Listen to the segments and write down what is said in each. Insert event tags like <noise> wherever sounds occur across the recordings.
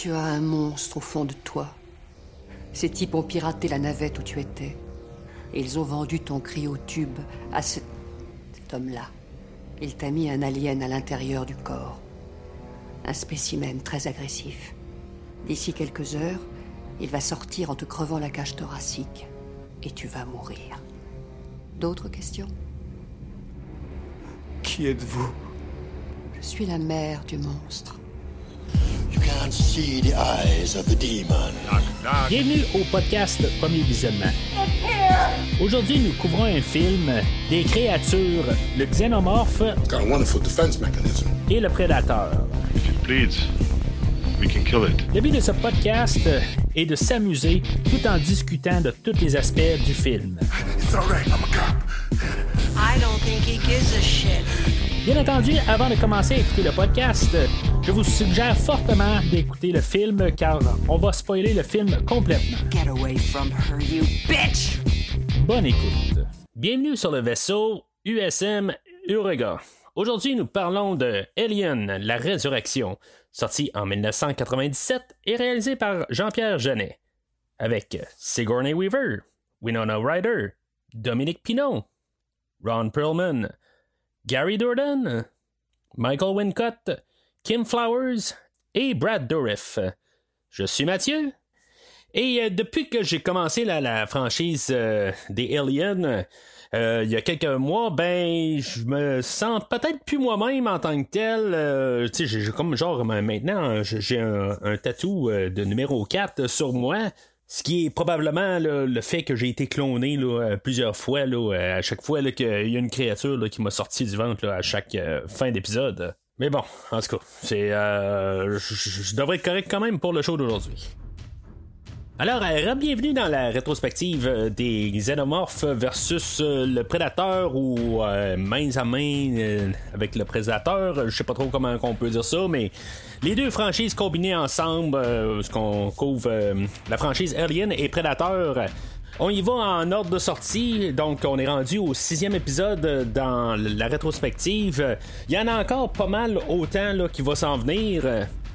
Tu as un monstre au fond de toi. Ces types ont piraté la navette où tu étais. Et ils ont vendu ton cryotube à ce... cet homme-là. Il t'a mis un alien à l'intérieur du corps. Un spécimen très agressif. D'ici quelques heures, il va sortir en te crevant la cage thoracique. Et tu vas mourir. D'autres questions? Qui êtes-vous? Je suis la mère du monstre. You can't see the eyes of the demon. Bienvenue au podcast Premier Visionnement. Aujourd'hui, nous couvrons un film des créatures, le xénomorphe Got a wonderful defense mechanism. et le prédateur. If it bleeds, we can kill it. Le but de ce podcast est de s'amuser tout en discutant de tous les aspects du film. It's all right, I'm a cop. I don't think he gives a shit. Bien entendu, avant de commencer à écouter le podcast, je vous suggère fortement d'écouter le film car on va spoiler le film complètement. Get away from her, you bitch! Bonne écoute. Bienvenue sur le vaisseau USM Urega. Aujourd'hui, nous parlons de Alien, la résurrection, sorti en 1997 et réalisé par Jean-Pierre Genet, avec Sigourney Weaver, Winona Ryder, Dominique Pinot, Ron Perlman, Gary Dourdan, Michael Wincott, Kim Flowers et Brad Dourif. Je suis Mathieu. Et euh, depuis que j'ai commencé la, franchise euh, des Aliens, euh, il y a quelques mois, ben, je me sens peut-être plus moi-même en tant que tel. Tu sais, j'ai comme genre maintenant, j'ai un, tatou de numéro 4 sur moi. Ce qui est probablement le fait que j'ai été cloné plusieurs fois, à chaque fois qu'il y a une créature qui m'a sorti du ventre à chaque fin d'épisode. Mais bon, en tout cas, c'est, euh, je devrais être correct quand même pour le show d'aujourd'hui. Alors, euh, bienvenue dans la rétrospective euh, des xénomorphes versus euh, le prédateur ou euh, main à main avec le prédateur. Je sais pas trop comment on peut dire ça, mais les deux franchises combinées ensemble, ce qu'on couvre la franchise Alien et Predator. On y va en ordre de sortie, donc on est rendu au sixième épisode euh, dans la rétrospective. Il y en a encore pas mal autant là, qui va s'en venir.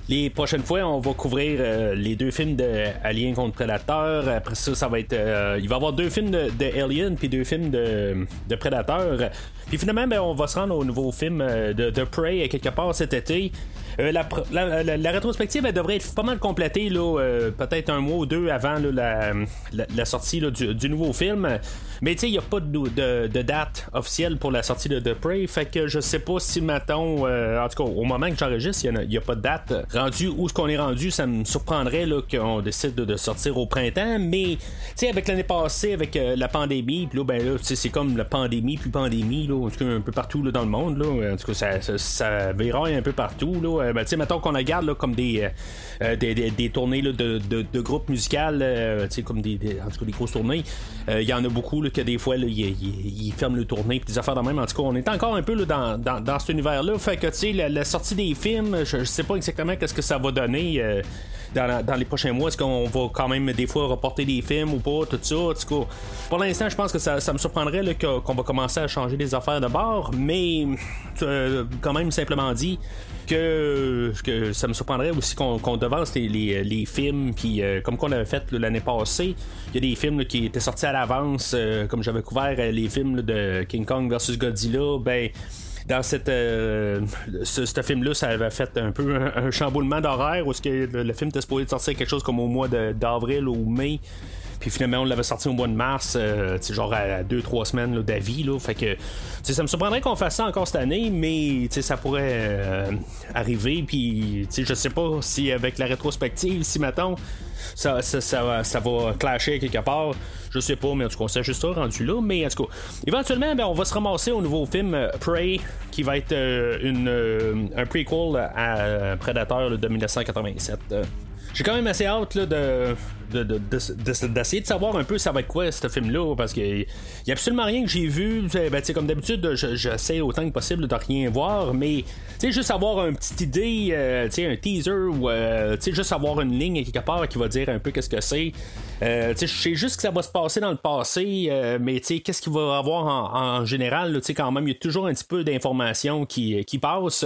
Les prochaines fois, on va couvrir euh, les deux films de Alien contre Predator. Après ça, ça va être. euh, il va y avoir deux films de, Alien puis deux films de, de Predator. Puis finalement, ben, on va se rendre au nouveau film euh, de, de Prey quelque part cet été. Euh, la, pr- la- la- rétrospective elle devrait être pas mal complétée là, euh, peut-être un mois ou deux avant la, sortie du, nouveau film. Mais tu sais, il n'y a pas de, date officielle pour la sortie de The Prey. Fait que je sais pas si mettons, euh, en tout cas, au moment que j'enregistre, il n'y a, pas de date rendue. Où ce qu'on est rendu, ça me surprendrait qu'on décide de, sortir au printemps. Mais tu sais, avec l'année passée, avec euh, la pandémie, là, ben là, c'est comme la pandémie, puis pandémie, là, un peu partout dans le monde. Là. En tout cas, ça, ça, un peu partout. Là. Euh, ben, mettons qu'on regarde là, comme des, euh, euh, des, des, des tournées là, de, de, groupes musicales, euh, comme des, en tout cas, des grosses tournées. Il y en a beaucoup là, que des fois, ils, ferment le tournée, puis des affaires de même. En tout cas, on est encore un peu dans, dans, dans cet univers-là. Fait que, tu sais, la, la sortie des films, je, je sais pas exactement qu'est-ce que ça va donner. Dans, dans les prochains mois, est-ce qu'on va quand même des fois reporter des films ou pas, tout ça? En tout pour l'instant, je pense que ça, ça me surprendrait là, qu'on va commencer à changer les affaires de bord, mais euh, quand même simplement dit que, que ça me surprendrait aussi qu'on qu'on devance les, les- les films, puis euh, comme qu'on avait fait là, l'année passée, il y a des films là, qui étaient sortis à l'avance, euh, comme j'avais couvert euh, les films de King Kong versus Godzilla, ben dans cette euh, ce, ce film-là, ça avait fait un peu un, chamboulement d'horaire où ce que le, film était supposé sortir quelque chose comme au mois d'avril ou mai. Puis finalement, on l'avait sorti au mois de mars, euh, genre à 2-3 semaines d'avis. Fait que ça me surprendrait qu'on fasse ça encore cette année, mais ça pourrait euh, arriver. Puis je sais pas si avec la rétrospective, si mettons, ça, ça, ça, va- ça va clasher quelque part. Je sais pas, mais en tout cas, on s'ajustera rendu là. Mais en tout cas, éventuellement, ben, on va se ramasser au nouveau film euh, Prey, qui va être euh, une, euh, un prequel à Predator de 1987. Euh, J'ai quand même assez hâte là, de, de, de- de- de- d'essayer de savoir un peu ça va être quoi ce film-là, parce qu'il y a absolument rien que j'ai vu. Ben, sais, comme d'habitude, je- j'essaie autant que possible de rien voir, mais juste avoir une petite idée, euh, un teaser ou euh, juste avoir une ligne quelque part qui va dire un peu qu'est-ce que c'est. Euh, je sais juste que ça va se passer dans le passé, mais qu'est-ce qu'il va y avoir en, général, quand même, il y a toujours un petit peu d'informations qui, qui passent.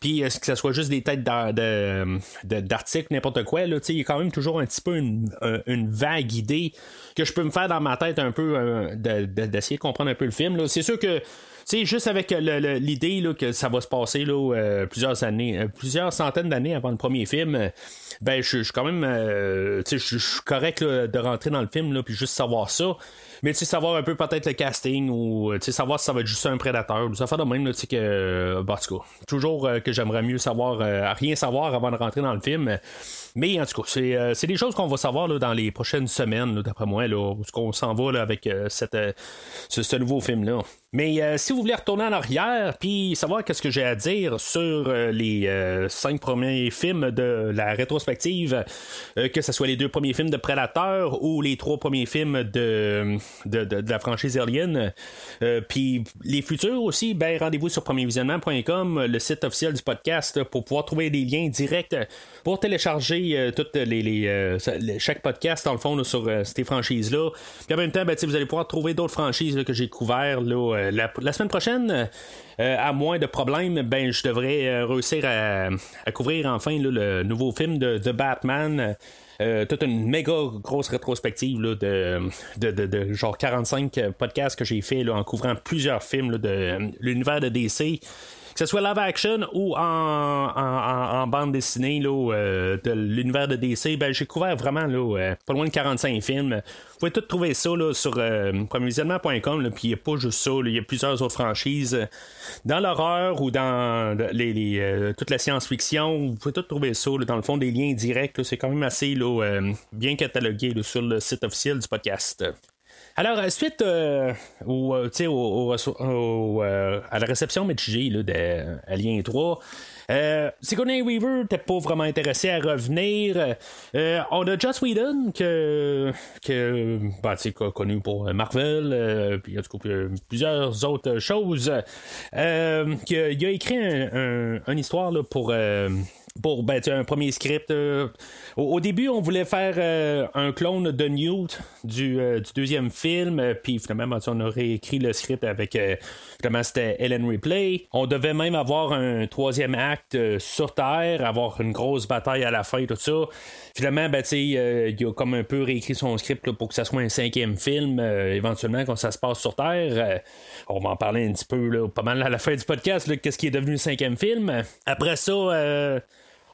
Puis, que ça soit juste des têtes d'articles, n'importe quoi. Il y a quand même toujours un petit peu une, une, vague idée que je peux me faire dans ma tête un peu d'essayer de, comprendre un peu le film. C'est sûr que c'est juste avec l'idée que ça va se passer là, euh, plusieurs années, euh, plusieurs centaines d'années avant le premier film, euh, ben je suis quand même, je suis correct de rentrer dans le film là, puis juste savoir ça. Mais tu savoir un peu peut-être le casting ou savoir si ça va être juste un prédateur ça fait de même, sais, que. Bah, toujours que j'aimerais mieux savoir, rien savoir avant de rentrer dans le film. Mais en tout cas, c'est, des choses qu'on va savoir dans les prochaines semaines, d'après moi, là, où qu'on s'en va avec cette, ce, nouveau film-là. Mais euh, si vous voulez retourner en arrière puis savoir qu'est-ce que j'ai à dire sur euh, les euh, cinq premiers films de la rétrospective, que ce soit les deux premiers films de Predator ou les trois premiers films de, de, la franchise Alien, puis les futurs aussi, ben rendez-vous sur premiervisionnement.com, le site officiel du podcast, pour pouvoir trouver des liens directs pour télécharger toutes les, chaque podcast dans le fond sur ces franchises-là. Puis en même temps, ben, vous allez pouvoir trouver d'autres franchises que j'ai couvertes là euh, la, semaine prochaine, euh, à moins de problèmes, ben je devrais euh, réussir à, couvrir enfin le nouveau film de The Batman. toute une méga grosse rétrospective de, genre 45 podcasts que j'ai fait en couvrant plusieurs films de l'univers de DC ce soit live action ou en, bande dessinée de l'univers de DC, ben, j'ai couvert vraiment là, pas loin de 45 films. Vous pouvez tout trouver ça là, sur euh, puis il n'y a pas juste ça, il y a plusieurs autres franchises. Dans l'horreur ou dans euh, toute la science-fiction, vous pouvez tout trouver ça, dans le fond, des liens directs. c'est quand même assez euh, bien catalogué sur le site officiel du podcast. Alors, suite euh, au, au, à la réception mitigée d'Alien 3, euh, Sigourney Weaver n'était pas vraiment intéressé à revenir. Euh, on a Joss Whedon, que, que ben, connu pour Marvel, euh, puis en tout cas plusieurs autres choses. Euh, qui il a écrit un, une histoire là, pour pour ben, un premier script. Euh, au, début, on voulait faire euh, un clone de Newt du, euh, deuxième film, puis finalement, on aurait écrit le script avec. finalement, c'était Ellen Ripley. On devait même avoir un troisième acte sur Terre, avoir une grosse bataille à la fin, tout ça. Finalement, ben, il a comme un peu réécrit son script pour que ça soit un cinquième film, éventuellement, quand ça se passe sur Terre. on va en parler un petit peu, là, pas mal à la fin du podcast, qu'est-ce qui est devenu le cinquième film. Après ça,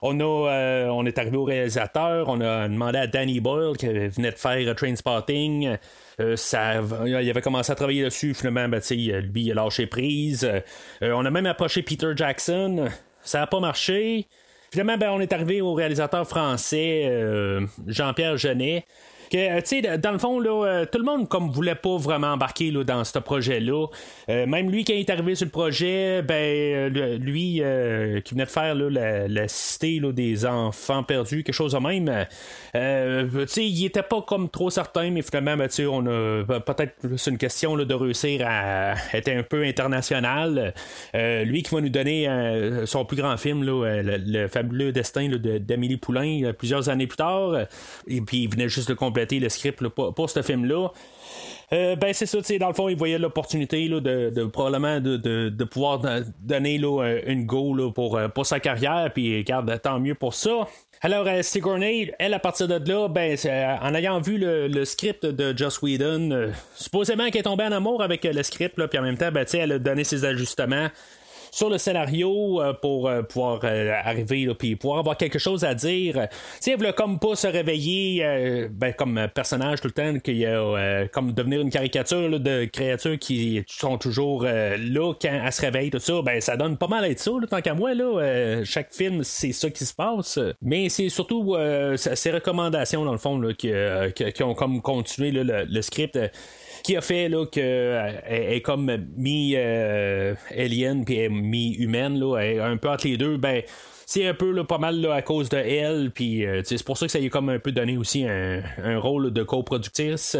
on, a, euh, on est arrivé au réalisateur, on a demandé à Danny Boyle qui venait de faire Trainspotting. Euh, ça, il avait commencé à travailler dessus, finalement, ben, lui, il a lâché prise. Euh, on a même approché Peter Jackson. Ça n'a pas marché. Finalement, ben, on est arrivé au réalisateur français Jean-Pierre Genet. Que, euh, dans le fond, là, euh, tout le monde comme voulait pas vraiment embarquer là, dans ce projet-là. Euh, même lui, quand est arrivé sur le projet, ben lui qui venait de faire là, la, cité là, des enfants perdus, quelque chose de même. il était pas comme trop certain, mais finalement, ben, on a peut-être c'est une question de réussir à être un peu international. lui qui va nous donner son plus grand film, là, le, fabuleux destin d'Amélie Poulain, plusieurs années plus tard. Et puis il venait juste de le script pour, ce film-là. Euh, ben c'est ça, dans le fond, il voyait l'opportunité de, probablement de, pouvoir donner là, une go pour, euh, pour sa carrière, puis regarde, tant mieux pour ça. Alors, euh, Sigourney, elle, à partir de là, ben, en ayant vu le, script de Joss Whedon, supposément qu'elle est tombée en amour avec le script, puis en même temps, ben, elle a donné ses ajustements sur le scénario euh, pour euh, pouvoir euh, arriver puis pouvoir avoir quelque chose à dire. Tu sais, comme pas se réveiller ben, comme personnage tout le temps, qu'il y a comme devenir une caricature de créatures qui sont toujours là quand elles se réveillent, tout ça, ben ça donne pas mal à être ça, tant qu'à moi, là, chaque film, c'est ça qui se passe. Mais c'est surtout ces recommandations, dans le fond, là, qui, qui, ont comme continué le, script qui a fait là, que euh, est comme mi-alien euh, puis mi-humaine, là, un peu entre les deux, ben c'est un peu là, pas mal là, à cause de elle. Puis euh, c'est pour ça que ça lui a comme un peu donné aussi un, rôle de coproductrice.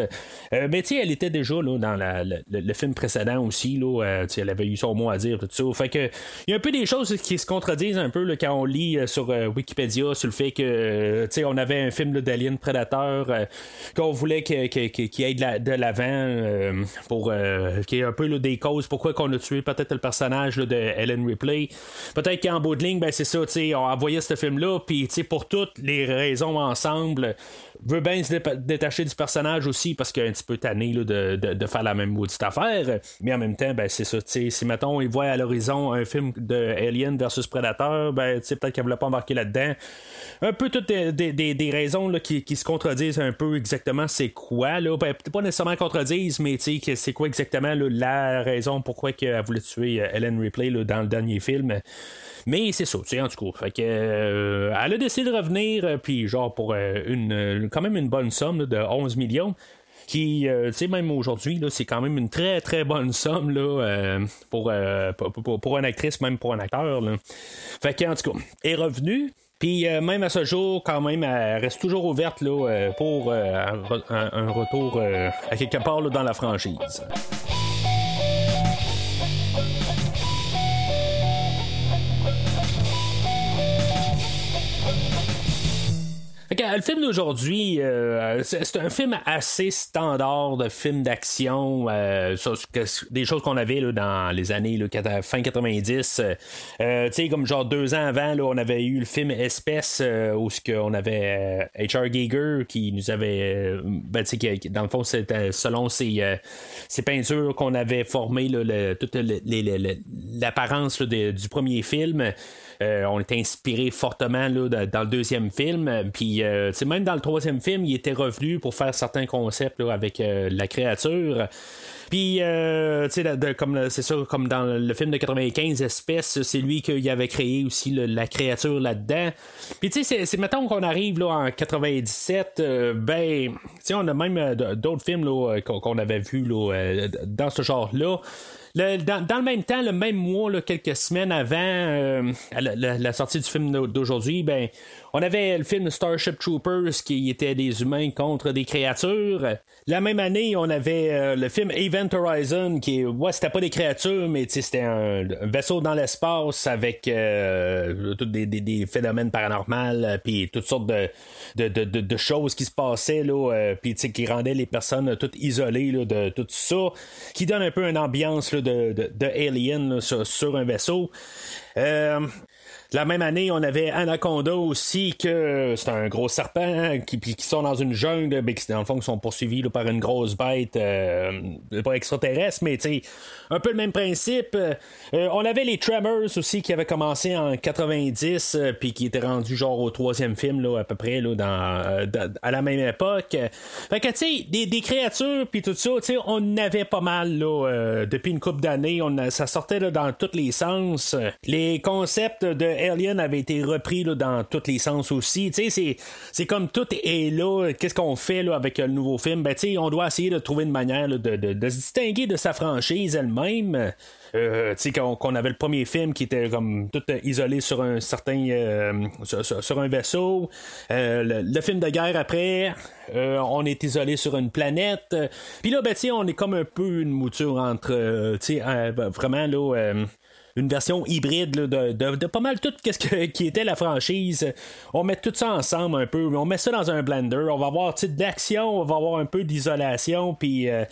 Euh, mais elle était déjà là, dans le, film précédent aussi. Là, euh, elle avait eu son mot à dire, tout ça. Fait que il y a un peu des choses qui se contredisent un peu là, quand on lit sur Wikipédia sur le fait que on avait un film d'Alien Predator qu'on voulait qu'il qu aille de l'avant pour qu'il y ait un peu des causes pourquoi qu'on a tué peut-être le personnage de Ellen Ripley. Peut-être qu'en bout de ligne, ben, c'est ça, sais, on envoyait ce film-là, puis pour toutes les raisons ensemble, veut bien se détacher du personnage aussi parce qu'il est un petit peu tanné de, de, faire la même maudite affaire. Mais en même temps, ben, c'est ça. Si, mettons, il voit à l'horizon un film de Alien versus Predator, ben, peut-être qu'elle voulait pas embarquer là-dedans. Un peu toutes des, des, des raisons là, qui, qui, se contredisent un peu exactement c'est quoi. Là. Ben, pas nécessairement contredisent, mais c'est quoi exactement la raison pourquoi elle voulait tuer euh, Ellen Ripley dans le dernier film. Mais c'est ça, en tout cas. Fait que, euh, elle a décidé de revenir, euh, puis genre pour une, quand même une bonne somme de 11 millions qui, tu sais, même aujourd'hui, c'est quand même une très très bonne somme là, pour, pour, pour, une actrice, même pour un acteur. Là. Fait que, en tout cas, est revenue. Puis même à ce jour, quand même, elle reste toujours ouverte là, pour un, retour à quelque part dans la franchise. Le film d'aujourd'hui, euh, c'est un film assez standard de film d'action, euh, des choses qu'on avait là, dans les années là, fin 90. Euh, tu sais, comme genre deux ans avant, là, on avait eu le film Espèce, où on avait H.R. Giger qui nous avait, ben, qui, dans le fond, c'était selon ses, ses peintures qu'on avait formé là, toute l'apparence du premier film. Euh, on était inspiré fortement là, dans le deuxième film. Puis euh, même dans le troisième film, il était revenu pour faire certains concepts avec euh, la créature. Puis, comme c'est ça, comme dans le film de 95 espèces, c'est lui qui avait créé aussi la créature là-dedans. Puis, tu sais, c'est mettons qu'on arrive là en 97, ben, tu sais, on a même d'autres films qu'on avait vus dans ce genre-là dans, le même temps, le même mois, quelques semaines avant euh, la, sortie du film d'aujourd'hui, ben, on avait le film Starship Troopers qui était des humains contre des créatures. La même année, on avait euh, le film Event Horizon qui, ouais, c'était pas des créatures, mais c'était un, vaisseau dans l'espace avec euh, des, phénomènes paranormaux, puis toutes sortes de, choses qui se passaient, là, puis qui rendaient les personnes toutes isolées de tout ça, qui donne un peu une ambiance de, de, Alien sur, un vaisseau. Euh, la même année, on avait Anaconda aussi, que c'est un gros serpent qui, qui sont dans une jungle, mais qui, dans le fond, sont poursuivis par une grosse bête, euh, pas extraterrestre, mais un peu le même principe. Euh, on avait les Tremors aussi qui avaient commencé en 90, euh, puis qui étaient rendus genre au troisième film, là, à peu près, là, dans, à la même époque. Fait que, tu sais, des, créatures, puis tout ça, tu sais, on avait pas mal, là, depuis une couple d'années. Ça sortait là, dans tous les sens. Les concepts de Alien avait été repris dans tous les sens aussi. C'est comme tout est là. Qu'est-ce qu'on fait avec le nouveau film? Ben, on doit essayer de trouver une manière de, de, se distinguer de sa franchise elle-même. Euh, qu'on avait le premier film qui était comme tout isolé sur un certain euh, sur, un vaisseau euh, le, film de guerre après on est isolé sur une planète puis là ben, on est comme un peu une mouture entre vraiment là une version hybride de, pas mal tout ce que, qui était la franchise. On met tout ça ensemble un peu, on met ça dans un blender, on va avoir d'action, on va avoir un peu d'isolation, puis euh,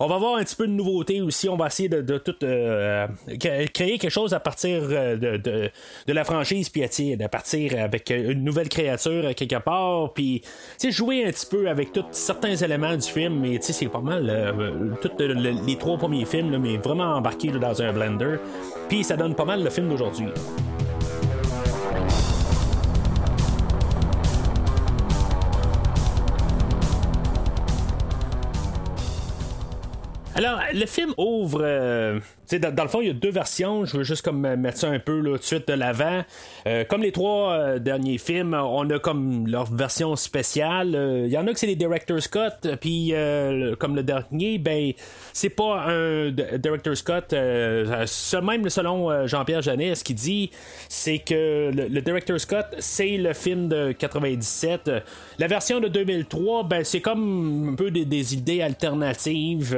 on va avoir un petit peu de nouveauté aussi. On va essayer de, tout euh, créer quelque chose à partir euh, de, de, la franchise, puis de partir avec une nouvelle créature quelque part, puis jouer un petit peu avec tous certains éléments du film, mais c'est pas mal tous les trois premiers films, mais vraiment embarqué dans un blender. Ça donne pas mal le film d'aujourd'hui. Alors, le film ouvre euh, dans, le fond, il y a deux versions. Je veux juste comme mettre ça un peu là, tout de suite de l'avant. Euh, comme les trois euh, derniers films, on a comme leur version spéciale. Euh, il y en a que c'est les Director's Cut, puis comme le dernier, ben c'est pas un Director's Cut. même selon Jean-Pierre Janet, ce qu'il dit, c'est que le, Director's Cut, c'est le film de 97. La version de 2003, ben c'est comme un peu des, idées alternatives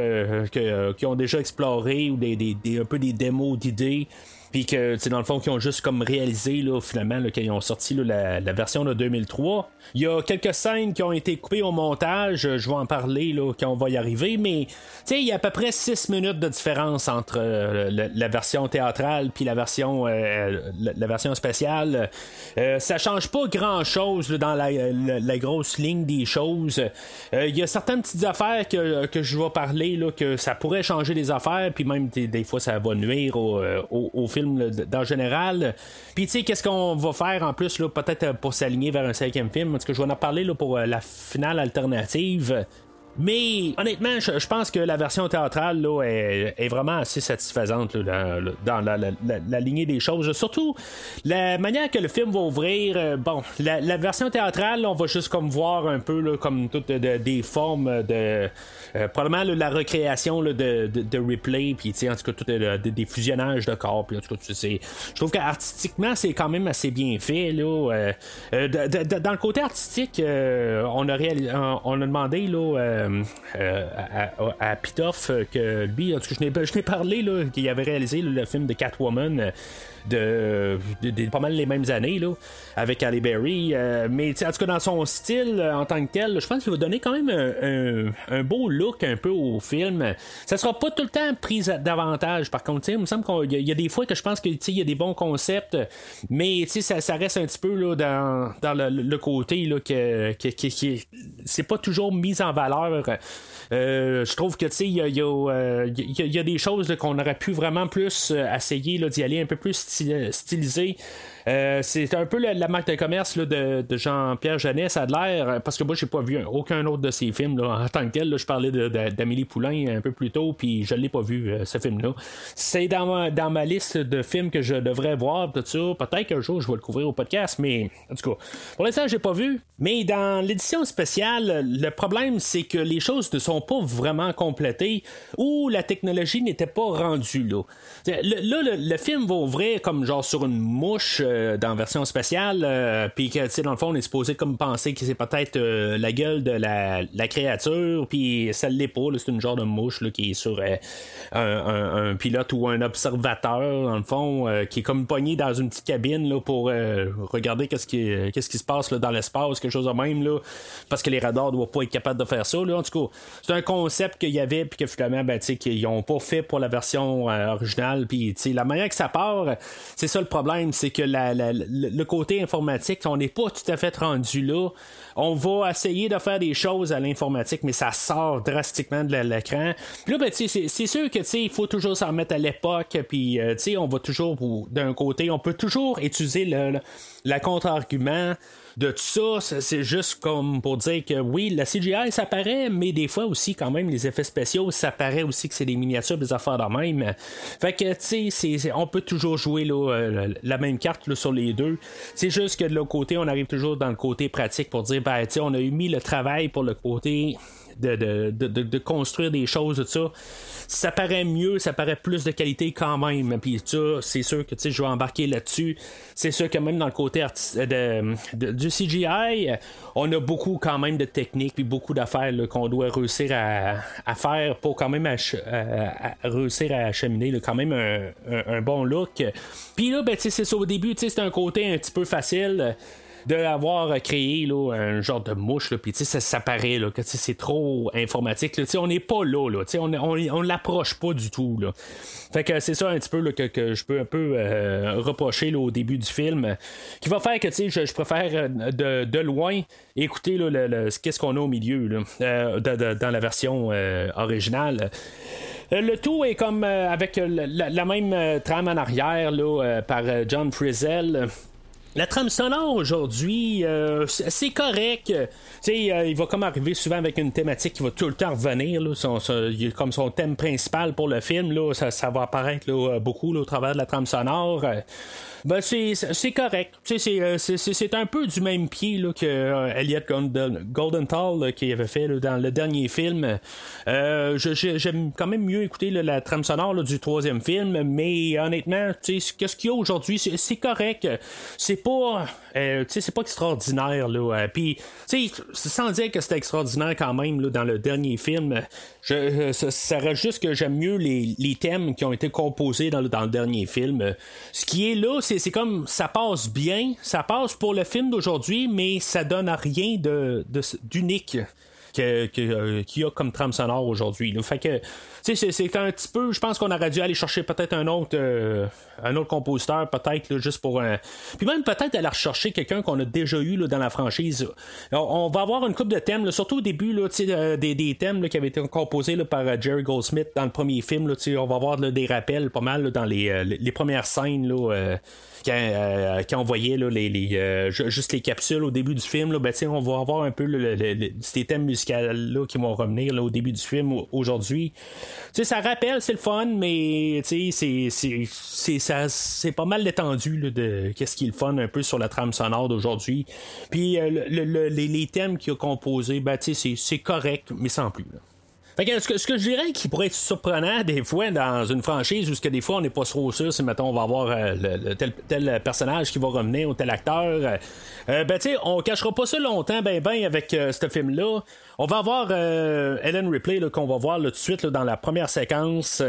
que, qui ont déjà exploré ou des un peu des démos d'idées. Puis que, dans le fond, qui ont juste comme réalisé, là, finalement, qu'ils ont sorti la, version de 2003. Il y a quelques scènes qui ont été coupées au montage, je vais en parler là, quand on va y arriver, mais il y a à peu près 6 minutes de différence entre la, version théâtrale puis la version, la, version spéciale. ça change pas grand-chose dans la, grosse ligne des choses. Il y a certaines petites affaires que, que je vais parler, là, que ça pourrait changer des affaires, puis même des, fois ça va nuire au, au, film en général. Puis tu sais, qu'est-ce qu'on va faire en plus, peut-être pour s'aligner vers un cinquième film, parce que je vais en parler là, pour la finale alternative. Mais honnêtement, je, pense que la version théâtrale là, est, vraiment assez satisfaisante dans, la, lignée des choses. Surtout la manière que le film va ouvrir. Euh, bon, la, version théâtrale, on va juste comme voir un peu comme toutes des formes de euh, probablement la recréation de, de, replay, puis en tout cas tout, des fusionnages de corps. Puis en tout cas, je trouve qu'artistiquement c'est quand même assez bien fait là. Euh, dans le côté artistique, on a on a demandé là euh, euh, à, Pitoff que lui, en tout cas, je n'ai parlé qu'il avait réalisé le film de Catwoman de, pas mal les mêmes années là, avec Ali Berry. Euh, mais en tout cas, dans son style euh, en tant que tel, je pense qu'il va donner quand même un, beau look un peu au film. Ça sera pas tout le temps pris davantage, par contre. Il me semble qu'il y, a des fois que je pense qu'il y a des bons concepts, mais ça, ça reste un petit peu là, dans, dans le, côté là, que, que, c'est pas toujours mis en valeur. Euh, je trouve que il y, y, a, des choses qu'on aurait pu vraiment plus essayer d'y aller un peu plus stylisé. Euh, c'est un peu la, marque de commerce de, Jean-Pierre Jeunesse ça a l'air, parce que moi, j'ai pas vu aucun autre de ses films en tant que tel. je parlais d'Amélie Poulain un peu plus tôt, puis je l'ai pas vu, euh, ce film-là. C'est dans ma, dans ma liste de films que je devrais voir, tout ça. Peut-être qu'un jour, je vais le couvrir au podcast, mais en tout cas, pour l'instant, j'ai pas vu. Mais dans l'édition spéciale, le problème, c'est que les choses ne sont pas vraiment complétées ou la technologie n'était pas rendue là. Là, le, film va ouvrir comme genre sur une mouche. Euh, dans version spéciale, euh, puis que, tu sais, dans le fond, on est supposé comme penser que c'est peut-être euh, la gueule de la, créature, puis ça l'est pas, c'est une genre de mouche là, qui est sur un, pilote ou un observateur, dans le fond, qui est comme pogné dans une petite cabine là, pour regarder qu'est-ce qui, qui se passe là, dans l'espace, quelque chose de même, là, parce que les radars doivent pas être capables de faire ça. Là. En tout cas, c'est un concept qu'il y avait, puis que finalement, ben, qu'ils n'ont pas fait pour la version originale, puis la manière que ça part, c'est ça le problème, c'est que la le côté informatique, on n'est pas tout à fait rendu là. On va essayer de faire des choses à l'informatique, mais ça sort drastiquement de l'écran. Puis là, ben, c'est sûr que il faut toujours s'en remettre à l'époque, puis euh, on va toujours, d'un côté, on peut toujours utiliser le, le contre-argument de tout ça, c'est juste comme pour dire que oui, la CGI, ça paraît, mais des fois aussi, quand même, les effets spéciaux, ça paraît aussi que c'est des miniatures, des affaires de même. Fait que, tu sais, on peut toujours jouer euh, la même carte sur les deux. C'est juste que de l'autre côté, on arrive toujours dans le côté pratique pour dire, ben, tu sais, on a eu mis le travail pour le côté de, de, construire des choses, tout ça ça paraît mieux, ça paraît plus de qualité quand même. Puis c'est sûr que je vais embarquer là-dessus. C'est sûr que même dans le côté du CGI, on a beaucoup quand même de techniques puis beaucoup d'affaires qu'on doit réussir à, faire pour quand même réussir à acheminer quand même un, bon look. Puis là, ben, c'est ça au début, c'est un côté un petit peu facile d'avoir créé là, un genre de mouche, puis ça, ça paraît là, que c'est trop informatique. Là, on n'est pas là, là on, on, on l'approche pas du tout. Fait que c'est ça un petit peu que, je peux un peu euh, reprocher là, au début du film, qui va faire que je, je préfère euh, de, loin écouter là, le, qu'est-ce qu'on a au milieu là, euh, dans la version originale. Le tout est comme avec la, même trame en arrière là, par John Frizzell. La trame sonore aujourd'hui, euh, c'est correct. Sais, euh, il va comme arriver souvent avec une thématique qui va tout le temps revenir. Là, comme son thème principal pour le film, là, ça, ça va apparaître là, beaucoup là, au travers de la trame sonore. Ben, c'est correct. Euh, c'est un peu du même pied là, que euh, Elliot Goldenthal qui avait fait dans le dernier film. Euh, J'aime quand même mieux écouter la trame sonore du troisième film, mais honnêtement, qu'est-ce qu'il y a aujourd'hui, c'est correct. C'est pas, euh, c'est pas extraordinaire. Là. Puis, sans dire que c'était extraordinaire quand même là, dans le dernier film, je, ça, ça reste juste que j'aime mieux les, les, thèmes qui ont été composés dans le, dans le dernier film. Ce qui est là, c'est, comme ça passe bien, ça passe pour le film d'aujourd'hui, mais ça donne à rien de, d'unique qu'il que, y a comme trame sonore aujourd'hui. Fait que c'est un petit peu, je pense qu'on aurait dû aller chercher peut-être un autre euh, un autre compositeur, peut-être juste pour un. Puis même peut-être aller rechercher quelqu'un qu'on a déjà eu là, dans la franchise. On, va avoir une coupe de thèmes, surtout au début là, euh, des, des, thèmes qui avaient été composés par euh, Jerry Goldsmith dans le premier film. Là, on va avoir des rappels pas mal dans les, les, premières scènes. Là, quand, quand, on voyait là, les, les juste les capsules au début du film, là, ben, on va avoir un peu le, ces thèmes musicaux là, qui vont revenir là, au début du film aujourd'hui ça rappelle, c'est le fun, mais c'est pas mal détendu de qu'est-ce qui est le fun un peu sur la trame sonore d'aujourd'hui. Puis euh, les, thèmes qu'il a composés, ben, c'est correct, mais sans plus. Fait que, ce, que, je dirais qui pourrait être surprenant des fois dans une franchise où ce que des fois on n'est pas trop sûr si mettons on va avoir euh, tel, tel, personnage qui va revenir ou tel acteur euh, euh, ben tu sais on cachera pas ça longtemps ben ben avec ce film là on va avoir Ellen Ripley qu'on va voir tout de suite dans la première séquence.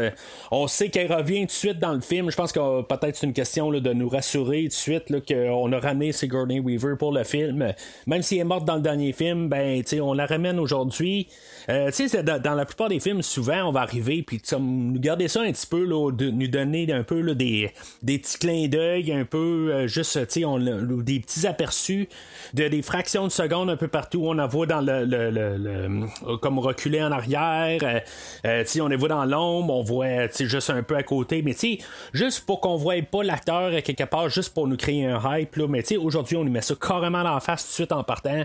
On sait qu'elle revient tout de suite dans le film. Je pense que peut-être c'est une question de nous rassurer tout de suite qu'on a ramené Sigourney Weaver pour le film. Même si elle est morte dans le dernier film ben on la ramène aujourd'hui. Tu sais dans la plupart des films, souvent, on va arriver puis nous garder ça un petit peu, là, de, nous donner un peu là, des, des petits clins d'œil, un peu euh, juste, on, des petits aperçus de des fractions de secondes un peu partout. On en voit dans le, le, le, comme reculer en arrière, euh, euh on les voit dans l'ombre, on voit juste un peu à côté, mais juste pour qu'on voit pas l'acteur quelque part, juste pour nous créer un hype, là, mais aujourd'hui, on lui met ça carrément en face tout de suite en partant.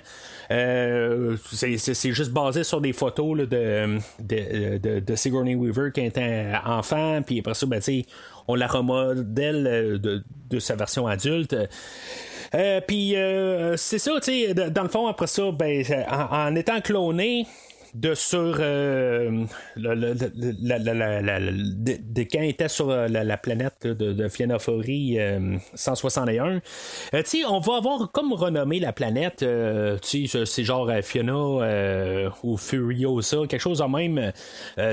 Euh, c'est juste basé sur des photos de, de, de, Sigourney Weaver qui était enfant, puis après ça, ben, on la remodèle euh, de, de sa version adulte. Euh, puis euh, c'est ça, tu sais, dans le fond, après ça, ben, en étant cloné, de sur euh, de, quand était sur euh, la, planète de, de Fianophorie 161. Euh, on va avoir comme renommé la planète, c'est genre Fiona ou Furiosa, quelque chose de même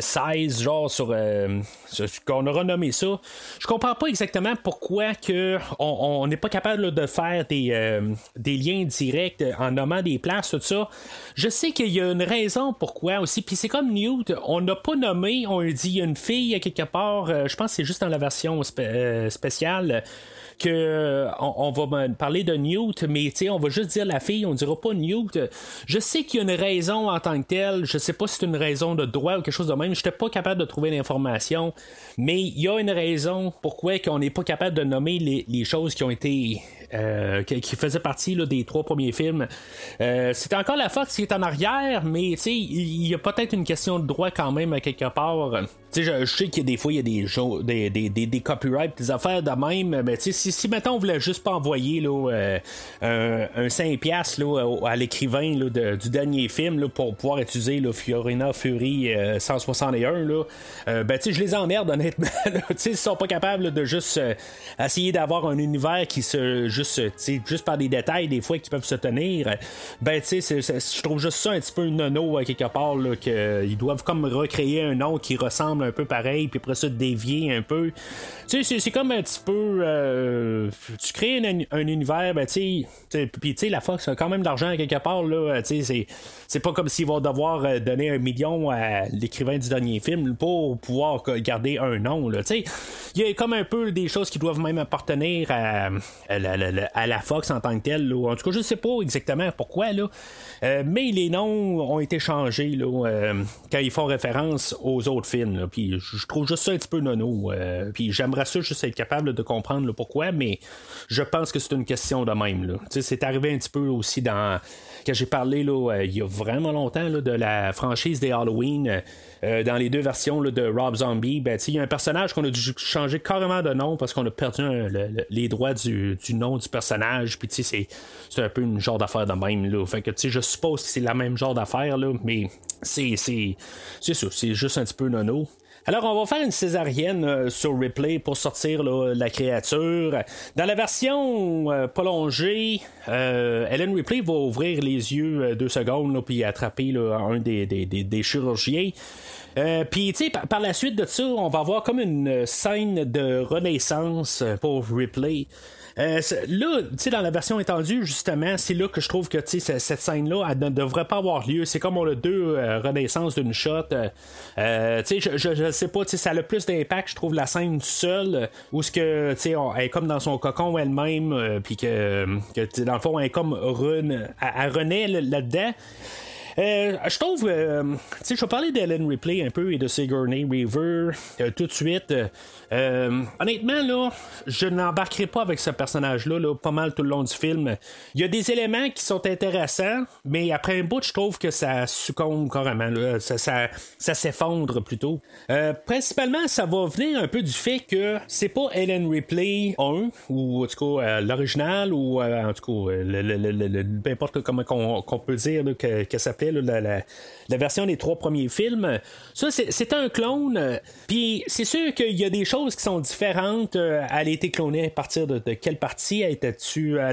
16, genre sur qu'on a renommé ça. Je comprends pas exactement pourquoi on n'est pas capable de faire des, des liens directs en nommant des places, tout ça. Je sais qu'il y a une raison pour pourquoi aussi. Puis c'est comme Newt, on n'a pas nommé, on dit une fille quelque part, euh, je pense que c'est juste dans la version euh, spéciale que euh, on, va parler de Newt, mais on va juste dire la fille, on dira pas Newt. Je sais qu'il y a une raison en tant que telle, je sais pas si c'est une raison de droit ou quelque chose de même, je n'étais pas capable de trouver l'information, mais il y a une raison pourquoi qu'on n'est pas capable de nommer les choses qui ont été euh, qui, faisait partie des trois premiers films. Euh, c'est encore la Fox qui est en arrière, mais il y a peut-être une question de droit quand même quelque part. Je, je, sais qu'il y a des fois il y a des, des, des, des, copyrights, des affaires de même, mais si, si maintenant on voulait juste pas envoyer là, euh, un, un 5 là, à l'écrivain du dernier film là, pour pouvoir utiliser là, Fiorina Fury 161, là, ben, je les emmerde honnêtement. <laughs> Ils sont pas capables de juste essayer d'avoir un univers qui se juste, juste par des détails des fois qui peuvent se tenir, ben tu sais, je trouve juste ça un petit peu nono à quelque part, qu'ils doivent comme recréer un nom qui ressemble un peu pareil, puis après ça dévier un peu. Tu sais, c'est comme un petit peu. Euh, tu crées un, univers, ben tu sais, puis tu sais, la Fox a quand même de l'argent à quelque part, là, tu sais, c'est pas comme s'ils vont devoir euh, donner un million à l'écrivain du dernier film pour pouvoir garder un nom, là, tu sais. Il y a comme un peu des choses qui doivent même appartenir à, à la à la Fox en tant que telle. En tout cas, je ne sais pas exactement pourquoi. Euh, mais les noms ont été changés euh, quand ils font référence aux autres films. Puis je trouve juste ça un petit peu nono. Euh, puis j'aimerais ça juste être capable de comprendre pourquoi, mais je pense que c'est une question de même. C'est arrivé un petit peu aussi dans que j'ai parlé il y a vraiment longtemps de la franchise des Halloween. Dans les deux versions de Rob Zombie, ben, il y a un personnage qu'on a dû changer carrément de nom parce qu'on a perdu les droits du, nom du personnage. Puis c'est, c'est un peu une genre d'affaire de même. Là. Fait que je suppose que c'est la même genre d'affaire, mais c'est, ça, c'est juste un petit peu nono. Alors, on va faire une césarienne euh, sur Ripley pour sortir la créature. Dans la version euh, prolongée, euh, Ellen Ripley va ouvrir les yeux deux secondes là, puis attraper là, un des, des, des, des chirurgiens. Puis, tu sais, par, par la suite de ça, on va avoir comme une scène de renaissance pour Ripley. Euh, là, tu sais, dans la version étendue, justement, c'est là que je trouve que, cette scène-là, elle ne devrait pas avoir lieu. C'est comme on a deux euh, renaissances d'une shot. Euh, euh, tu sais, je, je sais pas, tu sais, ça a le plus d'impact, je trouve, la scène seule, où ce que, tu sais, elle est comme dans son cocon elle-même, euh, puis que, que dans le fond, elle est comme rune, elle, renaît là- là-dedans. Euh, je trouve, euh, tu sais, je vais parler d'Ellen Ripley un peu et de Sigourney Weaver euh, tout de suite. Honnêtement, là, je n'embarquerai pas avec ce personnage-là là, pas mal tout le long du film. Il y a des éléments qui sont intéressants, mais après un bout, je trouve que ça succombe carrément. Ça, s'effondre plutôt. Principalement, ça va venir un peu du fait que c'est pas Ellen Ripley 1, ou en tout cas l'original, ou en tout cas, le, le, le, peu importe comment qu'on, peut dire que, que ça la, version des trois premiers films. Ça, c'est, c'est un clone. euh, Puis c'est sûr qu'il y a des choses qui sont différentes. Euh, Elle a été clonée à partir de, quelle partie elle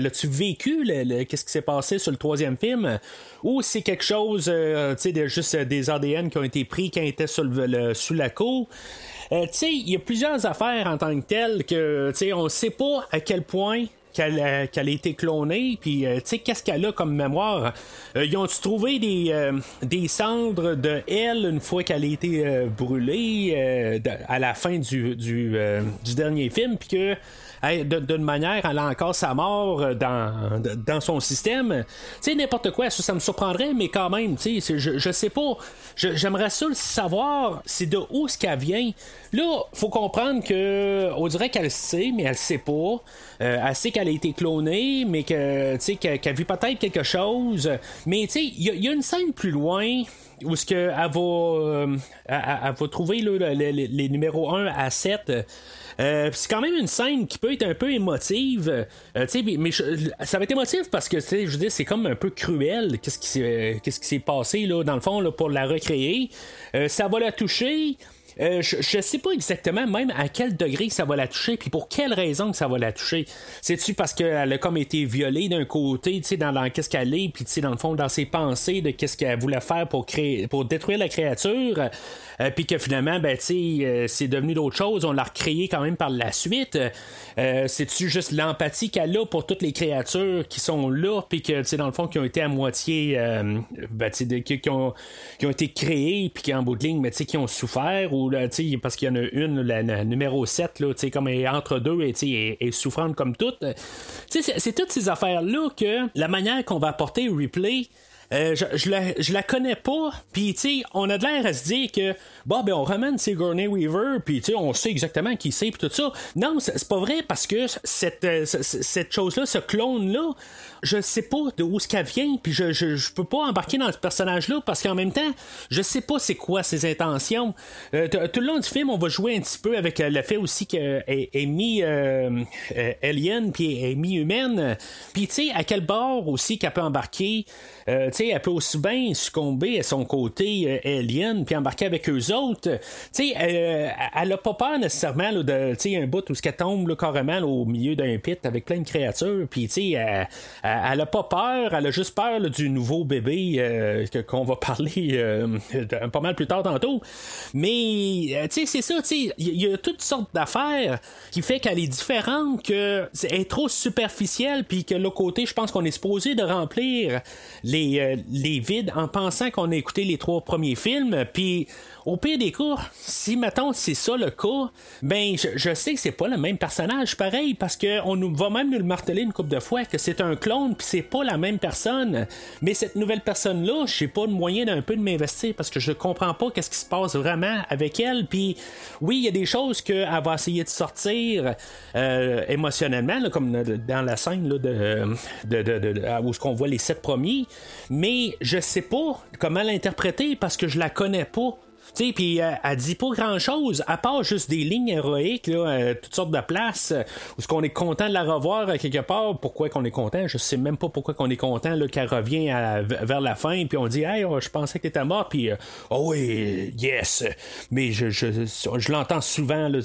a-tu vécu qu'est-ce qui s'est passé sur le troisième film? Ou c'est quelque chose, euh, tu sais, juste euh, des ADN qui ont été pris quand était sur le- sous la cour? Euh, tu sais, il y a plusieurs affaires en tant que telles que, tu sais, on sait pas à quel point qu'elle a, qu'elle a été clonée, puis euh, tu sais, qu'est-ce qu'elle a comme mémoire? Euh, ils ont-tu trouvé des, euh, des cendres de elle une fois qu'elle a été euh, brûlée euh, à la fin du, du, euh, du dernier film, puis que d'une manière, elle a encore sa mort euh, dans, dans son système. Tu sais, n'importe quoi, ça, ça me surprendrait, mais quand même, tu sais, je, je sais pas. J'aimerais ça savoir, c'est de où ce qu'elle vient. Là, faut comprendre que, on dirait qu'elle sait, mais elle sait pas. Euh, elle sait qu'elle a été clonée, mais que, tu sais, qu'elle qu'elle vit peut-être quelque chose. Mais, tu sais, il y, a- a une scène plus loin où ce que elle va, euh, elle, va trouver les, numéros 1 à 7. Euh, c'est quand même une scène qui peut être un peu émotive, Euh, mais- mais ça va être émotif parce que je veux dire, c'est comme un peu cruel. Qu'est-ce qui s'est, qu'est-ce qui s'est passé là dans le fond là, pour la recréer Euh, Ça va la toucher. Euh, je, je sais pas exactement même à quel degré ça va la toucher, puis pour quelle raison que ça va la toucher. C'est-tu parce qu'elle a comme été violée d'un côté, tu sais, dans, qu'est-ce qu'elle est, puis tu sais, dans le fond, dans ses pensées de qu'est-ce qu'elle voulait faire pour créer, pour détruire la créature, euh, puis que finalement, ben, tu sais, euh, c'est devenu d'autres choses, on l'a recréé quand même par la suite. Euh, C'est-tu juste l'empathie qu'elle a pour toutes les créatures qui sont là, puis que, tu sais, dans le fond, qui ont été à moitié, euh, ben, tu sais, qui, ont, qui ont été créés, puis qui en bout de ligne, mais tu sais, qui ont souffert, ou parce qu'il y en a une, la, numéro 7, là, comme elle est entre deux, et souffrante comme toute. Sais, c'est- toutes ces affaires-là que la manière qu'on va apporter replay. Euh, je, je, la, je la connais pas, puis tu on a de l'air à se dire que bon ben on ramène Sigourney Weaver, puis tu on sait exactement qui c'est, puis tout ça. Non, c'est pas vrai parce que cette euh, cette chose-là, ce clone là, je sais pas de où ce qu'elle vient, puis je, je, je peux pas embarquer dans ce personnage-là parce qu'en même temps, je sais pas c'est quoi ses intentions. Euh, tout le long du film, on va jouer un petit peu avec euh, le fait aussi qu'elle est, est euh, euh, alien puis est mi humaine, puis tu sais à quel bord aussi qu'elle peut embarquer? Euh, tu sais, elle peut aussi bien succomber à son côté alien puis embarquer avec eux autres. Tu sais, euh, elle a pas peur nécessairement là, de, tu sais, un bout où ce qu'elle tombe là, carrément là, au milieu d'un pit avec plein de créatures. Puis tu sais, elle, elle- elle a pas peur, elle a juste peur là, du nouveau bébé euh, que- qu'on va parler euh, pas mal plus tard tantôt. Mais euh, tu sais, c'est ça, tu sais, il y, a toutes sortes d'affaires qui fait qu'elle est différente, que est trop superficielle, puis que l'autre côté, je pense qu'on est supposé de remplir les, euh, les vides en pensant qu'on a écouté les trois premiers films, puis au pire des cas, si mettons c'est ça le cas, ben je, je sais que c'est pas le même personnage pareil parce que on nous va même nous le marteler une couple de fois que c'est un clone puis c'est pas la même personne. Mais cette nouvelle personne là, j'ai pas de moyen d'un peu de m'investir parce que je comprends pas qu'est-ce qui se passe vraiment avec elle. Puis oui, il y a des choses qu'elle va essayer de sortir euh, émotionnellement, là, comme dans la scène là, de, de, de, de- où qu'on voit les sept premiers. Mais je sais pas comment l'interpréter parce que je la connais pas. Tu sais, puis euh, elle dit pas grand chose, à part juste des lignes héroïques, là, euh, toutes sortes de places, euh, où ce qu'on est content de la revoir euh, quelque part. Pourquoi qu'on est content? Je sais même pas pourquoi qu'on est content là, qu'elle revient à- vers la fin, puis on dit Hey, oh, je pensais que t'étais mort, puis euh, Oh oui, yes. Mais je, je, je l'entends souvent, là,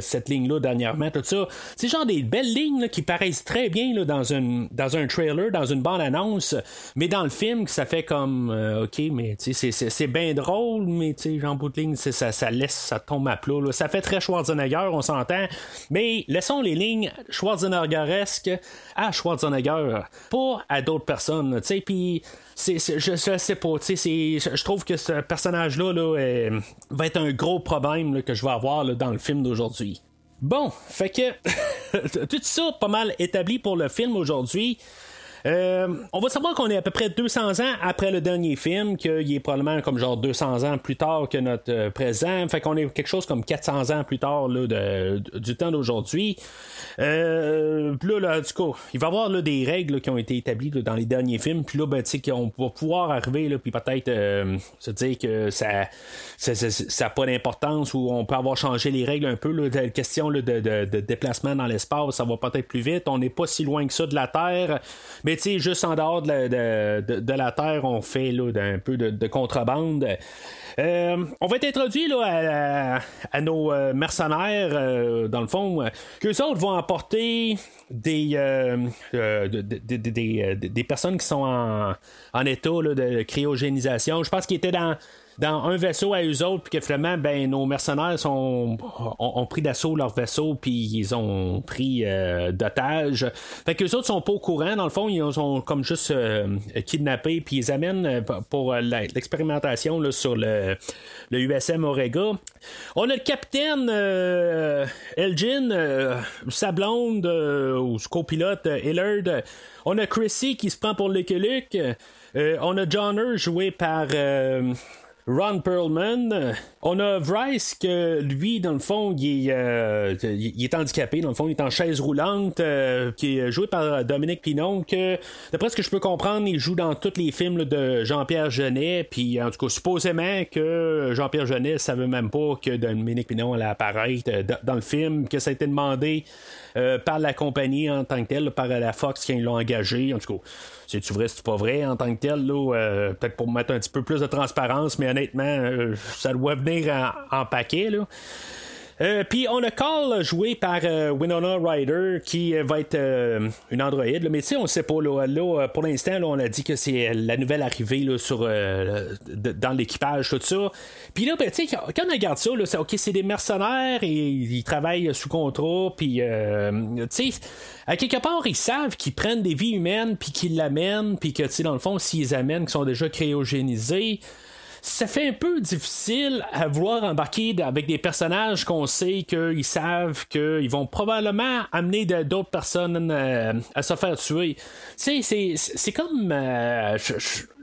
cette ligne-là, dernièrement, tout ça. C'est genre des belles lignes là, qui paraissent très bien là, dans, une, dans un trailer, dans une bande-annonce, mais dans le film, ça fait comme euh, OK, mais c'est bien drôle, mais tu en bout de ligne, ça, ça laisse, ça tombe à plat. là. Ça fait très Schwarzenegger, on s'entend, mais laissons les lignes Schwarzeneggeresques à Schwarzenegger, pas à d'autres personnes, puis je, je sais pas, je, trouve que ce personnage-là là, euh, va être un gros problème que je vais avoir dans le film d'aujourd'hui. Bon, fait que <laughs> tout ça pas mal établi pour le film aujourd'hui. Euh, on va savoir qu'on est à peu près 200 ans après le dernier film, qu'il est probablement comme genre 200 ans plus tard que notre euh, présent. Fait qu'on est quelque chose comme 400 ans plus tard là, du temps d'aujourd'hui. Euh, là, là, du coup, il va y avoir là, des règles là, qui ont été établies dans les derniers films. Puis là, ben, tu sais, qu'on va pouvoir arriver, là, puis peut-être euh, se dire que ça ça, ça, ça a pas d'importance ou on peut avoir changé les règles un peu. Là, la question de- de déplacement dans l'espace, ça va peut-être plus vite. On n'est pas si loin que ça de la Terre. Mais juste en dehors de la, de, de- la Terre, on fait là, un peu de, de contrebande. Euh, on va être introduit là, à, nos euh, mercenaires, euh, dans le fond, euh, qu'eux autres vont apporter des, de- de- de- de- des, des personnes qui sont en, en état là, de cryogénisation. Je pense qu'ils étaient dans dans un vaisseau à eux autres, puis que finalement, ben, nos mercenaires sont, ont, pris d'assaut leur vaisseau, puis ils ont pris euh, d'otages. Fait que les autres sont pas au courant, dans le fond, ils ont comme juste euh, kidnappé, puis ils amènent euh, pour euh, l'expérimentation sur le, le USM Orega. On a le capitaine euh, Elgin, euh, sa blonde, ou ce copilote Hillard. On a Chrissy qui se prend pour Lucky Luke. On a Johnner joué par Ron Perlman. On a Bryce que lui, dans le fond, il est, euh, il est handicapé. Dans le fond, il est en chaise roulante, euh, qui est joué par Dominique Pinon. Que d'après ce que je peux comprendre, il joue dans tous les films de Jean-Pierre Jeunet. Puis en tout cas, supposément que Jean-Pierre Jeunet savait même pas que Dominique Pinon allait apparaître euh, dans le film, que ça a été demandé euh, par la compagnie en tant que telle, par la Fox qui l'ont engagé. En tout cas, c'est-tu vrai, c'est pas vrai en tant que tel, euh, peut-être pour mettre un petit peu plus de transparence, mais honnêtement, euh, ça doit venir en, en paquet. Là. Euh, Puis on a Carl joué par euh, Winona Ryder qui euh, va être une androïde. là. Mais tu sais, on sait pas. Là, pour l'instant, on a dit que c'est la nouvelle arrivée là, sur, dans l'équipage, tout ça. Puis là, ben, tu sais, quand on regarde ça, c'est, ok, c'est des mercenaires et ils travaillent sous contrat. Puis, tu sais, à quelque part, ils savent qu'ils prennent des vies humaines puis qu'ils l'amènent. Puis que, tu sais, dans le fond, s'ils amènent, qui sont déjà cryogénisés ça fait un peu difficile à vouloir embarquer avec des personnages qu'on sait qu'ils savent qu'ils vont probablement amener d'autres personnes euh, à se faire tuer. Tu sais, c'est, comme euh,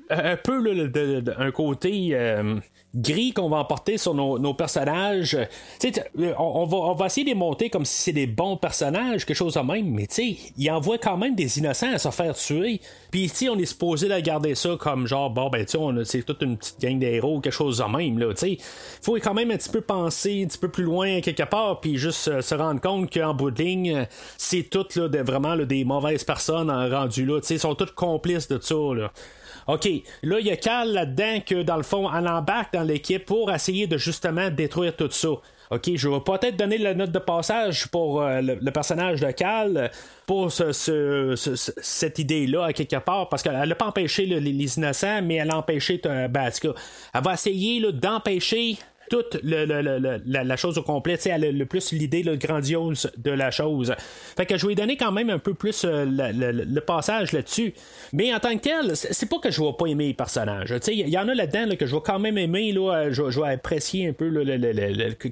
un peu là, de- un côté euh, gris qu'on va emporter sur nos, personnages. Tu sais, t- on, va, on va essayer de les monter comme si c'est des bons personnages, quelque chose de même, mais tu ils envoient quand même des innocents à se faire tuer. Puis, tu on est supposé de garder ça comme genre, bon, ben, tu c'est toute une petite gang d'héros, quelque chose de même, là, tu sais. Faut quand même un petit peu penser un petit peu plus loin quelque part, puis juste euh, se rendre compte qu'en bout euh, c'est toutes, vraiment, là, des mauvaises personnes en rendu là, tu sais, sont toutes complices de ça, là. OK, là, il y a Cal là-dedans que, dans le fond, elle embarque dans l'équipe pour essayer de justement détruire tout ça. OK, je vais peut-être donner la note de passage pour euh, le, personnage de Cal pour ce- ce- ce- ce- cette idée-là, à quelque part, parce qu'elle n'a pas empêché les, innocents, mais elle a empêché, euh, ben, en elle va essayer d'empêcher toute la, chose au complet. Elle a le plus l'idée grandiose de la chose. Fait que je vais donner quand même un peu plus euh, le passage là-dessus. Mais en tant que tel, c'est pas que je vais pas aimer les personnages. Il y en a là-dedans là, que je vais quand même aimer. Là, euh, je, vais apprécier un peu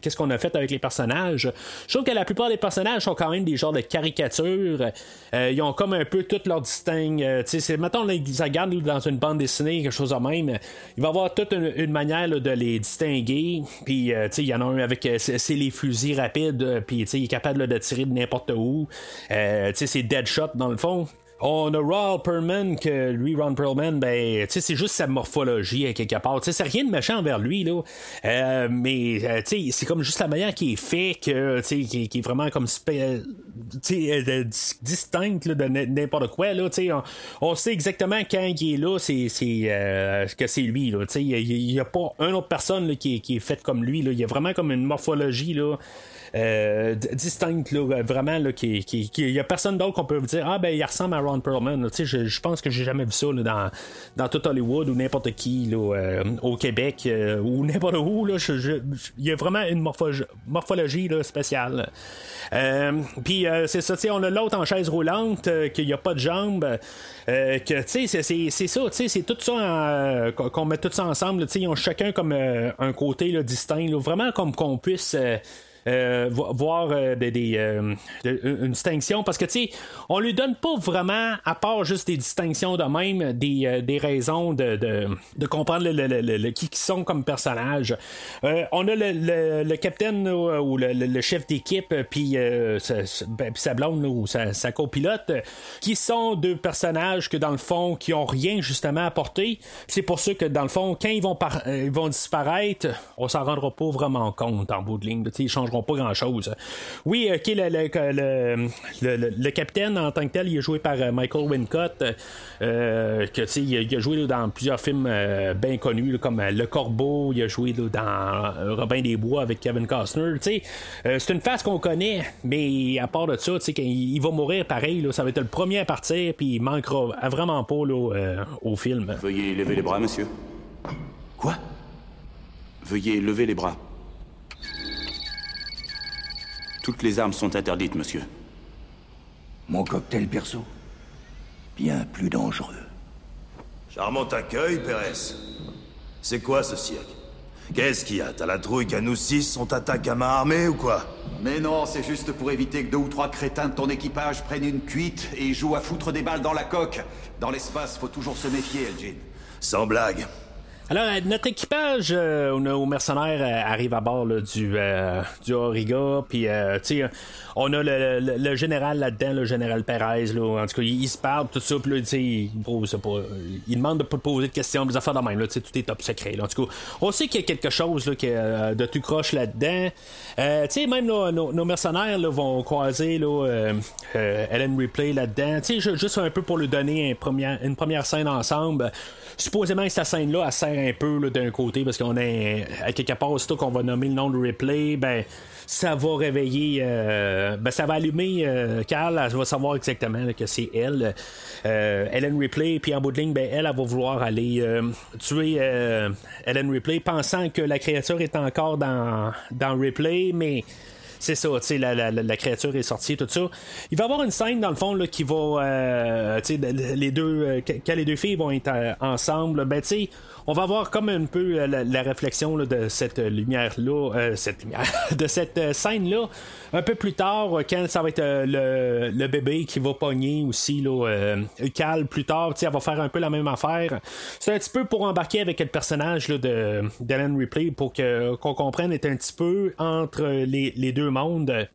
qu'est-ce qu'on a fait avec les personnages. Je trouve que la plupart des personnages sont quand même des genres de caricatures. Euh, ils ont comme un peu tout leur distingue. Euh, c'est- mettons, là, ils regardent dans une bande dessinée, quelque chose de même. Il va y avoir toute une, manière de les distinguer. Puis, euh, tu sais, il y en a un avec euh, c'est les fusils rapides. euh, Puis, tu sais, il est capable de tirer de n'importe où. Tu sais, c'est Deadshot dans le fond. On a Ron Perlman, que lui, Ron Perlman, ben, c'est juste sa morphologie à quelque part. C'est rien de méchant envers lui, là. Euh, mais, euh, c'est comme juste la manière qui est fait, que, qui, qui est vraiment comme, euh, dis- distincte de n'importe quoi, là. On, on sait exactement quand il est là, c'est, c'est, euh, que c'est lui, là. Il n'y a, pas une autre personne là, qui, est, qui est faite comme lui, là. Il y a vraiment comme une morphologie, là. Euh, distincte là, vraiment là, qui, qui, qui- il y a personne d'autre qu'on peut dire ah ben il ressemble à Ron Perlman. Tu sais, je, je pense que j'ai jamais vu ça là, dans, dans tout Hollywood ou n'importe qui là, euh, au Québec euh, ou n'importe où là, il y a vraiment une morpho- morphologie là, spéciale. Euh, puis euh, c'est ça tu sais, on a l'autre en chaise roulante euh, qu'il n'y a pas de jambes euh, que tu sais c'est, ça tu sais, c'est tout ça qu'on met tout ça ensemble là, tu sais, ils ont chacun comme euh, un côté distinct là, vraiment comme qu'on puisse euh, vo- voir euh, des, euh, une distinction. Parce que tu sais on lui donne pas vraiment à part juste des distinctions de même des, des raisons de, de, comprendre le, le- le- qui qui sont comme personnages. On a le, capitaine ou le, chef d'équipe puis sa, sa- ben, blonde ou sa, copilote qui sont deux personnages que dans le fond qui ont rien justement à apporter c'est pour ça que dans le fond quand ils vont, ils vont disparaître on s'en rendra pas vraiment compte en bout de ligne. Ils pas grand chose oui ok le, le, le, capitaine en tant que tel il est joué par euh, Michael Wincott euh, que il, a- il a joué dans plusieurs films euh, bien connus comme euh, Le Corbeau il a joué dans euh, Robin des Bois avec Kevin Costner euh, c'est une face qu'on connaît mais à part de ça il, va mourir pareil ça va être le premier à partir puis il manquera vraiment pas euh, au film Veuillez lever les bras, monsieur. Quoi? Veuillez lever les bras. Toutes les armes sont interdites, monsieur. Mon cocktail perso Bien plus dangereux. Charmant accueil, Pérez. C'est quoi ce cirque Qu'est-ce qu'il y a? T'as la trouille qu'à nous six, on t'attaque à main armée ou quoi? Mais non, c'est juste pour éviter que deux ou trois crétins de ton équipage prennent une cuite et jouent à foutre des balles dans la coque. Dans l'espace, faut toujours se méfier, Elgin. Sans blague. Alors, euh, notre équipage euh, nos mercenaires euh, à bord là, du, euh, du Auriga, puis euh, tu sais, on a le, le- le général là-dedans, le général Perez, là, en tout cas, il, se parle, tout ça, puis là, tu sais, il, euh, il demande de pas poser de questions, des affaires de même, là, tu sais, tout est top secret, là, en tout cas, on sait qu'il y a quelque chose là, euh, de tout croche là-dedans, Euh, tu sais, même là, nos, nos mercenaires là, vont croiser là, euh, euh, Ellen Ripley là-dedans, tu sais, ju- juste un peu pour lui donner un première- une première scène ensemble, supposément que cette scène-là, elle sert un peu d'un côté, parce qu'on est à quelque part, aussitôt qu'on va nommer le nom de Ripley, ben ça va réveiller, euh, ben ça va allumer euh, Carl, elle va savoir exactement que c'est elle, euh, Ellen Ripley, puis en bout de ligne, ben elle, elle va vouloir aller euh, tuer euh, Ellen Ripley, pensant que la créature est encore dans, dans Ripley, mais c'est ça, tu sais, la, la, la- créature est sortie, tout ça. Il va y avoir une scène, dans le fond, là, qui va, euh, tu sais, les deux, euh, quand les deux filles vont être euh, ensemble, ben, tu on va avoir comme un peu euh, la, la réflexion là, de cette lumière-là, euh, cette lumière, <laughs> de cette scène-là, un peu plus tard, quand ça va être le, le bébé qui va pogner aussi, là, euh, Cal, plus tard, elle va faire un peu la même affaire. C'est un petit peu pour embarquer avec le personnage là, de Ripley pour que, qu'on comprenne est un petit peu entre les, les deux mondes.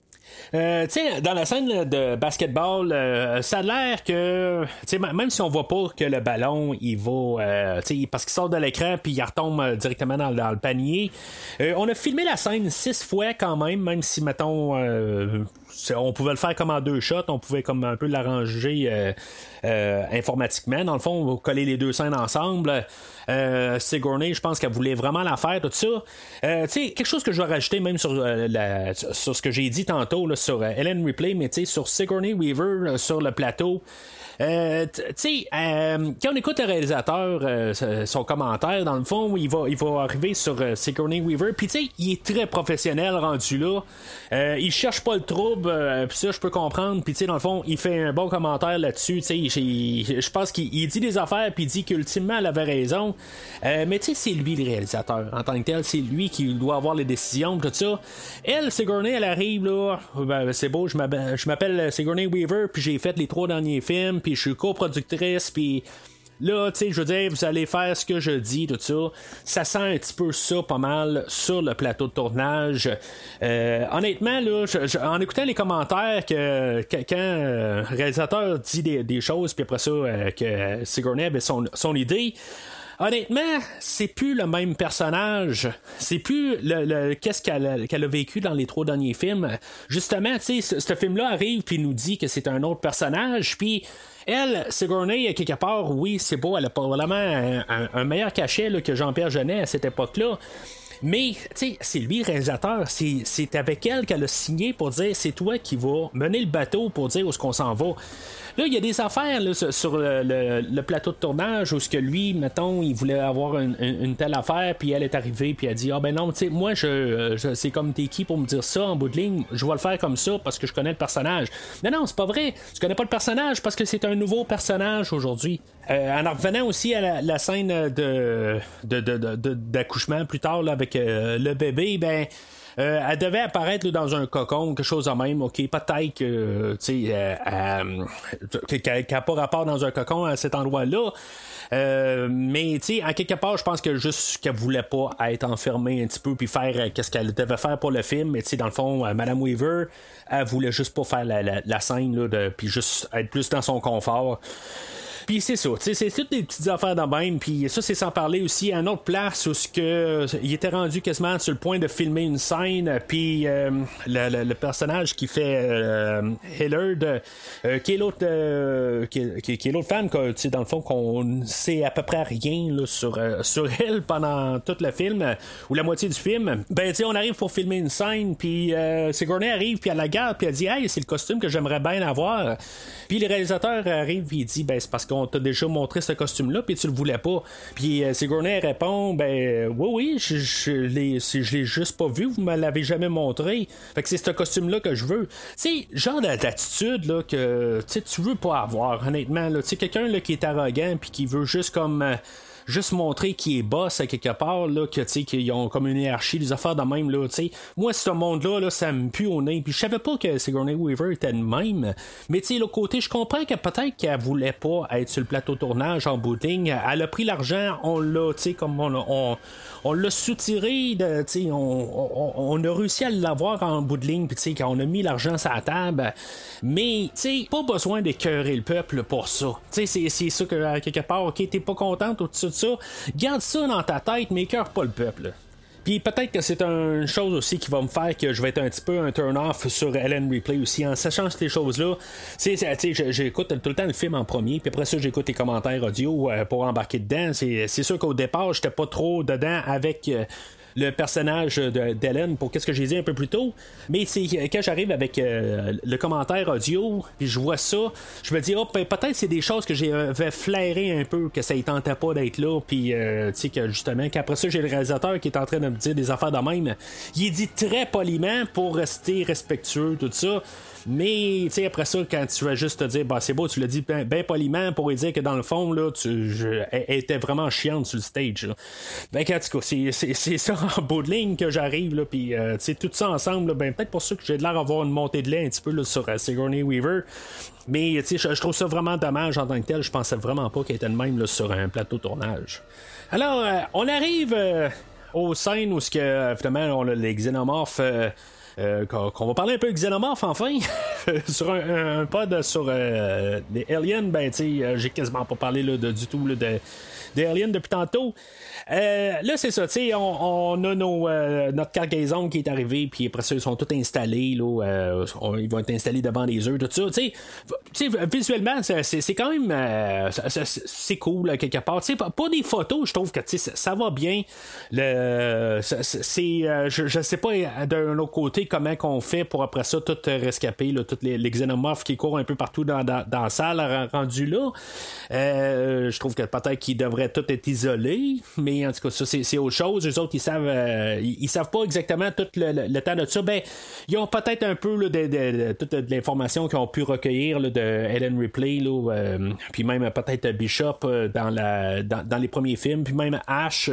Euh, dans la scène de basketball, euh, ça a l'air que, même si on voit pas que le ballon, il va, euh, parce qu'il sort de l'écran puis il retombe directement dans, dans le panier. on a filmé la scène six fois quand même, même si mettons, on pouvait le faire comme en deux shots, on pouvait comme un peu l'arranger euh, euh, informatiquement. Dans le fond, coller les deux scènes ensemble. Euh, Sigourney, je pense qu'elle voulait vraiment la faire, tout ça. Euh, tu sais, quelque chose que je vais rajouter même sur, euh, la- sur ce que j'ai dit tantôt là, sur euh, Ellen Ripley, mais tu sais, sur Sigourney Weaver euh, sur le plateau. Euh, tu sais, euh, quand on écoute le réalisateur, euh, son commentaire, dans le fond, il va, il va arriver sur euh, Sigourney Weaver, puis tu sais, il est très professionnel rendu là. Euh, il cherche pas le trouble, euh, puis ça, je peux comprendre. Puis tu sais, dans le fond, il fait un bon commentaire là-dessus. Tu sais, je pense qu'il il dit des affaires, puis il dit qu'ultimement, elle avait raison. Mais tu sais, c'est lui le réalisateur. En tant que tel, c'est lui qui doit avoir les décisions, tout ça. Elle, Sigourney, elle arrive là. Ben, c'est beau, je m'appelle Sigourney Weaver, puis j'ai fait les trois derniers films, puis je suis coproductrice, puis Là, tu sais, je veux dire, vous allez faire ce que je dis, tout ça. Ça sent un petit peu ça pas mal sur le plateau de tournage. Euh, honnêtement, là, en écoutant les commentaires, que, quand un réalisateur dit des, choses, puis après ça, que Sigourney avait son, son idée, honnêtement, c'est plus le même personnage. C'est plus le, qu'est-ce qu'elle a, vécu dans les trois derniers films. Justement, tu sais, ce, film-là arrive puis nous dit que c'est un autre personnage. Puis elle, Sigourney, quelque part, oui, c'est beau, elle a probablement un, un, meilleur cachet que Jean-Pierre Genet à cette époque-là. Mais, tu sais, c'est lui réalisateur. C'est avec elle qu'elle a signé pour dire c'est toi qui vas mener le bateau pour dire où est-ce qu'on s'en va. Là, il y a des affaires sur le, plateau de tournage où ce que lui, mettons, il voulait avoir une, telle affaire, puis elle est arrivée, puis elle dit Ah ben non, tu sais, moi, je, c'est comme t'es qui pour me dire ça en bout de ligne, je vais le faire comme ça parce que je connais le personnage. Non, non, c'est pas vrai. Tu connais pas le personnage parce que c'est un nouveau personnage aujourd'hui. Euh, en revenant aussi à la, scène de, d'accouchement plus tard avec euh, le bébé, ben euh, elle devait apparaître dans un cocon, quelque chose de même. OK, peut-être que, tu sais, euh, euh, qu'elle n'a pas rapport dans un cocon à cet endroit-là. mais tu sais, en quelque part, je pense que juste qu'elle voulait pas être enfermée un petit peu puis faire qu'est-ce qu'elle devait faire pour le film. Mais tu sais, dans le fond, Madame Weaver, elle voulait juste pas faire la, scène là, de, puis juste être plus dans son confort. Puis c'est ça, c'est toutes des petites affaires dans même. Puis ça, c'est sans parler aussi à une autre place où ce que il était rendu quasiment sur le point de filmer une scène. Puis euh, le, personnage qui fait euh, Hillard, euh, qui est l'autre qui, est l'autre femme, que, dans le fond, qu'on sait à peu près rien là, sur, sur <laughs> elle pendant tout le film, ou la moitié du film. Ben, tu on arrive pour filmer une scène, puis Sigourney arrive, puis à la gare, puis elle dit Hey, c'est le costume que j'aimerais bien avoir. Puis le réalisateur arrive, il dit Ben, c'est parce que on t'a déjà montré ce costume-là, puis tu le voulais pas. Puis euh, Sigourney répond, ben oui, oui, je, je, l'ai, l'ai juste pas vu, vous me l'avez jamais montré. Fait que c'est ce costume-là que je veux. Tu sais, genre d'attitude là, que tu veux pas avoir, honnêtement. Tu sais, quelqu'un là, qui est arrogant, puis qui veut juste comme... Euh, juste montrer qu'il est boss à quelque part, là, que, qu'ils ont comme une hiérarchie, des affaires de même, là, tu Moi, ce monde-là, là, ça me pue au nez. Puis je savais pas que Sigourney Weaver était de même. Mais, tu sais, l'autre côté, je comprends que peut-être qu'elle voulait pas être sur le plateau tournage en booting. Elle a pris l'argent, on l'a, tu sais, comme on, on, on l'a soutiré, de, tu on, on, a réussi à l'avoir en bout de ligne, puis, tu sais, quand on a mis l'argent sur la table. Mais, tu sais, pas besoin d'écœurer le peuple pour ça. Tu sais, c'est ça que, quelque part, ok, t'es pas contente ou tout ça, garde ça dans ta tête, mais cœur pas le peuple. Puis peut-être que c'est une chose aussi qui va me faire que je vais être un petit peu un turn-off sur Ellen Replay aussi, en sachant ces choses-là. J'écoute tout le temps le film en premier, puis après ça, j'écoute les commentaires audio euh, pour embarquer dedans. C'est sûr qu'au départ, j'étais pas trop dedans avec. Euh, le personnage d'Ellen pour qu'est-ce que j'ai dit un peu plus tôt. Mais c'est quand j'arrive avec euh, le commentaire audio, puis je vois ça, je me dis, oh, peut-être c'est des choses que j'avais flairé un peu, que ça ne tentait pas d'être là, puis euh, tu sais, que justement, qu'après ça, j'ai le réalisateur qui est en train de me dire des affaires de même. Il dit très poliment pour rester respectueux, tout ça. Mais, tu après ça, quand tu vas juste te dire, bah, c'est beau, tu l'as dit bien poliment pour dire que dans le fond, là, tu, elle, était vraiment chiante sur le stage. Ben, en tout cas, c'est ça en bout de ligne que j'arrive, là, puis, euh, tout ça ensemble, ben, peut-être pour ça que j'ai de l'air d'avoir une montée de lait un petit peu, là, sur euh, Sigourney Weaver. Mais, sais, je, trouve ça vraiment dommage en tant que tel. Je pensais vraiment pas qu'elle était de même, là, sur un plateau tournage. Alors, euh, on arrive aux scènes où, ce que, évidemment, on a les xénomorphes. Euh, qu'on va parler un peu de Xenomorph enfin <laughs> sur un, pod sur euh, les aliens. Ben tu sais j'ai quasiment pas parlé là, de, du tout là, de, des aliens depuis tantôt. euh, là, c'est ça, tu sais, on, a nos, euh, notre cargaison qui est arrivée, puis après ça, ils sont tous installés, là, euh, ils vont être installés devant les œufs, tout ça, tu sais, visuellement, c'est quand même, c'est cool, quelque part, tu sais, pas, des photos, je trouve que, tu sais, ça va bien, le, c'est, je, je sais pas d'un autre côté comment qu'on fait pour après ça tout rescaper, là, tous les, les, xénomorphes qui courent un peu partout dans, dans, dans la salle rendu là, je trouve que peut-être qu'ils devraient tous être isolés, mais en tout cas, ça, c'est autre chose. Les autres, ils savent, euh, ils, savent pas exactement tout le, temps de ça. Ben, ils ont peut-être un peu de, toute l'information qu'ils ont pu recueillir de Ellen Ripley, euh, puis même peut-être Bishop euh, dans, les premiers films, puis même Ash.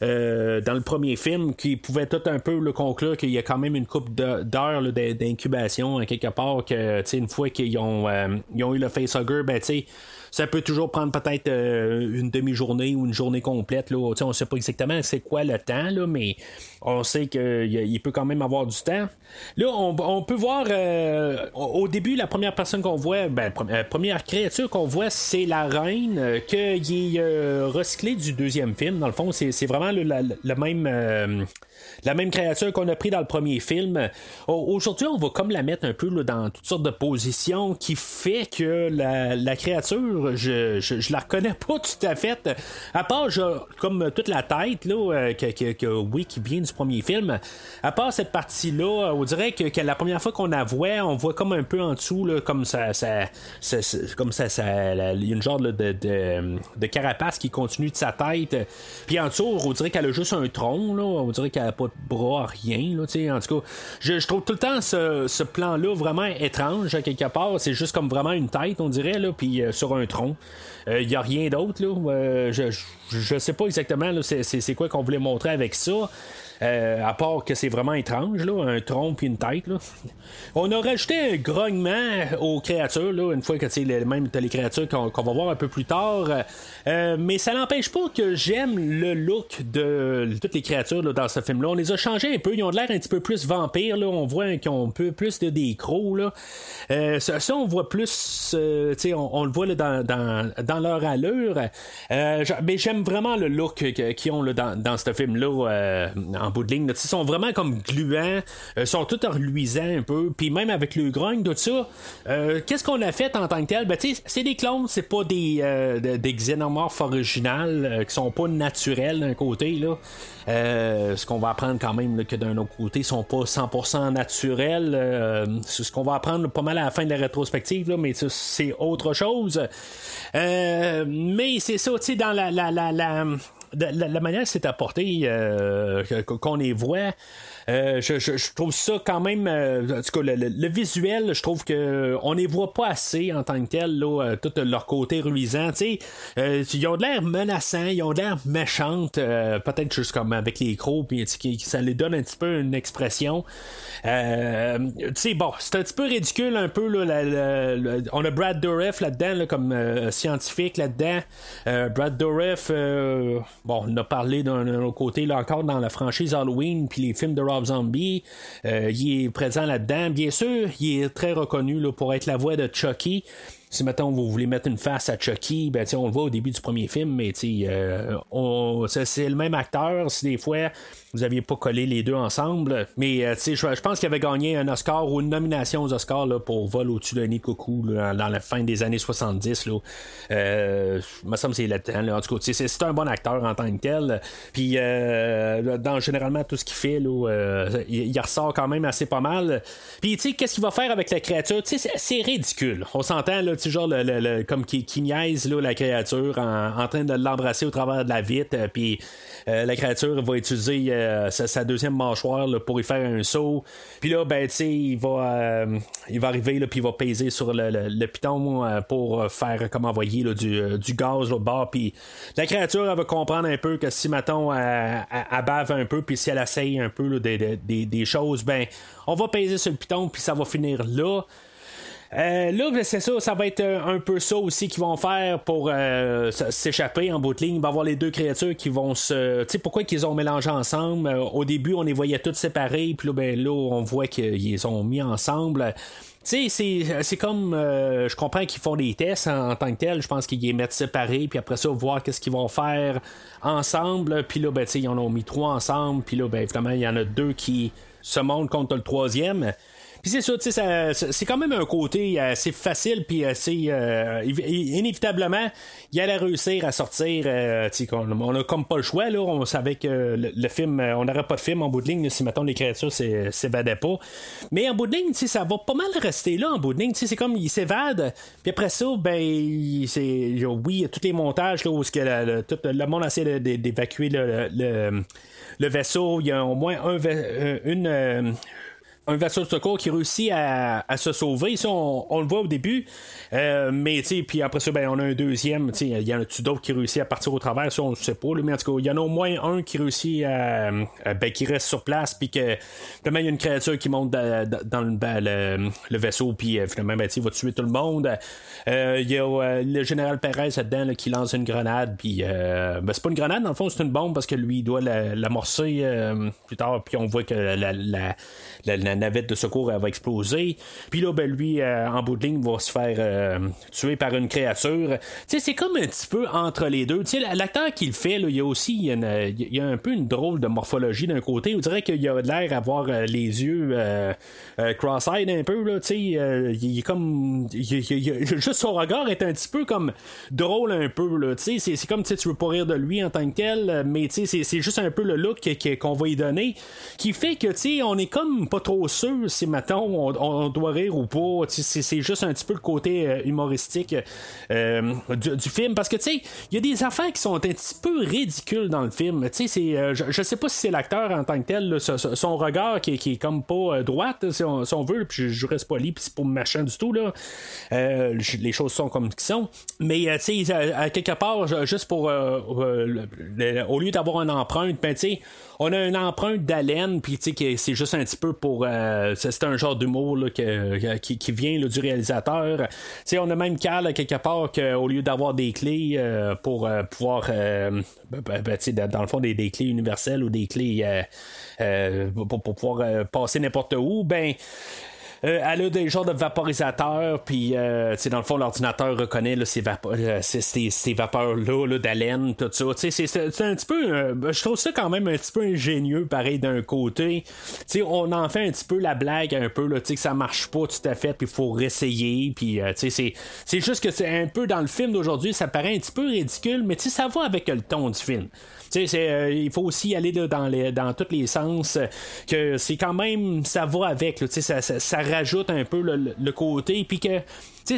dans le premier film, qui pouvait tout un peu le conclure qu'il y a quand même une coupe d'heures d'incubation, quelque part, que une fois qu'ils ont, ont eu le facehugger, ben, tu ça peut toujours prendre peut-être une demi-journée ou une journée complète. Là. On ne sait pas exactement c'est quoi le temps, là, mais on sait qu'il peut quand même avoir du temps. Là, on, peut voir au début, la première personne qu'on voit, ben, la première créature qu'on voit, c'est la reine, qui est recyclée du deuxième film. Dans le fond, c'est vraiment le même la même créature qu'on a pris dans le premier film. Aujourd'hui, on va comme la mettre un peu dans toutes sortes de positions qui fait que la, créature, je, je, la reconnais pas tout à fait. À part, comme toute la tête, là, euh, que, oui, qui vient du premier film. À part cette partie-là, on dirait que, la première fois qu'on la voit, on voit comme un peu en dessous, là, comme ça, ça, comme ça, ça il y a une genre de, de, carapace qui continue de sa tête. Puis en dessous, on dirait qu'elle a juste un tronc, là. On dirait qu'elle pas de bras, rien. Là, en tout cas, je, trouve tout le temps ce, plan-là vraiment étrange, à quelque part. C'est juste comme vraiment une tête, on dirait, là, puis euh, sur un tronc. Il euh, n'y a rien d'autre. Là. Euh, je, je, sais pas exactement c'est quoi qu'on voulait montrer avec ça. Euh, à part que c'est vraiment étrange, là, un tronc et une tête. Là. On a rajouté un grognement aux créatures, là, une fois que c'est les, même les créatures qu'on, va voir un peu plus tard. Euh, mais ça n'empêche pas que j'aime le look de toutes les créatures là, dans ce film-là. On les a changés un peu, ils ont l'air un petit peu plus vampires. Là. On voit qu'ils ont un peu plus de des crocs. Là. Euh, ça, on voit plus, on, on, le voit là, dans, dans, dans, leur allure. mais j'aime vraiment le look qu'ils ont là, dans, dans ce film-là en bout de ligne. Ils sont vraiment comme gluants, euh, sont tout reluisants un peu, puis même avec le grogne, tout ça. Euh, qu'est-ce qu'on a fait en tant que tel? Ben, c'est des clones, c'est pas des, euh, des xénomorphes originales qui sont pas naturels d'un côté. Là. ce qu'on va apprendre quand même que d'un autre côté, ils sont pas 100% naturels. c'est ce qu'on va apprendre pas mal à la fin de la rétrospective, là, mais c'est autre chose. mais c'est ça, tu sais, dans la, la, la, la la, manière que c'est apporté, euh, qu'on les voit, euh, je, trouve ça quand même. Euh, en tout cas, le, visuel, je trouve que on les voit pas assez en tant que tel, là, euh, tout leur côté ruisant. Tu sais, ils ont de l'air menaçants, ils ont de l'air méchantes, peut-être juste comme avec les crocs, puis ça les donne un petit peu une expression. tu sais, bon, c'est un petit peu ridicule un peu. Là, on a Brad Dourif là-dedans, comme scientifique là-dedans. Brad Dourif, bon, on a parlé d'un autre côté, là encore dans la franchise Halloween, puis les films de Rob Zombie. Euh, il est présent là-dedans. Bien sûr, il est très reconnu pour être la voix de Chucky. Si maintenant vous voulez mettre une face à Chucky, ben, on le voit au début du premier film, mais euh, c'est le même acteur. Si des fois vous aviez pas collé les deux ensemble. Mais euh, je, pense qu'il avait gagné un Oscar ou une nomination aux Oscars là, pour Vol au-dessus d'un de coucou dans la fin des années 70. Là. Euh, me semble c'est En tout cas, c'est un bon acteur en tant que tel. Puis euh, dans généralement tout ce qu'il fait, euh, il, ressort quand même assez pas mal. Puis tu sais, qu'est-ce qu'il va faire avec la créature? C'est ridicule. On s'entend là, genre le, comme qui, qui niaise la créature en, en train de l'embrasser au travers de la vitre. Puis la créature va utiliser euh, sa, deuxième mâchoire pour y faire un saut. Puis là, ben, tu sais, il va, euh, arriver, puis il va peser sur le, piton euh, pour faire, comme envoyer du, du gaz au bord. Puis la créature, elle va comprendre un peu que si, mettons, elle, bave un peu, puis si elle essaye un peu des, des, choses, ben, on va peser sur le piton, puis ça va finir là. Euh, là, c'est ça, ça va être euh, un peu ça aussi qu'ils vont faire pour euh, s'échapper en bout de ligne. Il va y avoir les deux créatures qui vont se. Tu sais, pourquoi qu'ils ont mélangé ensemble? Au début, on les voyait toutes séparées, puis là, ben, là, on voit qu'ils ont mis ensemble. Tu sais, c'est comme. je comprends qu'ils font des tests en, tant que tel. Je pense qu'ils les mettent séparés, puis après ça, voir qu'est-ce qu'ils vont faire ensemble. Puis là, ben, tu sais, ils en ont mis trois ensemble. Puis là, ben, évidemment, il y en a deux qui se montent contre le troisième. Puis c'est ça, tu sais, c'est quand même un côté assez facile, puis assez. Euh, inévitablement, il allait réussir à sortir. Euh, on, on a comme pas le choix, là. On savait que le, film, on n'aurait pas de film en bout de ligne si, mettons, les créatures s'évadaient pas. Mais en bout de ligne, ça va pas mal rester là en bout de ligne. C'est comme, il s'évade, puis après ça, ben, c'est. Oui, tous les montages, là, où que le, tout le monde essaie d'évacuer le, le, vaisseau. Il y a au moins un, une un vaisseau de secours qui réussit à, se sauver. Ça, on, le voit au début. Euh, mais, tu puis après ça, ben, on a un deuxième. Il y en a-tu d'autres qui réussit à partir au travers? Ça, on ne sait pas. mais en tout cas, il y en a au moins un qui réussit à. Ben, qui reste sur place. Puis que, finalement, il y a une créature qui monte dans, le, le, vaisseau. Puis, finalement, ben, il va tuer tout le monde. Il y a le général Perez là-dedans qui lance une grenade. Puis, ben, c'est pas une grenade, dans le fond, c'est une bombe parce que lui, il doit l'amorcer plus tard. Puis, on voit que la, la, navette de secours va exploser. Puis là, ben, lui, euh, en bout de ligne, va se faire euh, tuer par une créature. Tu sais, c'est comme un petit peu entre les deux. Tu sais, l'acteur qui le fait, là, il y a aussi il y a, un peu une drôle de morphologie d'un côté. On dirait qu'il a l'air d'avoir euh, les yeux cross-eyed un peu. Là, tu sais, il est comme. juste son regard est un petit peu comme drôle un peu. Là, tu sais, c'est comme tu veux pas rire de lui en tant que tel, mais tu sais, c'est juste un peu le look qu'on va y donner qui fait que, tu sais, on est comme pas trop sûr si maintenant on, doit rire ou pas. C'est juste un petit peu le côté euh, humoristique euh, du, film. Parce que tu sais, il y a des affaires qui sont un petit peu ridicules dans le film. Tu sais, euh, je, je, sais pas si c'est l'acteur en tant que tel, son regard qui, qui, est comme pas droite, si on, veut, puis je, reste poli, puis c'est pas machin du tout. Là. les choses sont comme qui sont. Mais tu sais, à, quelque part, juste pour au lieu d'avoir une empreinte, ben tu sais, on a une empreinte d'haleine, puis tu sais, c'est juste un petit peu pour. Euh, c'est un genre d'humour qui, qui, vient du réalisateur. Tu sais, on a même Carl quelque part qu'au lieu d'avoir des clés euh, pour euh, pouvoir. Ben, ben, ben, dans le fond, des, des, clés universelles ou des clés pour, pouvoir passer n'importe où, ben. Euh, elle a des genres de vaporisateurs, puis euh, dans le fond, l'ordinateur reconnaît là, ces, euh, ces, vapeurs-là d'haleine, tout ça. C'est un petit peu. je trouve ça quand même un petit peu ingénieux, pareil, d'un côté. sais on en fait un petit peu la blague, un peu, là, que ça marche pas tout à fait, puis il faut réessayer. Puis c'est juste que c'est un peu dans le film d'aujourd'hui, ça paraît un petit peu ridicule, mais ça va avec le ton du film. Euh, il faut aussi aller dans, les, dans tous les sens. que c'est quand même, ça va avec. ça, ça, rajoute un peu le, côté. Puis que.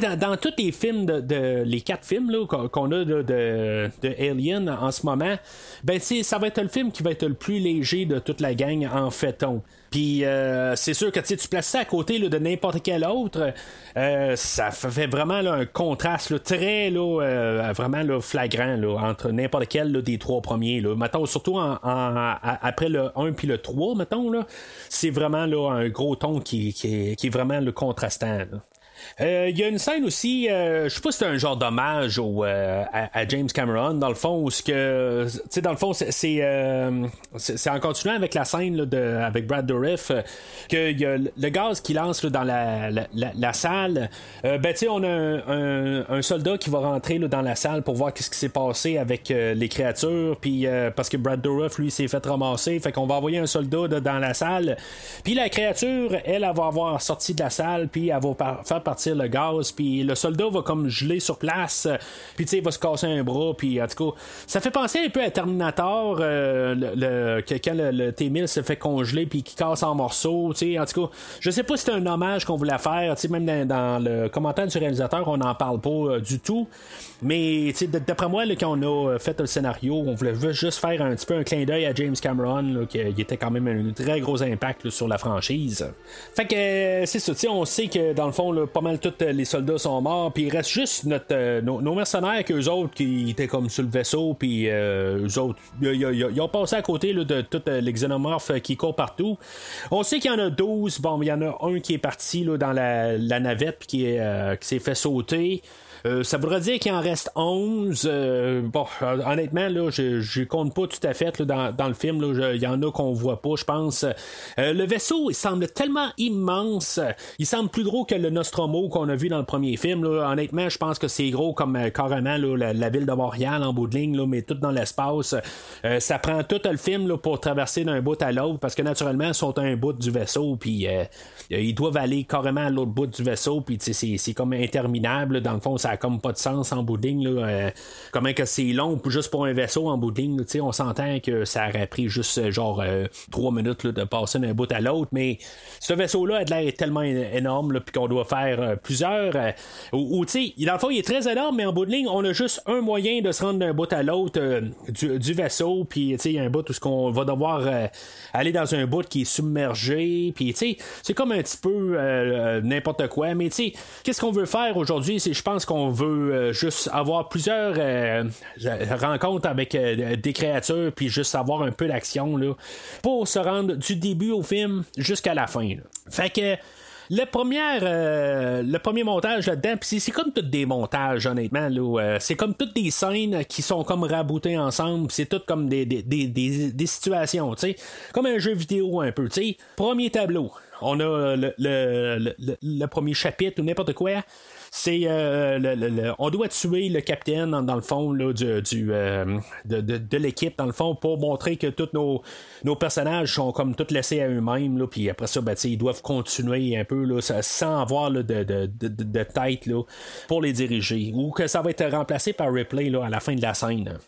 Dans, dans, tous les films de, les quatre films qu'on a de, de, Alien en ce moment, ben ça va être le film qui va être le plus léger de toute la gang en fait puis euh, c'est sûr que tu places ça à côté de n'importe quel autre, euh, ça fait vraiment un contraste très euh, vraiment flagrant entre n'importe quel des trois premiers. Là. surtout après le 1 puis le 3, mettons, c'est vraiment un gros ton qui, qui, est, vraiment le contrastant. Il euh, y a une scène aussi, euh, je sais pas si c'est un genre d'hommage euh, à, James Cameron, dans le fond, où ce que, tu sais, dans le fond, c'est, c'est, en continuant avec la scène de, avec Brad Dourif, qu'il y a le gaz qui lance dans la, la, salle. ben, tu sais, on a un, soldat qui va rentrer dans la salle pour voir qu'est-ce qui s'est passé avec les créatures, puis parce que Brad Dourif, lui, s'est fait ramasser, fait qu'on va envoyer un soldat dans la salle. Puis la créature, elle, elle, va avoir sorti de la salle, puis elle va faire le gaz, puis le soldat va comme geler sur place, puis tu sais, il va se casser un bras, puis en tout cas, ça fait penser un peu à Terminator, euh, le, quand le, T-1000 se fait congeler, puis qui casse en morceaux, tu sais, en tout cas, je sais pas si c'est un hommage qu'on voulait faire, tu sais, même dans, le commentaire du réalisateur, on n'en parle pas euh, du tout, mais d'après moi, là, quand on a fait le scénario, on voulait juste faire un petit peu un clin d'œil à James Cameron, qui était quand même un très gros impact sur la franchise. Fait que euh, c'est ça, on sait que dans le fond, pas mal tous les soldats sont morts, puis il reste juste notre, euh, nos, mercenaires qu'eux autres qui étaient comme sur le vaisseau, puis euh, eux autres, ils ont passé à côté de tous les xénomorphes qui courent partout. On sait qu'il y en a 12, bon, il y en a un qui est parti là, dans la, navette, puis qui s'est fait sauter. Euh, ça voudrait dire qu'il en reste 11. Euh, bon, euh, honnêtement, là, je, je compte pas tout à fait dans, dans, le film. Il y en a qu'on voit pas, je pense. le vaisseau, il semble tellement immense. Il semble plus gros que le Nostromo qu'on a vu dans le premier film. Là. Honnêtement, je pense que c'est gros comme carrément là, la, ville de Montréal en bout de ligne, là, mais tout dans l'espace. ça prend tout le film là, pour traverser d'un bout à l'autre parce que naturellement, ils sont à un bout du vaisseau. Puis ils doivent aller carrément à l'autre bout du vaisseau. Puis c'est comme interminable. Dans le fond, ça ça a comme pas de sens en bout. Là, euh, comment que c'est long juste pour un vaisseau en bout de ligne. On s'entend que ça aurait pris juste genre trois minutes de passer d'un bout à l'autre, mais ce vaisseau-là a l'air tellement énorme puis qu'on doit faire plusieurs. ou, tu sais, dans le fond, il est très énorme, mais en bout de ligne, on a juste un moyen de se rendre d'un bout à l'autre du, vaisseau, puis il y a un bout où ce qu'on va devoir aller dans un bout qui est submergé, puis c'est comme un petit peu n'importe quoi, mais tu sais, qu'est-ce qu'on veut faire aujourd'hui? C'est je pense qu'on veut euh, juste avoir plusieurs euh, rencontres avec euh, des créatures, puis juste avoir un peu d'action pour se rendre du début au film jusqu'à la fin. Fait que le premier, montage là-dedans, c'est comme tous des montages, honnêtement. c'est comme toutes des scènes qui sont comme raboutées ensemble. C'est tout comme des, des, des, situations, comme un jeu vidéo un peu. sais Premier tableau, on a le, le, le premier chapitre ou n'importe quoi c'est euh, on doit tuer le capitaine dans, le fond là, du, du euh, de, de, l'équipe dans le fond pour montrer que tous nos, nos personnages sont comme tous laissés à eux-mêmes puis après ça ben, ils doivent continuer un peu là, sans avoir de, de, de, tête là, pour les diriger. Ou que ça va être remplacé par replay là, à la fin de la scène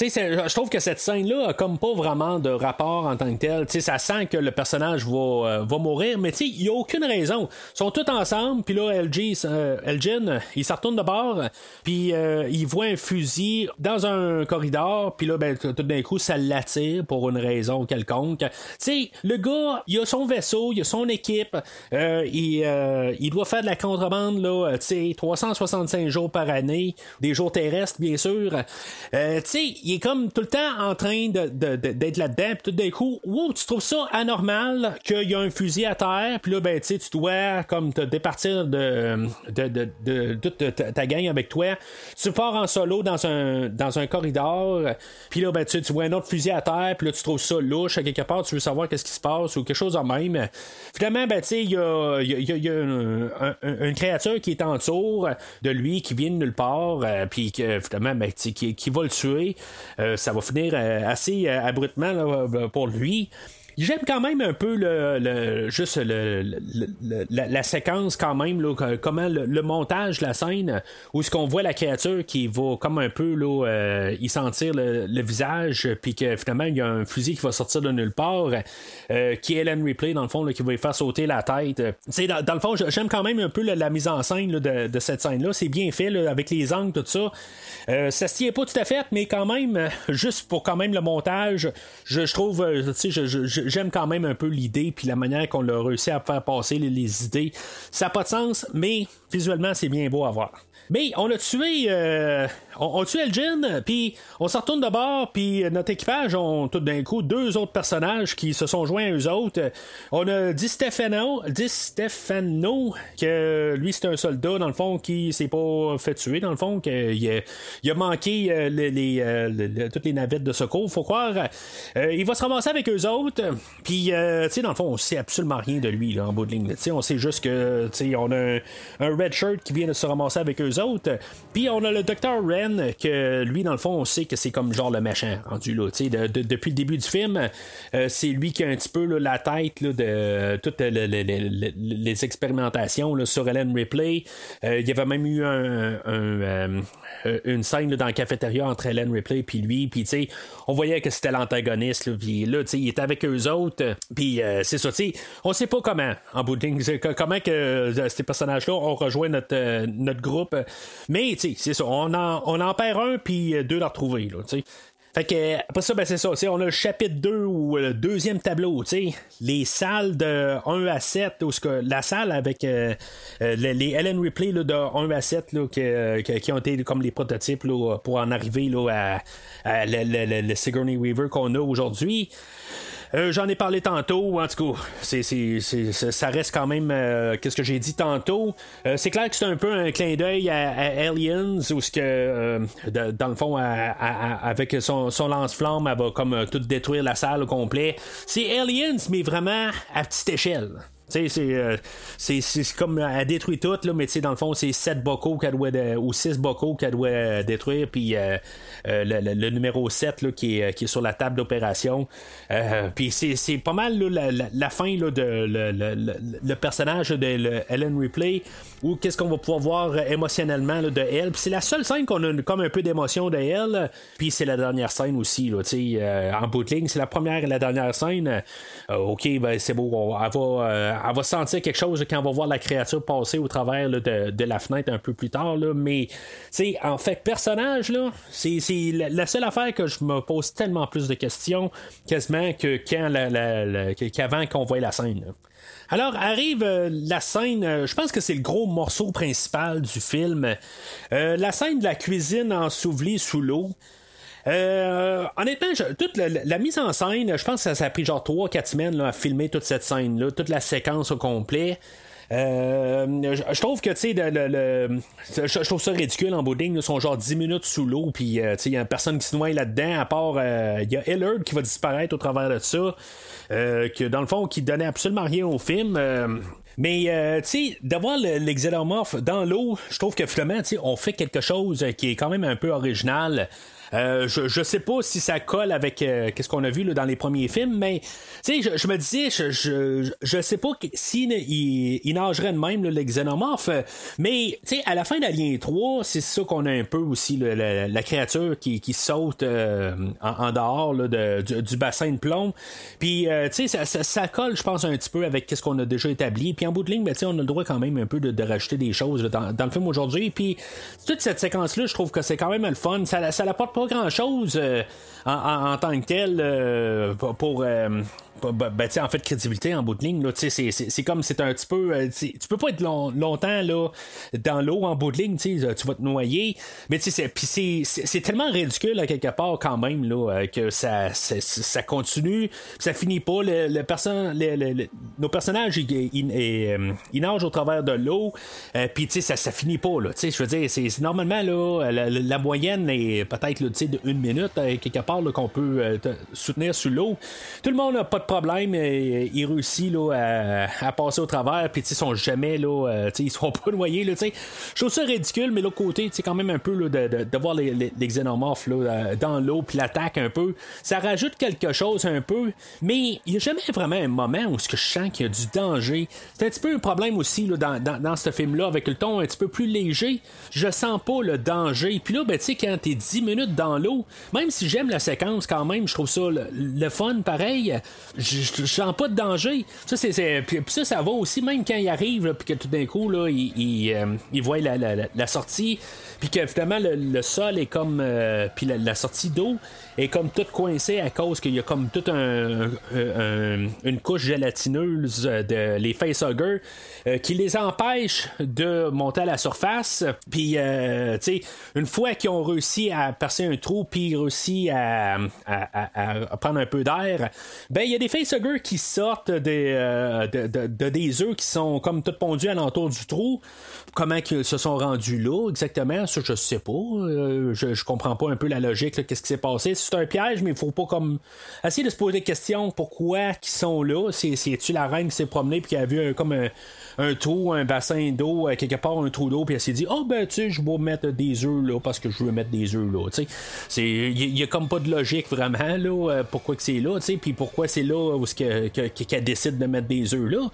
je trouve que cette scène-là a comme pas vraiment de rapport en tant que tel. sais ça sent que le personnage va, euh, va mourir, mais il n'y a aucune raison. Ils sont tous ensemble, puis là, LG, euh, Elgin, il s'en retourne de bord, puis euh, il voit un fusil dans un corridor, puis là, ben, tout d'un coup, ça l'attire pour une raison quelconque. sais le gars, il a son vaisseau, il a son équipe, il, il doit faire de la contrebande, là, 365 jours par année, des jours terrestres, bien sûr. tu sais, il est comme tout le temps en train d'être de, là-dedans, puis tout d'un coup, wow, tu trouves ça anormal qu'il y a un fusil à terre, puis là, ben, tu dois comme te départir de, de, toute ta, gang avec toi. Tu pars en solo dans un, dans un corridor, puis là, ben, tu, vois un autre fusil à terre, puis là, tu trouves ça louche, à quelque part, tu veux savoir qu'est-ce qui se passe, ou quelque chose de même. Finalement, ben, tu sais, il y a, y une créature qui est en tour de lui, qui vient de nulle part, euh, puis finalement, ben, qui, qui va le tuer. Euh, ça va finir euh, assez euh, abruptement pour lui. J'aime quand même un peu le, juste le, la, séquence quand même, là, comment le, montage, la scène, où ce qu'on voit la créature qui va comme un peu là, euh, y sentir le, visage, puis que finalement il y a un fusil qui va sortir de nulle part, euh, qui est Ellen Ripley dans le fond, là, qui va y faire sauter la tête. Dans, dans, le fond, j'aime quand même un peu la, mise en scène de, de, cette scène-là. C'est bien fait avec les angles, tout ça. Euh, ça se tient pas tout à fait, mais quand même, <laughs> juste pour quand même le montage, je, je trouve, tu sais, je j'aime quand même un peu l'idée puis la manière qu'on a réussi à faire passer les, idées. Ça n'a pas de sens, mais visuellement, c'est bien beau à voir. Mais on a tué, euh, on, a tué Elgin, puis on s'en retourne de bord, puis notre équipage ont tout d'un coup deux autres personnages qui se sont joints à eux autres. On a Di Stefano, Di Stefano, que lui c'est un soldat dans le fond qui s'est pas fait tuer dans le fond, qu'il a, il a manqué euh, euh, toutes les navettes de secours, faut croire. il va se ramasser avec eux autres, puis tu sais dans le fond on sait absolument rien de lui là, en bout de ligne. on sait juste que tu sais on a un, un red shirt qui vient de se ramasser avec eux autres. Puis on a le docteur Ren, que lui, dans le fond, on sait que c'est comme genre le méchant rendu là. depuis le début du film, euh, c'est lui qui a un petit peu la tête de toutes les, expérimentations sur Ellen Ripley. Euh, il y avait même eu euh, une scène dans la cafétéria entre Ellen Ripley puis lui. Puis on voyait que c'était l'antagoniste. Puis là, il était avec eux autres. Puis c'est ça, on sait pas comment, en bout de comment que ces personnages-là ont rejoint notre, notre groupe mais, tu sais, c'est ça. On en, perd un, puis deux retrouver, là, tu sais. Fait que, après ça, ben c'est ça. On a le chapitre 2 ou le deuxième tableau, sais. Les salles de 1 à 7, ou ce que, la salle avec euh, euh, les, Ellen Ripley de 1 à 7 là, qui ont été comme les prototypes pour en arriver là, à, le, Sigourney Weaver qu'on a aujourd'hui. Euh, j'en ai parlé tantôt, en tout cas, c'est, ça reste quand même euh, qu'est-ce que j'ai dit tantôt. Euh, c'est clair que c'est un peu un clin d'œil à, Aliens, où ce que dans le fond, avec son, lance-flamme, elle va comme tout détruire la salle au complet. C'est Aliens, mais vraiment à petite échelle. C'est, euh, c'est, c'est comme elle détruit tout, là, mais dans le fond, c'est 7 bocaux qu'elle doit ou 6 bocaux qu'elle doit détruire, puis euh, euh, le, numéro 7 là, qui, est, qui est sur la table d'opération. puis c'est, pas mal là, la, fin là, de le, le, personnage de Ellen Ripley, ou qu'est-ce qu'on va pouvoir voir émotionnellement de elle. C'est la seule scène qu'on a comme un peu d'émotion de elle, puis c'est la dernière scène aussi, là, en bout de ligne, c'est la première et la dernière scène. ok, ben c'est beau, elle va elle va sentir quelque chose quand on va voir la créature passer au travers de, la fenêtre un peu plus tard. Là, mais en fait, personnage, c'est, la, seule affaire que je me pose tellement plus de questions quasiment que quand qu'avant qu'on voit la scène. Alors arrive euh, la scène, euh, je pense que c'est le gros morceau principal du film, euh, la scène de la cuisine ensouvlie sous l'eau. Euh, honnêtement, toute la, mise en scène, je pense que ça, a pris genre 3-4 semaines à filmer toute cette scène-là, toute la séquence au complet. Euh, je, trouve que, tu sais, le, je, trouve ça ridicule en bouding. Ils sont genre 10 minutes sous l'eau, puis, euh, tu sais, il y a personne qui se noie là-dedans, à part, il y a Ellard qui va disparaître au travers de ça, que dans le fond, qui donnait absolument rien au film. mais, tu sais, d'avoir le, dans l'eau, je trouve que finalement, tu sais, on fait quelque chose qui est quand même un peu original. Euh, je, je sais pas si ça colle avec euh, qu'est-ce qu'on a vu là, dans les premiers films, mais tu sais, je, me disais, je, je, je sais pas s'il il, il nagerait de même le xénomorphe, mais tu sais, à la fin d'Alien 3, c'est ça qu'on a un peu aussi, la, créature qui, qui saute euh, en, dehors de, du, bassin de plomb. Puis tu sais, ça, ça, colle, je pense, un petit peu avec ce qu'on a déjà établi. Puis en bout de ligne, ben, on a le droit quand même un peu de, de rajouter des choses dans, dans, le film aujourd'hui. Puis toute cette séquence-là, je trouve que c'est quand même le fun. Ça, ça apporte pas grand chose euh, en, tant que tel euh, pour, euh, ben, en fait, crédibilité en bout de ligne. c'est, comme c'est un petit peu. Euh, tu peux pas être longtemps là, dans l'eau en bout de ligne, tu vas te noyer. Mais c'est, c'est, tellement ridicule à quelque part quand même là, euh, que ça, ça continue, ça finit pas. Le, le, nos personnages, ils, euh, nagent au travers de l'eau, puis ça, ça finit pas. Je veux dire, c'est, normalement là, la, moyenne est peut-être de une minute, quelque part qu'on peut soutenir sous l'eau. Tout le monde n'a pas de problème, euh, il réussit là, à, passer au travers, puis ils sont jamais là, euh, ils <laughs> pas noyés. Je trouve ça ridicule, mais l'autre côté, quand même un peu de, voir les, xénomorphes euh, dans l'eau, puis l'attaque un peu, ça rajoute quelque chose un peu, mais il n'y a jamais vraiment un moment où je sens qu'il y a du danger. C'est un petit peu un problème aussi dans, ce film-là, avec le ton un petit peu plus léger. Je sens pas le danger. Puis là, ben, tu sais, quand t'es 10 minutes dans l'eau, même si j'aime la séquence quand même, je trouve ça le fun pareil je, sens pas de danger. Ça, c'est, puis, ça, ça va aussi, même quand il arrive, puis que tout d'un coup, là, il, il, euh, voit la, la, sortie, puis que finalement, le, sol est comme. Euh, puis la, sortie d'eau est comme toute coincée à cause qu'il y a comme toute un, une couche gélatineuse de les facehuggers euh, qui les empêche de monter à la surface. Puis, tu sais, une fois qu'ils ont réussi à percer un trou, puis réussi à, à, prendre un peu d'air, ben, il y a des facehuggers qui sortent des, euh, de, des œufs qui sont comme tout pondus à l'entour du trou. Comment ils se sont rendus là exactement, ça je sais pas. Euh, je, je comprends pas un peu la logique, qu'est-ce qui s'est passé. C'est un piège, mais il faut pas comme essayer de se poser des questions pourquoi ils sont là? C'est-tu la reine qui s'est promenée puis qui a vu comme un, trou, un bassin d'eau, euh, quelque part un trou d'eau, puis elle s'est dit Oh ben tu sais, je vais mettre des œufs là parce que je veux mettre des œufs là. Il y, a comme pas de logique vraiment là, pourquoi que c'est là, puis pourquoi c'est là où qu'elle décide de mettre des œufs là.